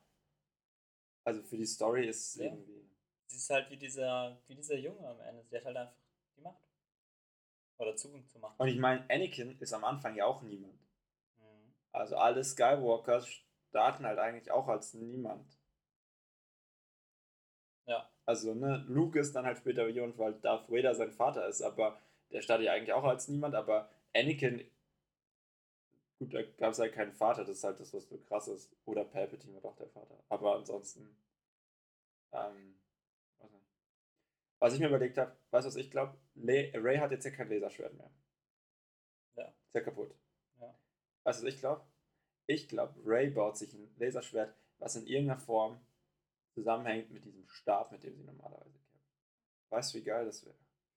also für die Story ist es Ja. irgendwie. Sie ist halt wie dieser, wie dieser Junge am Ende. Sie hat halt einfach die Macht. Oder Zugang zu Macht. Und ich meine, Anakin ist am Anfang ja auch niemand. Mhm. Also alle Skywalkers starten halt eigentlich auch als niemand. Ja. Also, ne, Luke ist dann halt später jemand, weil Darth Vader sein Vater ist, aber der startet ja eigentlich auch als niemand, aber Anakin, gut, da gab es halt keinen Vater, das ist halt das, was so krass ist. Oder Palpatine war doch der Vater. Aber ansonsten, ähm, nicht. was ich mir überlegt habe, weißt du, was ich glaube? Ray hat jetzt ja kein Laserschwert mehr. Ja. Ist ja kaputt. Ja. Weißt du, was ich glaube? Ich glaube, Ray baut sich ein Laserschwert, was in irgendeiner Form zusammenhängt mit diesem Stab, mit dem sie normalerweise kämpft. Weißt du, wie geil das wäre?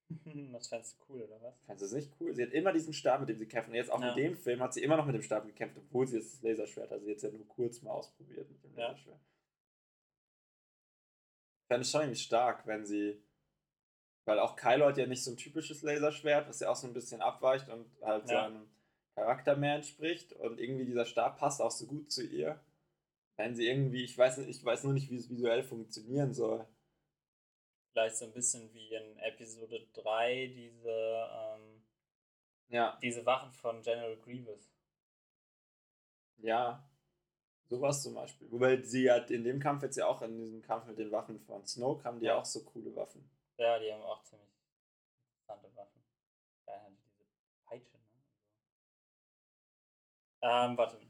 das fändest du cool, oder was? Fandest du das nicht cool? Sie hat immer diesen Stab, mit dem sie kämpft. Und jetzt auch Ja. mit dem Film hat sie immer noch mit dem Stab gekämpft, obwohl sie jetzt das Laserschwert, also jetzt ja nur kurz mal ausprobiert mit dem Ja. Laserschwert. Ich fände es schon irgendwie stark, wenn sie. Weil auch Kylo hat ja nicht so ein typisches Laserschwert, was ja auch so ein bisschen abweicht und halt Ja. seinem Charakter mehr entspricht. Und irgendwie dieser Stab passt auch so gut zu ihr. Wenn sie irgendwie, ich weiß, ich weiß nur nicht, wie es visuell funktionieren soll. Vielleicht so ein bisschen wie in Episode 3 diese, ähm, Ja, diese Wachen von General Grievous. ja. Sowas zum Beispiel. Wobei sie hat in dem Kampf jetzt ja auch, in diesem Kampf mit den Waffen von Snoke, haben die ja auch so coole Waffen. Ja, die haben auch ziemlich interessante Waffen. Da hat die diese Peitsche, ne? Ähm, warte.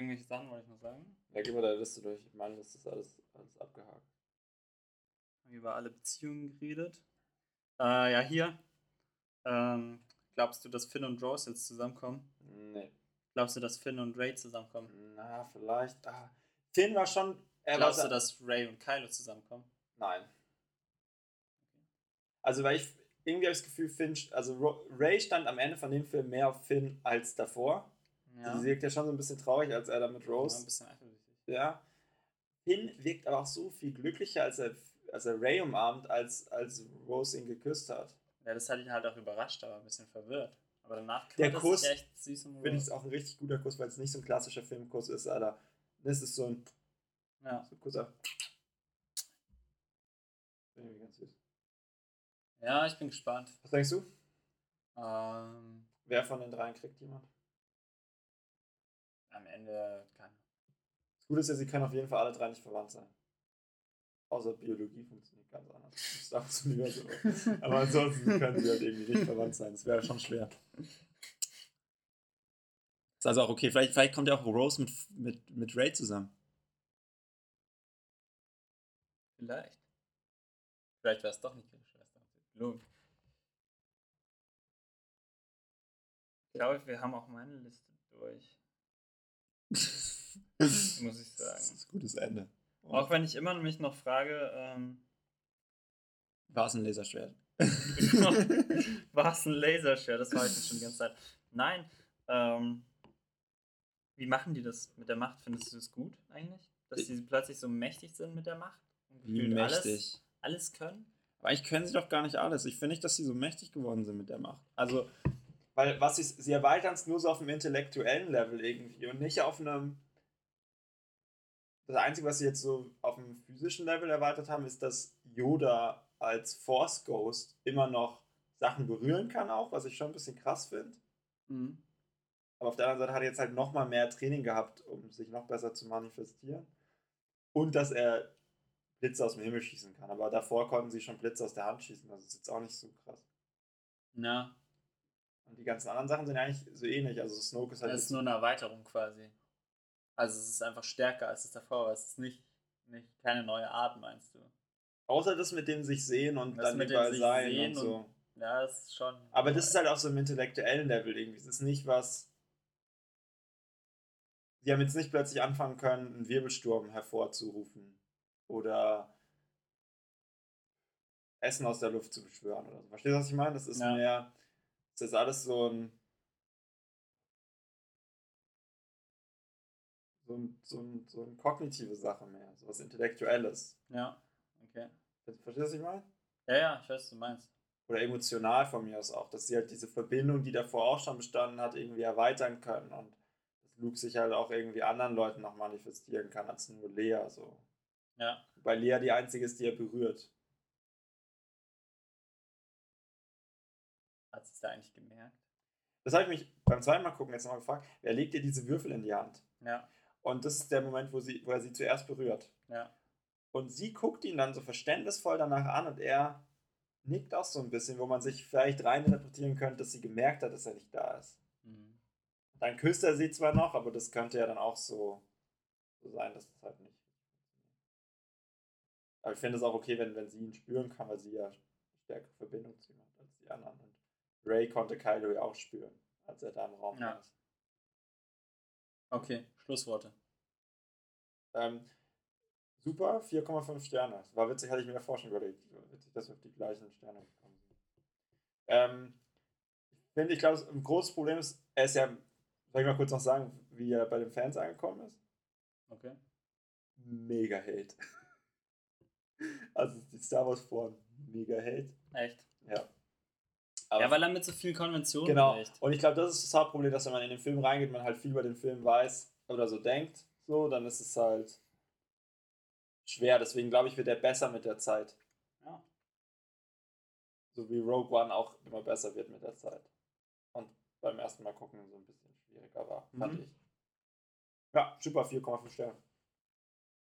Irgendwelche Sachen wollte ich noch sagen? Ja, gib mal deine Liste durch. Ich meine, das ist alles, alles abgehakt. Haben über alle Beziehungen geredet. Äh, ja, hier. Ähm, glaubst du, dass Finn und Rose jetzt zusammenkommen? Nee. Glaubst du, dass Finn und Ray zusammenkommen? Na, vielleicht. Ah. Finn war schon. Er Glaubst war, du, dass Ray und Kylo zusammenkommen? Nein. Also, weil ich irgendwie habe ich das Gefühl, Finn, also Ray stand am Ende von dem Film mehr auf Finn als davor. Ja. Sie wirkt ja schon so ein bisschen traurig, als er da mit Ja, ein Rose. bisschen eifersüchtig. Ja. Finn wirkt aber auch so viel glücklicher, als er, als er Ray umarmt, als, als Rose ihn geküsst hat. Ja, das hat ihn halt auch überrascht, aber ein bisschen verwirrt. Aber danach Der kümmert er Kuss echt süß um Finde ich es Rose. auch ein richtig guter Kuss, weil es nicht so ein klassischer Filmkuss ist, Alter. Das ist so ein, Ja. so ein Kusser. Finde ich ganz süß. ja, ich bin gespannt. Was denkst du? Ähm, Wer von den dreien kriegt jemand? Am Ende kann. Das Gute ist ja, sie können auf jeden Fall alle drei nicht verwandt sein. Außer Biologie funktioniert ganz anders. Star Wars Universum. Aber ansonsten können sie halt irgendwie nicht verwandt sein. Das wäre schon schwer. Ist also auch okay. Vielleicht, vielleicht kommt ja auch Rose mit, mit, mit Ray zusammen. Vielleicht. Vielleicht wäre es doch nicht ihre Schwester. Ich glaube, wir haben auch meine Liste durch, das muss ich sagen. ist ein gutes Ende. Auch wenn ich immer mich noch frage, ähm, War es ein Laserschwert? war es ein Laserschwert? Das war ich schon die ganze Zeit. Nein, ähm, wie machen die das mit der Macht? Findest du das gut eigentlich? Dass sie plötzlich so mächtig sind mit der Macht? Und Wie mächtig. Alles, alles können? Aber eigentlich können sie doch gar nicht alles. Ich finde nicht, dass sie so mächtig geworden sind mit der Macht. Also, weil was sie, sie erweitern es nur so auf einem intellektuellen Level irgendwie und nicht auf einem. Das Einzige, was sie jetzt so auf einem physischen Level erweitert haben, ist, dass Yoda als Force Ghost immer noch Sachen berühren kann, auch, was ich schon ein bisschen krass finde. Mhm. Aber auf der anderen Seite hat er jetzt halt nochmal mehr Training gehabt, um sich noch besser zu manifestieren. Und dass er Blitze aus dem Himmel schießen kann. Aber davor konnten sie schon Blitze aus der Hand schießen. Das ist jetzt auch nicht so krass. Na, Und die ganzen anderen Sachen sind eigentlich so ähnlich. Also Snoke ist halt. das ist nur eine Erweiterung quasi. Also es ist einfach stärker als es davor war. Es ist nicht, nicht keine neue Art, meinst du? außer das mit dem sich sehen und Das dann überall sein und so. und- Ja, das ist schon. Aber das ist halt auf so einem intellektuellen Level irgendwie. Es ist nicht was. Sie haben jetzt nicht plötzlich anfangen können, einen Wirbelsturm hervorzurufen. Oder Essen aus der Luft zu beschwören oder so. Verstehst du, was ich meine? Das ist Ja. mehr. Das ist alles so ein. So ein, so ein, so eine kognitive Sache mehr. So was Intellektuelles. Ja, okay. Verstehst du, was ich meine? Ja, ja, ich weiß, was du meinst. oder emotional von mir aus auch, dass sie halt diese Verbindung, die davor auch schon bestanden hat, irgendwie erweitern können und dass Luke sich halt auch irgendwie anderen Leuten noch manifestieren kann als nur Lea so. Ja. Weil Lea die einzige ist, die er berührt. Es da eigentlich gemerkt? Das habe ich mich beim zweiten Mal gucken jetzt nochmal gefragt, wer legt ihr diese Würfel in die Hand? Ja, Und das ist der Moment, wo, sie, wo er sie zuerst berührt. ja. Und sie guckt ihn dann so verständnisvoll danach an und er nickt auch so ein bisschen, wo man sich vielleicht reininterpretieren könnte, dass sie gemerkt hat, dass er nicht da ist. Mhm. Dann küsst er sie zwar noch, aber das könnte ja dann auch so, so sein, dass das halt nicht. Aber ich finde es auch okay, wenn, wenn sie ihn spüren kann, weil sie ja stärkere Verbindung zu ihm hat als die anderen. Ray konnte Kylo ja auch spüren, als er da im Raum Ja. ist. Okay, Schlussworte. Ähm, super, 4,5 Sterne. Das war witzig, hatte ich mir davor schon überlegt. Witzig, dass wir auf die gleichen Sterne gekommen sind. Ähm, ich finde, ich glaube, ein großes Problem ist, er ist ja, soll ich mal kurz noch sagen, wie er bei den Fans angekommen ist? Okay. Mega Hate. Also die Star Wars Foren, mega Hate. Echt? Ja. Aber ja, weil er mit so vielen Konventionen Genau. bricht. Und ich glaube, das ist das Hauptproblem, dass wenn man in den Film reingeht, man halt viel über den Film weiß oder so denkt, so, dann ist es halt schwer. Deswegen glaube ich, wird er besser mit der Zeit. Ja. So wie Rogue One auch immer besser wird mit der Zeit. Und beim ersten Mal gucken so ein bisschen schwieriger war, fand Mhm. ich. Ja, super, 4,5 Sterne.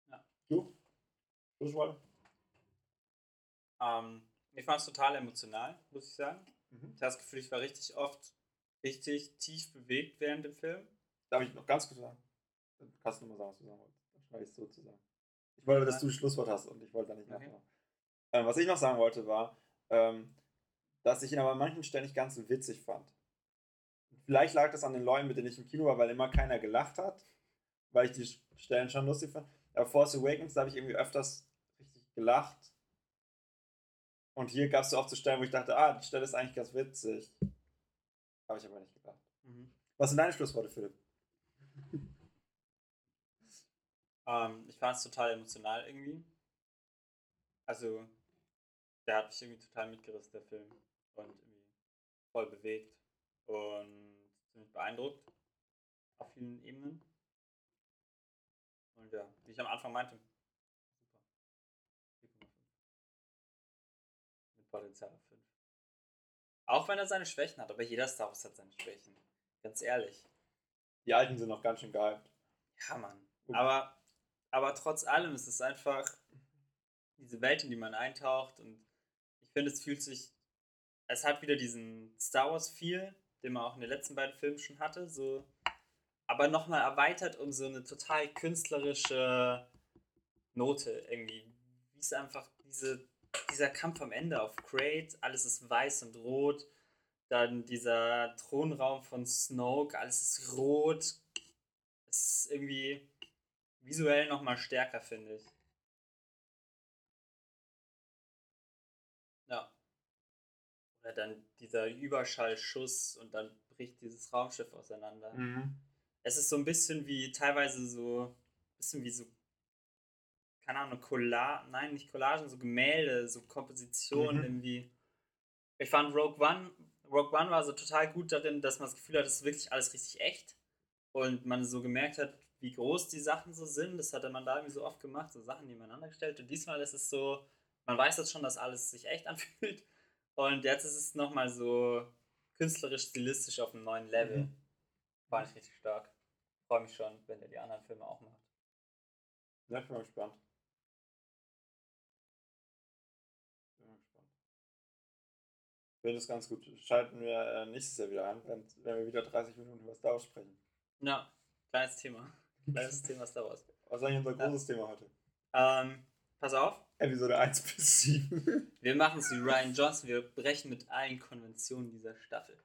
Ja. Du? Schlussworte? Ähm, ich fand es total emotional, muss ich sagen. Mhm. Das Gefühl, ich war richtig oft richtig tief bewegt während dem Film. Darf ich noch ganz kurz sagen? Dann kannst du nochmal sagen, was du sagen wolltest. Dann schneide ich es so zusammen. Ich wollte, dass du das Schlusswort hast und ich wollte da nicht Okay. nachmachen. Ähm, was ich noch sagen wollte, war, ähm, dass ich ihn aber an manchen Stellen nicht ganz so witzig fand. Vielleicht lag das an den Leuten, mit denen ich im Kino war, weil immer keiner gelacht hat, weil ich die Stellen schon lustig fand. Aber Force Awakens, da habe ich irgendwie öfters richtig gelacht. Und hier gab es so oft so Stellen, wo ich dachte, ah, die Stelle ist eigentlich ganz witzig. Habe ich aber nicht gedacht. Mhm. Was sind deine Schlussworte, Philipp? Ähm, ich fand es total emotional irgendwie. Also, der hat mich irgendwie total mitgerissen, der Film. Und irgendwie voll bewegt. Und ziemlich beeindruckt. Auf vielen Ebenen. Und ja, wie ich am Anfang meinte. Potenzial auf 5. Auch wenn er seine Schwächen hat, aber jeder Star Wars hat seine Schwächen. Ganz ehrlich. Die Alten sind noch ganz schön gehypt. Ja, Mann. Aber, aber trotz allem ist es einfach diese Welt, in die man eintaucht und ich finde, es fühlt sich, es hat wieder diesen Star Wars-Feel, den man auch in den letzten beiden Filmen schon hatte, so, aber nochmal erweitert um so eine total künstlerische Note irgendwie. Wie es einfach diese, dieser Kampf am Ende auf Crate, alles ist weiß und rot, dann dieser Thronraum von Snoke, alles ist rot. Es ist irgendwie visuell nochmal stärker, finde ich. Ja. Oder dann dieser Überschallschuss und dann bricht dieses Raumschiff auseinander. Mhm. Es ist so ein bisschen wie, teilweise so, bisschen wie so, keine Ahnung, Collagen, nein, nicht Collagen, so Gemälde, so Kompositionen Mhm. irgendwie. Ich fand Rogue One, Rogue One war so total gut darin, dass man das Gefühl hat, es ist wirklich alles richtig echt. Und man so gemerkt hat, wie groß die Sachen so sind. Das hatte man da irgendwie so oft gemacht, so Sachen nebeneinander gestellt. Und diesmal ist es so, man weiß jetzt schon, dass alles sich echt anfühlt. Und jetzt ist es nochmal so künstlerisch, stilistisch auf einem neuen Level. Mhm. Fand ich richtig stark. Freue mich schon, wenn er die anderen Filme auch macht. Ja, ich bin mal gespannt. Finde das ganz gut. Schalten wir äh, nächstes Jahr wieder an, wenn, wenn wir wieder 30 Minuten über Star Wars sprechen. Ja, kleines Thema. Kleines Thema Star Wars. Was ist eigentlich unser Ja. großes Thema heute? Ähm, pass auf, Episode 1 bis 7. wir machen es wie Ryan Johnson. Wir brechen mit allen Konventionen dieser Staffel.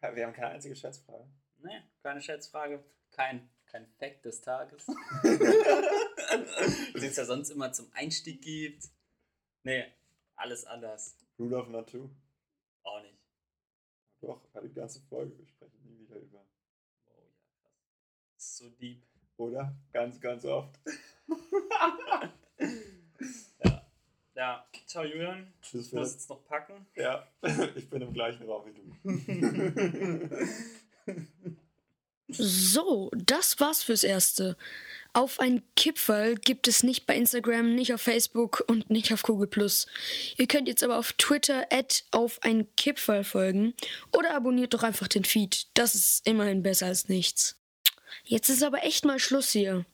wir haben keine einzige Schätzfrage. Nee, keine Schätzfrage. Kein, kein Fact des Tages. Den es ja sonst immer zum Einstieg gibt. Nee, alles anders. Rule of Not 2. Auch nicht. Doch, die ganze Folge. Wir sprechen nie wieder über. Oh ja, krass. So deep. Oder? Ganz, ganz oft. Ja. Ja, ciao Julian. Tschüss, Ich muss Philipp. jetzt noch packen. Ja, ich bin im gleichen Raum wie du. So, das war's fürs Erste. Auf ein Kipferl gibt es nicht bei Instagram, nicht auf Facebook und nicht auf Google. Ihr könnt jetzt aber auf Twitter auf ein Kipferl folgen oder abonniert doch einfach den Feed. Das ist immerhin besser als nichts. Jetzt ist aber echt mal Schluss hier.